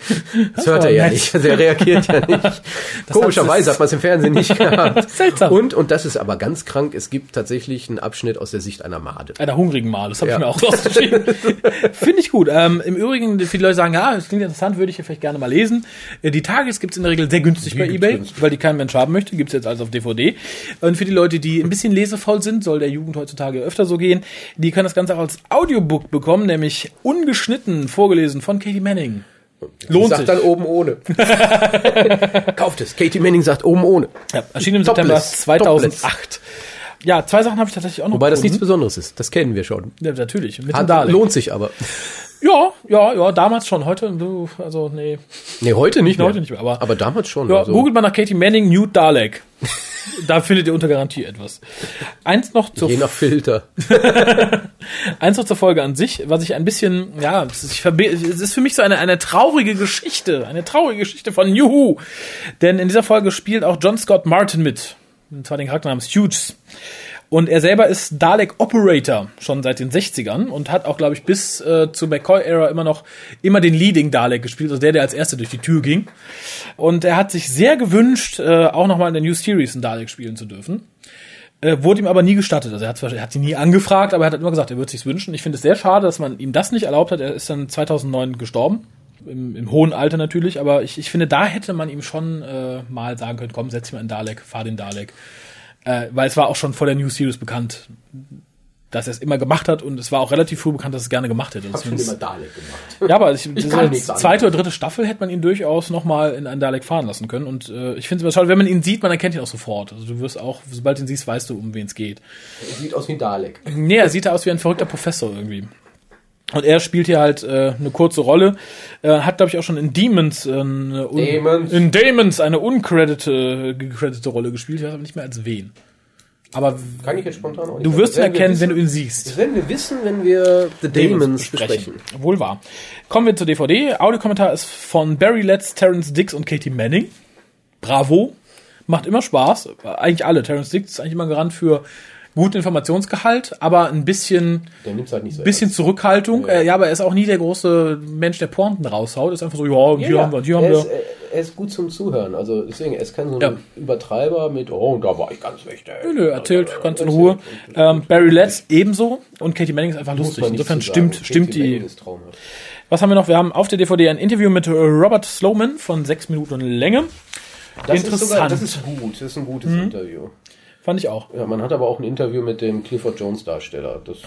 [SPEAKER 1] Das hört er
[SPEAKER 2] war
[SPEAKER 1] ja
[SPEAKER 2] nett.
[SPEAKER 1] nicht. Also er reagiert ja nicht. Komischerweise hat man es im Fernsehen nicht gehabt.
[SPEAKER 2] Seltsam.
[SPEAKER 1] Und, und das ist aber ganz krank, es gibt tatsächlich einen Abschnitt aus der Sicht einer Made.
[SPEAKER 2] Einer hungrigen Mal, das habe
[SPEAKER 1] Ja.
[SPEAKER 2] ich mir auch rausgeschrieben. Finde ich gut. Ähm, Im Übrigen, viele Leute sagen, ja, das klingt interessant, würde ich hier vielleicht gerne mal lesen. Äh, Die Tages gibt's in der Regel sehr günstig
[SPEAKER 1] Die
[SPEAKER 2] bei Ebay,
[SPEAKER 1] günstig.
[SPEAKER 2] weil die kein Mensch haben möchte. Gibt's jetzt also auf DVD. Und für die Leute, die ein bisschen lesefaul sind, soll der Jugend heutzutage öfter so gehen, die können das Ganze auch als Audiobook bekommen, nämlich ungeschnitten vorgelesen von Katie Manning. Lohnt
[SPEAKER 1] sagt
[SPEAKER 2] sich.
[SPEAKER 1] dann oben ohne. Kauft es. Katie Manning sagt oben ohne.
[SPEAKER 2] Ja, erschien im
[SPEAKER 1] Topless.
[SPEAKER 2] September 2008. Ja, zwei Sachen habe ich tatsächlich auch noch
[SPEAKER 1] Wobei das nichts
[SPEAKER 2] gefunden.
[SPEAKER 1] Besonderes ist. Das kennen wir schon.
[SPEAKER 2] Ja, natürlich.
[SPEAKER 1] Hat, lohnt sich aber.
[SPEAKER 2] Ja, ja, ja, damals schon. Heute, also, nee.
[SPEAKER 1] Nee, heute nicht mehr.
[SPEAKER 2] Heute nicht mehr, aber-
[SPEAKER 1] aber damals schon.
[SPEAKER 2] Ja,
[SPEAKER 1] also.
[SPEAKER 2] googelt mal nach Katie Manning, Nude Dalek. da findet ihr unter Garantie etwas. Eins noch zur,
[SPEAKER 1] Je nach Filter.
[SPEAKER 2] eins noch zur Folge an sich, was ich ein bisschen, ja, es ist für mich so eine, eine traurige Geschichte, eine traurige Geschichte von Juhu. Denn in dieser Folge spielt auch John Scott Martin mit. Und zwar den Charakter namens Hughes. Und er selber ist Dalek Operator schon seit den 60ern und hat auch, glaube ich, bis äh, zur McCoy-Ära immer noch immer den Leading Dalek gespielt, also der, der als erster durch die Tür ging. Und er hat sich sehr gewünscht, äh, auch nochmal in der New Series einen Dalek spielen zu dürfen. Äh, wurde ihm aber nie gestattet. Also er hat, er hat sie nie angefragt, aber er hat immer gesagt, er würde sich's wünschen. Ich finde es sehr schade, dass man ihm das nicht erlaubt hat. Er ist dann 2009 gestorben. Im, im hohen Alter natürlich, aber ich, ich finde, da hätte man ihm schon äh, mal sagen können, komm, setz dich mal in Dalek, fahr den Dalek. Äh, weil es war auch schon vor der New Series bekannt, dass er es immer gemacht hat und es war auch relativ früh bekannt, dass er es gerne gemacht hätte. Das
[SPEAKER 1] schon immer Dalek gemacht.
[SPEAKER 2] ja, aber ich,
[SPEAKER 1] nichts anderes.
[SPEAKER 2] zweite oder dritte Staffel hätte man ihn durchaus noch mal in einen Dalek fahren lassen können. Und äh, ich finde es immer schade, wenn man ihn sieht, man erkennt ihn auch sofort. Also du wirst auch, sobald du ihn siehst, weißt du, um wen es geht.
[SPEAKER 1] Sieht aus wie Dalek.
[SPEAKER 2] Nee, er sieht da aus wie ein verrückter Professor irgendwie. Und er spielt hier halt äh, eine kurze Rolle. Äh, hat, glaube ich, auch schon in Demons, äh, eine
[SPEAKER 1] Demons.
[SPEAKER 2] in Demons eine uncreditete, gecreditete Rolle gespielt. Ich weiß aber nicht mehr als wen. Aber
[SPEAKER 1] Kann ich jetzt spontan auch nicht
[SPEAKER 2] du wirst ihn erkennen, wenn du
[SPEAKER 1] wissen-
[SPEAKER 2] ihn siehst.
[SPEAKER 1] Werden wir wissen, wenn wir The Demons besprechen.
[SPEAKER 2] Wohl wahr. Kommen wir zur DVD. Audiokommentar ist von Barry Letts, Terrence Dix und Katie Manning. Bravo. Macht immer Spaß. Eigentlich alle. Terrence Dix ist eigentlich immer Garant für guten Informationsgehalt, aber ein bisschen,
[SPEAKER 1] halt so
[SPEAKER 2] bisschen
[SPEAKER 1] ernst.
[SPEAKER 2] Zurückhaltung.
[SPEAKER 1] Ja.
[SPEAKER 2] Äh, ja, aber er ist auch nie der große Mensch, der Pointen raushaut. Ist einfach so, ja, hier
[SPEAKER 1] Ja,
[SPEAKER 2] haben wir, hier haben
[SPEAKER 1] er,
[SPEAKER 2] wir.
[SPEAKER 1] ist, er ist gut zum Zuhören. Also deswegen, er ist kein so ein. Übertreiber mit, oh, und da war ich ganz wichtig.
[SPEAKER 2] Nö, nö, erzählt
[SPEAKER 1] Also,
[SPEAKER 2] ganz in
[SPEAKER 1] erzählt.
[SPEAKER 2] Ruhe. Ähm, Barry Letts ebenso und Katie Manning ist einfach lustig. Insofern stimmt, stimmt die,
[SPEAKER 1] ist.
[SPEAKER 2] Was haben wir noch? Wir haben auf der DVD ein Interview mit äh, Robert Sloman von sechs Minuten Länge.
[SPEAKER 1] Das ist
[SPEAKER 2] Interessant.
[SPEAKER 1] sogar, das ist gut. Das ist ein gutes Interview.
[SPEAKER 2] Fand ich auch.
[SPEAKER 1] Ja, man hat aber auch ein Interview mit dem Clifford Jones Darsteller. Das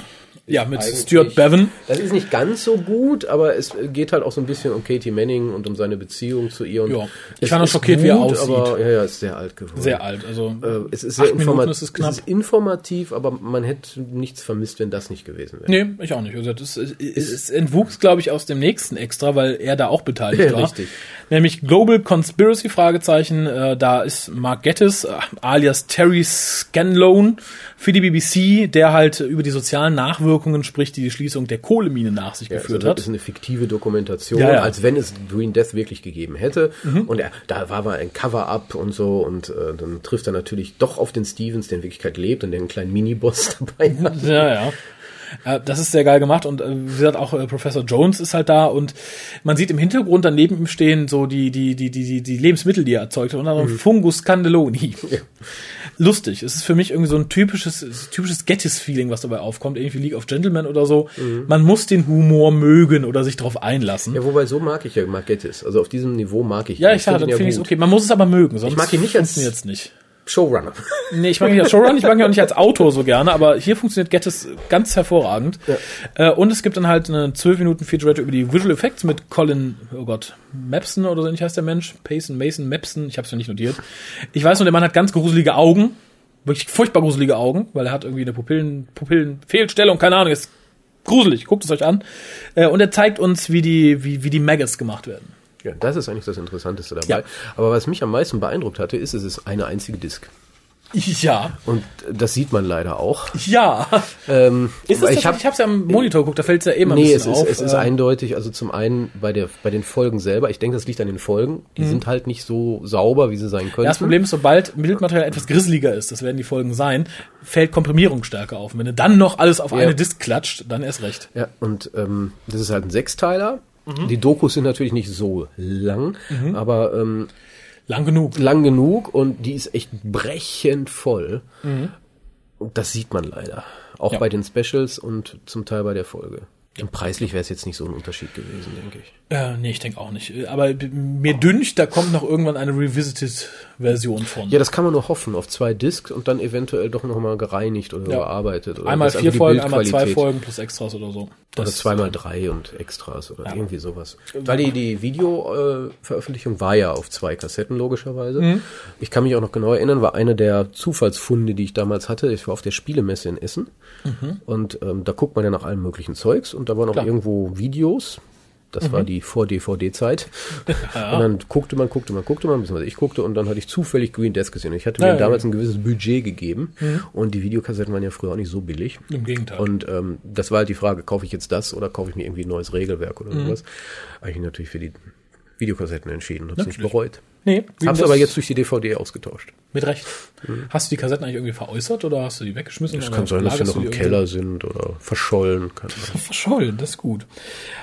[SPEAKER 2] Ja, mit Stuart Bevan.
[SPEAKER 1] Das ist nicht ganz so gut, aber es geht halt auch so ein bisschen um Katie Manning und um seine Beziehung zu ihr. Und
[SPEAKER 2] Ja. Ich war noch schockiert, wie er aussieht.
[SPEAKER 1] Aber, ja, ja, ist sehr alt geworden.
[SPEAKER 2] Sehr alt. Also
[SPEAKER 1] Äh, es ist sehr
[SPEAKER 2] acht Minuten
[SPEAKER 1] informa-
[SPEAKER 2] ist es knapp.
[SPEAKER 1] es ist informativ, aber man hätte nichts vermisst, wenn das nicht gewesen wäre.
[SPEAKER 2] Nee, ich auch nicht. Also das, es, es, entwuchs, glaube ich, aus dem nächsten extra, weil er da auch beteiligt
[SPEAKER 1] Ja,
[SPEAKER 2] war.
[SPEAKER 1] richtig.
[SPEAKER 2] Nämlich Global Conspiracy Fragezeichen. Äh, da ist Mark Gettis, äh, alias Terry Scanlone, für die BBC, der halt über die sozialen Nachwirkungen spricht, die die Schließung der Kohlemine nach sich
[SPEAKER 1] Ja,
[SPEAKER 2] geführt
[SPEAKER 1] also das
[SPEAKER 2] hat.
[SPEAKER 1] ist eine fiktive Dokumentation,
[SPEAKER 2] Ja, ja.
[SPEAKER 1] als wenn es Green Death wirklich gegeben hätte. Und er, da war mal ein Cover-up und so und äh, dann trifft er natürlich doch auf den Stevens, der in Wirklichkeit lebt und der einen kleinen Miniboss dabei hat.
[SPEAKER 2] Ja, ja. Äh, das ist sehr geil gemacht und äh, wie gesagt auch äh, Professor Jones ist halt da und man sieht im Hintergrund dann neben ihm stehen so die die die die die, die Lebensmittel, die er erzeugt hat, unter anderem Fungus Candeloni. Lustig. Es ist für mich irgendwie so ein typisches typisches Gettis-Feeling, was dabei aufkommt, irgendwie League of Gentlemen oder so. Man muss den Humor mögen oder sich darauf einlassen.
[SPEAKER 1] Ja, wobei so mag ich ja Margettis. Also auf diesem Niveau mag ich
[SPEAKER 2] Ja, ich sage, dann finde ich es okay. Man muss es aber mögen, sonst
[SPEAKER 1] mag ihn nicht als-
[SPEAKER 2] funktioniert's nicht.
[SPEAKER 1] Showrunner.
[SPEAKER 2] Nee, ich mag ihn als Showrun, ich mag ihn auch nicht als Autor so gerne, aber hier funktioniert Gettys ganz hervorragend. Äh, und es gibt dann halt eine 12 Minuten Featurette über die Visual Effects mit Colin, oh Gott, Mapson oder so ähnlich heißt der Mensch. Payson, Mason, Mapson, ich habe es ja nicht notiert. Ich weiß nur, der Mann hat ganz gruselige Augen, wirklich furchtbar gruselige Augen, weil er hat irgendwie eine Pupillen, Pupillenfehlstellung, keine Ahnung, ist gruselig, guckt es euch an. Äh, und er zeigt uns, wie die, wie, wie die Maggots gemacht werden.
[SPEAKER 1] Ja, das ist eigentlich das Interessanteste dabei.
[SPEAKER 2] Ja.
[SPEAKER 1] Aber was mich am meisten beeindruckt hatte, ist, es ist eine einzige Disk.
[SPEAKER 2] Ja,
[SPEAKER 1] Und das sieht man leider auch.
[SPEAKER 2] ja.
[SPEAKER 1] Ähm,
[SPEAKER 2] Ist es
[SPEAKER 1] ich hab,
[SPEAKER 2] ich hab's ja am Monitor geguckt, da fällt's ja immer ein
[SPEAKER 1] Nee, es
[SPEAKER 2] bisschen
[SPEAKER 1] ist,
[SPEAKER 2] auf.
[SPEAKER 1] es ist
[SPEAKER 2] Äh,
[SPEAKER 1] eindeutig, also zum einen bei der bei den Folgen selber, ich denke, das liegt an den Folgen, die sind halt nicht so sauber, wie sie sein können.
[SPEAKER 2] Ja, das Problem ist, sobald Bildmaterial etwas grisseliger ist, das werden die Folgen sein, fällt Komprimierung stärker auf. Und wenn du dann noch alles auf
[SPEAKER 1] Ja.
[SPEAKER 2] eine Disk klatscht, dann erst recht.
[SPEAKER 1] Ja, und ähm, das ist halt ein Sechsteiler. Die Dokus sind natürlich nicht so lang, aber ähm,
[SPEAKER 2] Lang genug.
[SPEAKER 1] lang genug und die ist echt brechend voll. Und das sieht man leider. Auch
[SPEAKER 2] Ja.
[SPEAKER 1] bei den Specials und zum Teil bei der Folge. Und preislich wäre es jetzt nicht so ein Unterschied gewesen, denke ich.
[SPEAKER 2] Äh, nee, ich denke auch nicht. Aber mir düncht, da kommt noch irgendwann eine Revisited-Version von.
[SPEAKER 1] Ja, das kann man nur hoffen, auf zwei Discs und dann eventuell doch nochmal gereinigt oder
[SPEAKER 2] Ja.
[SPEAKER 1] überarbeitet. Oder
[SPEAKER 2] einmal vier Folgen, einmal zwei Folgen plus Extras oder so.
[SPEAKER 1] Oder
[SPEAKER 2] Das-
[SPEAKER 1] zweimal drei und Extras oder
[SPEAKER 2] Ja.
[SPEAKER 1] irgendwie sowas. Weil die, die Video-Veröffentlichung war ja auf zwei Kassetten, logischerweise.
[SPEAKER 2] Mhm.
[SPEAKER 1] Ich kann mich auch noch genau erinnern, war eine der Zufallsfunde, die ich damals hatte. Ich war auf der Spielemesse in Essen. Und ähm, da guckt man ja nach allem möglichen Zeugs und da waren auch
[SPEAKER 2] Mhm. Klar. Mhm.
[SPEAKER 1] irgendwo Videos. Das war die Vor-DVD-Zeit. Und dann guckte man, guckte man, guckte man, beziehungsweise ich guckte und dann hatte ich zufällig Green Desk gesehen. Ich hatte mir
[SPEAKER 2] Ja, ja,
[SPEAKER 1] damals
[SPEAKER 2] ja.
[SPEAKER 1] ein gewisses Budget gegeben und die Videokassetten waren ja früher auch nicht so billig.
[SPEAKER 2] Im Gegenteil.
[SPEAKER 1] Und ähm, das war halt die Frage, kaufe ich jetzt das oder kaufe ich mir irgendwie ein neues Regelwerk
[SPEAKER 2] Mhm.
[SPEAKER 1] oder sowas. Habe ich mich natürlich für die Videokassetten entschieden und hab's nicht
[SPEAKER 2] Natürlich.
[SPEAKER 1] bereut.
[SPEAKER 2] Nee,
[SPEAKER 1] Hab's aber jetzt durch die DVD ausgetauscht.
[SPEAKER 2] Mit Recht. Hast du die Kassetten eigentlich irgendwie veräußert oder hast du die weggeschmissen?
[SPEAKER 1] Es kann sein, dass sie noch im Keller sind oder verschollen.
[SPEAKER 2] Verschollen, das ist gut.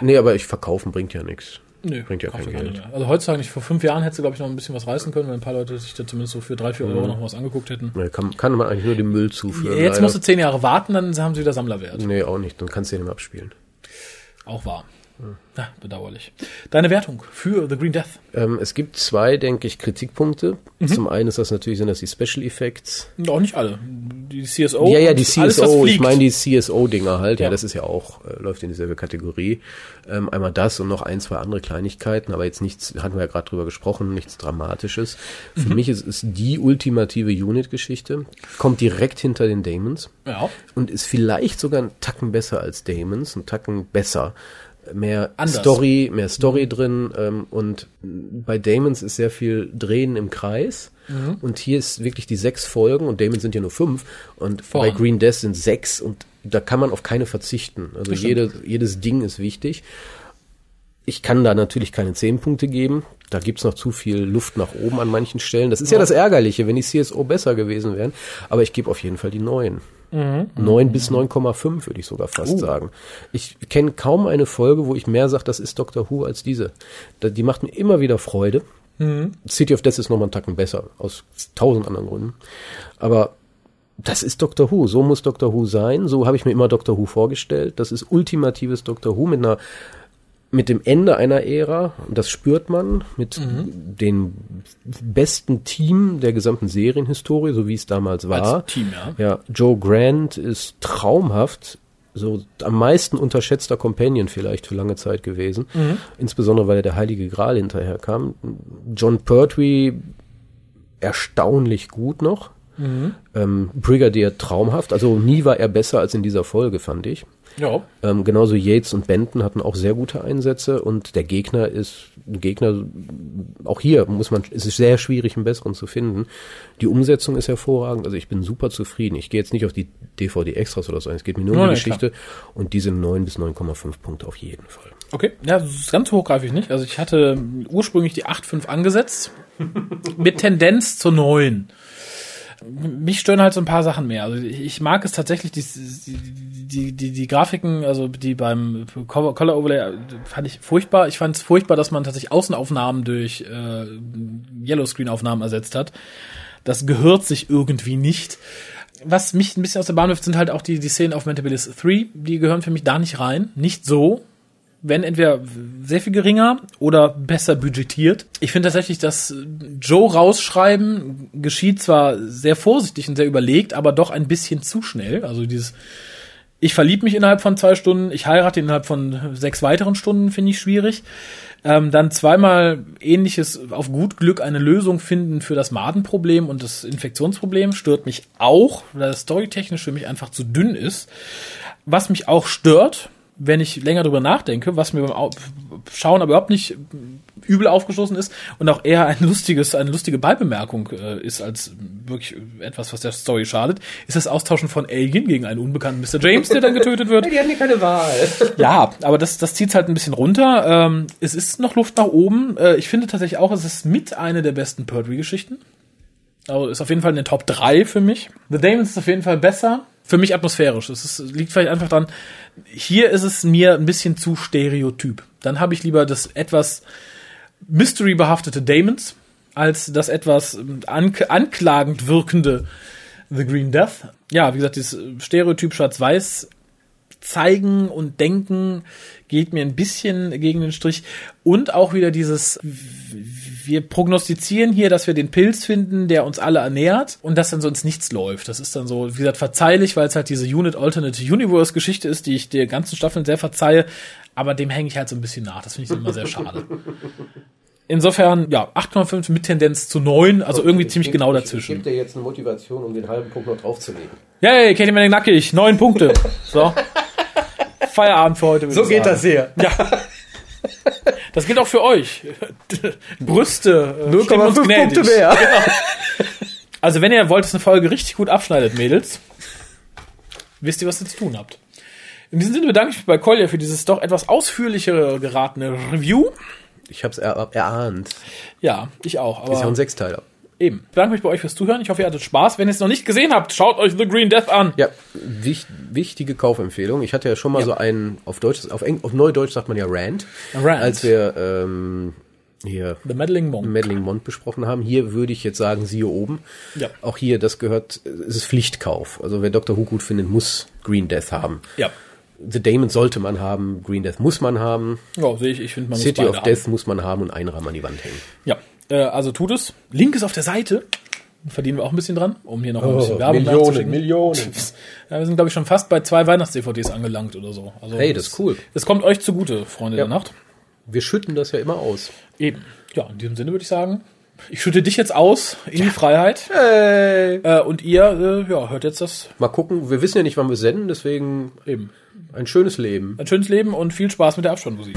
[SPEAKER 1] nee, aber ich verkaufen bringt ja nichts.
[SPEAKER 2] Nö,
[SPEAKER 1] Bringt ja kein Geld.
[SPEAKER 2] Also heutzutage nicht. Vor fünf Jahren hättest du, glaube ich, noch ein bisschen was reißen können, wenn ein paar Leute sich da zumindest so für drei, vier
[SPEAKER 1] Mhm.
[SPEAKER 2] Euro noch was angeguckt hätten.
[SPEAKER 1] Nee, kann, kann man eigentlich nur den Müll zuführen.
[SPEAKER 2] Jetzt
[SPEAKER 1] leider.
[SPEAKER 2] musst du zehn Jahre warten, dann haben sie wieder Sammlerwert.
[SPEAKER 1] Nee, auch nicht. Dann kannst du den nicht mehr abspielen.
[SPEAKER 2] Auch wahr. Ja, bedauerlich. Deine Wertung für The Green Death?
[SPEAKER 1] Ähm, es gibt zwei, denke ich, Kritikpunkte.
[SPEAKER 2] Mhm.
[SPEAKER 1] Zum einen ist das natürlich, sind das die Special Effects.
[SPEAKER 2] Auch nicht alle. Die CSO.
[SPEAKER 1] ja, ja, die
[SPEAKER 2] und alles,
[SPEAKER 1] CSO, ich meine die CSO-Dinger halt, ja.
[SPEAKER 2] Ja.
[SPEAKER 1] das ist ja auch, äh, läuft in dieselbe Kategorie. Ähm, einmal das und noch ein, zwei andere Kleinigkeiten, aber jetzt nichts, hatten wir ja gerade drüber gesprochen, nichts Dramatisches. Für
[SPEAKER 2] Mhm.
[SPEAKER 1] mich ist es die ultimative Unit-Geschichte, kommt direkt hinter den Damons
[SPEAKER 2] Ja.
[SPEAKER 1] und ist vielleicht sogar einen Tacken besser als Damons, einen Tacken besser. Mehr
[SPEAKER 2] Anders.
[SPEAKER 1] Story, mehr Story drin ähm, und bei Damons ist sehr viel Drehen im Kreis und hier ist wirklich die sechs Folgen und Damons sind ja nur fünf und
[SPEAKER 2] Voran.
[SPEAKER 1] bei Green Death sind sechs und da kann man auf keine verzichten. Also jede, jedes Ding ist wichtig. Ich kann da natürlich keine zehn Punkte geben. Da gibt's noch zu viel Luft nach oben an manchen Stellen. Das ist ja, das Ärgerliche, wenn die CSO besser gewesen wären. Aber ich gebe auf jeden Fall die neun. Neun bis 9,5 würde ich sogar fast
[SPEAKER 2] Uh.
[SPEAKER 1] sagen. Ich kenne kaum eine Folge, wo ich mehr sage, das ist Doctor Who als diese. Die macht mir immer wieder Freude. City of Death ist nochmal einen Tacken besser, aus tausend anderen Gründen. Aber das ist Doctor Who. So muss Doctor Who sein. So habe ich mir immer Doctor Who vorgestellt. Das ist ultimatives Doctor Who mit einer mit dem Ende einer Ära, und das spürt man, mit dem besten Team der gesamten Serienhistorie, so wie es damals war.
[SPEAKER 2] Als Team, ja.
[SPEAKER 1] Ja, Joe Grant ist traumhaft, so am meisten unterschätzter Companion vielleicht für lange Zeit gewesen. Insbesondere, weil er der Heilige Gral hinterher kam. John Pertwee erstaunlich gut noch. Ähm, Brigadier traumhaft, also nie war er besser als in dieser Folge, fand ich.
[SPEAKER 2] Ja.
[SPEAKER 1] Ähm, genauso Yates und Benton hatten auch sehr gute Einsätze und der Gegner ist ein Gegner, auch hier muss man, es ist sehr schwierig, einen besseren zu finden. Die Umsetzung ist hervorragend, also ich bin super zufrieden. Ich gehe jetzt nicht auf die DVD-Extras oder so ein, es geht mir nur um die
[SPEAKER 2] ja,
[SPEAKER 1] Geschichte und diese 9 bis 9,5 Punkte auf jeden Fall.
[SPEAKER 2] Okay, ja, das ist ganz hochgreifig nicht. Also ich hatte ursprünglich die 8,5 angesetzt, mit Tendenz zur 9. Mich stören halt so ein paar Sachen mehr. Also ich mag es tatsächlich, die, die, die, die Grafiken, also die beim Color Overlay fand ich furchtbar. Ich fand es furchtbar, dass man tatsächlich Außenaufnahmen durch äh, Yellowscreen-Aufnahmen ersetzt hat. Das gehört sich irgendwie nicht. Was mich ein bisschen aus der Bahn wirft, sind halt auch die, die Szenen auf Mentabilis 3. Die gehören für mich da nicht rein. Nicht so wenn entweder sehr viel geringer oder besser budgetiert. Ich finde tatsächlich, dass Joe rausschreiben geschieht zwar sehr vorsichtig und sehr überlegt, aber doch ein bisschen zu schnell. Also dieses ich verliebe mich innerhalb von zwei Stunden, ich heirate innerhalb von sechs weiteren Stunden, finde ich schwierig. Ähm, dann zweimal ähnliches auf gut Glück eine Lösung finden für das Madenproblem und das Infektionsproblem stört mich auch, weil das storytechnisch für mich einfach zu dünn ist. Was mich auch stört, wenn ich länger drüber nachdenke, was mir beim Schauen aber überhaupt nicht übel aufgestoßen ist und auch eher ein lustiges, eine lustige Beibemerkung äh, ist als wirklich etwas, was der Story schadet, ist das Austauschen von Alien gegen einen unbekannten Mr. James, der dann getötet wird.
[SPEAKER 1] Die hatten ja keine Wahl.
[SPEAKER 2] ja, aber das, das zieht halt ein bisschen runter. Ähm, es ist noch Luft nach oben. Äh, ich finde tatsächlich auch, es ist mit eine der besten Pertwee-Geschichten. Also ist auf jeden Fall in den Top 3 für mich. The Damons ist auf jeden Fall besser für mich atmosphärisch. Es liegt vielleicht einfach dran, hier ist es mir ein bisschen zu stereotyp. Dann habe ich lieber das etwas mystery-behaftete Damons als das etwas ank anklagend wirkende The Green Death. Ja, wie gesagt, dieses Stereotyp Schwarz-Weiß zeigen und denken geht mir ein bisschen gegen den Strich. Und auch wieder dieses, wir prognostizieren hier, dass wir den Pilz finden, der uns alle ernährt und dass dann so ins Nichts läuft. Das ist dann so, wie gesagt, verzeihlich, weil es halt diese Unit Alternate Universe Geschichte ist, die ich der ganzen Staffeln sehr verzeihe. Aber dem hänge ich halt so ein bisschen nach. Das finde ich immer sehr schade. Insofern, ja, 8,5 mit Tendenz zu 9, also okay, irgendwie ziemlich geb, genau dazwischen.
[SPEAKER 1] Ich gebe dir jetzt eine Motivation, um den halben Punkt noch draufzulegen.
[SPEAKER 2] Yay, Katie Manning nackig, 9 Punkte. So. Feierabend für heute.
[SPEAKER 1] So geht sagen. das hier.
[SPEAKER 2] Ja. Das gilt auch für euch. Brüste.
[SPEAKER 1] 0,5 Punkte mehr.
[SPEAKER 2] Genau. Also wenn ihr wollt, dass eine Folge richtig gut abschneidet, Mädels, wisst ihr, was ihr zu tun habt. In diesem Sinne bedanke ich mich bei Kolja für dieses doch etwas ausführlichere geratene Review.
[SPEAKER 1] Ich habe es er erahnt.
[SPEAKER 2] Ja, ich auch.
[SPEAKER 1] Aber ist ja ein Sechsteiler.
[SPEAKER 2] Eben. Ich bedanke mich bei euch fürs Zuhören. Ich hoffe, ihr hattet Spaß. Wenn ihr es noch nicht gesehen habt, schaut euch The Green Death an.
[SPEAKER 1] Ja, wich, wichtige Kaufempfehlung. Ich hatte ja schon mal ja. so einen, auf Deutsch, auf, Eng, auf Neudeutsch sagt man ja Rant. Rant. Als wir ähm, hier
[SPEAKER 2] The Meddling Monk.
[SPEAKER 1] Meddling Monk besprochen haben. Hier würde ich jetzt sagen, siehe oben. Ja. Auch hier, das gehört, es ist Pflichtkauf. Also wer Dr. Who gut findet, muss Green Death haben.
[SPEAKER 2] Ja.
[SPEAKER 1] The Damon sollte man haben, Green Death muss man haben.
[SPEAKER 2] Ja, sehe ich. Ich finde, man
[SPEAKER 1] City muss of Death haben. muss man haben und einen Rahmen an die Wand hängen.
[SPEAKER 2] Ja, äh, also tut es. Link ist auf der Seite. Verdienen wir auch ein bisschen dran, um hier noch ein bisschen
[SPEAKER 1] oh, Werbung Millionen, Millionen.
[SPEAKER 2] Ja, wir sind, glaube ich, schon fast bei zwei Weihnachts-DVDs angelangt oder so.
[SPEAKER 1] Also hey, das ist cool.
[SPEAKER 2] Es kommt euch zugute, Freunde ja. der Nacht.
[SPEAKER 1] Wir schütten das ja immer aus.
[SPEAKER 2] Eben. Ja, in diesem Sinne würde ich sagen, ich schütte dich jetzt aus in ja. die Freiheit.
[SPEAKER 1] Hey.
[SPEAKER 2] Äh, und ihr, äh, ja, hört jetzt das.
[SPEAKER 1] Mal gucken. Wir wissen ja nicht, wann wir senden, deswegen
[SPEAKER 2] eben
[SPEAKER 1] ein schönes Leben.
[SPEAKER 2] Ein schönes Leben und viel Spaß mit der Abspannmusik.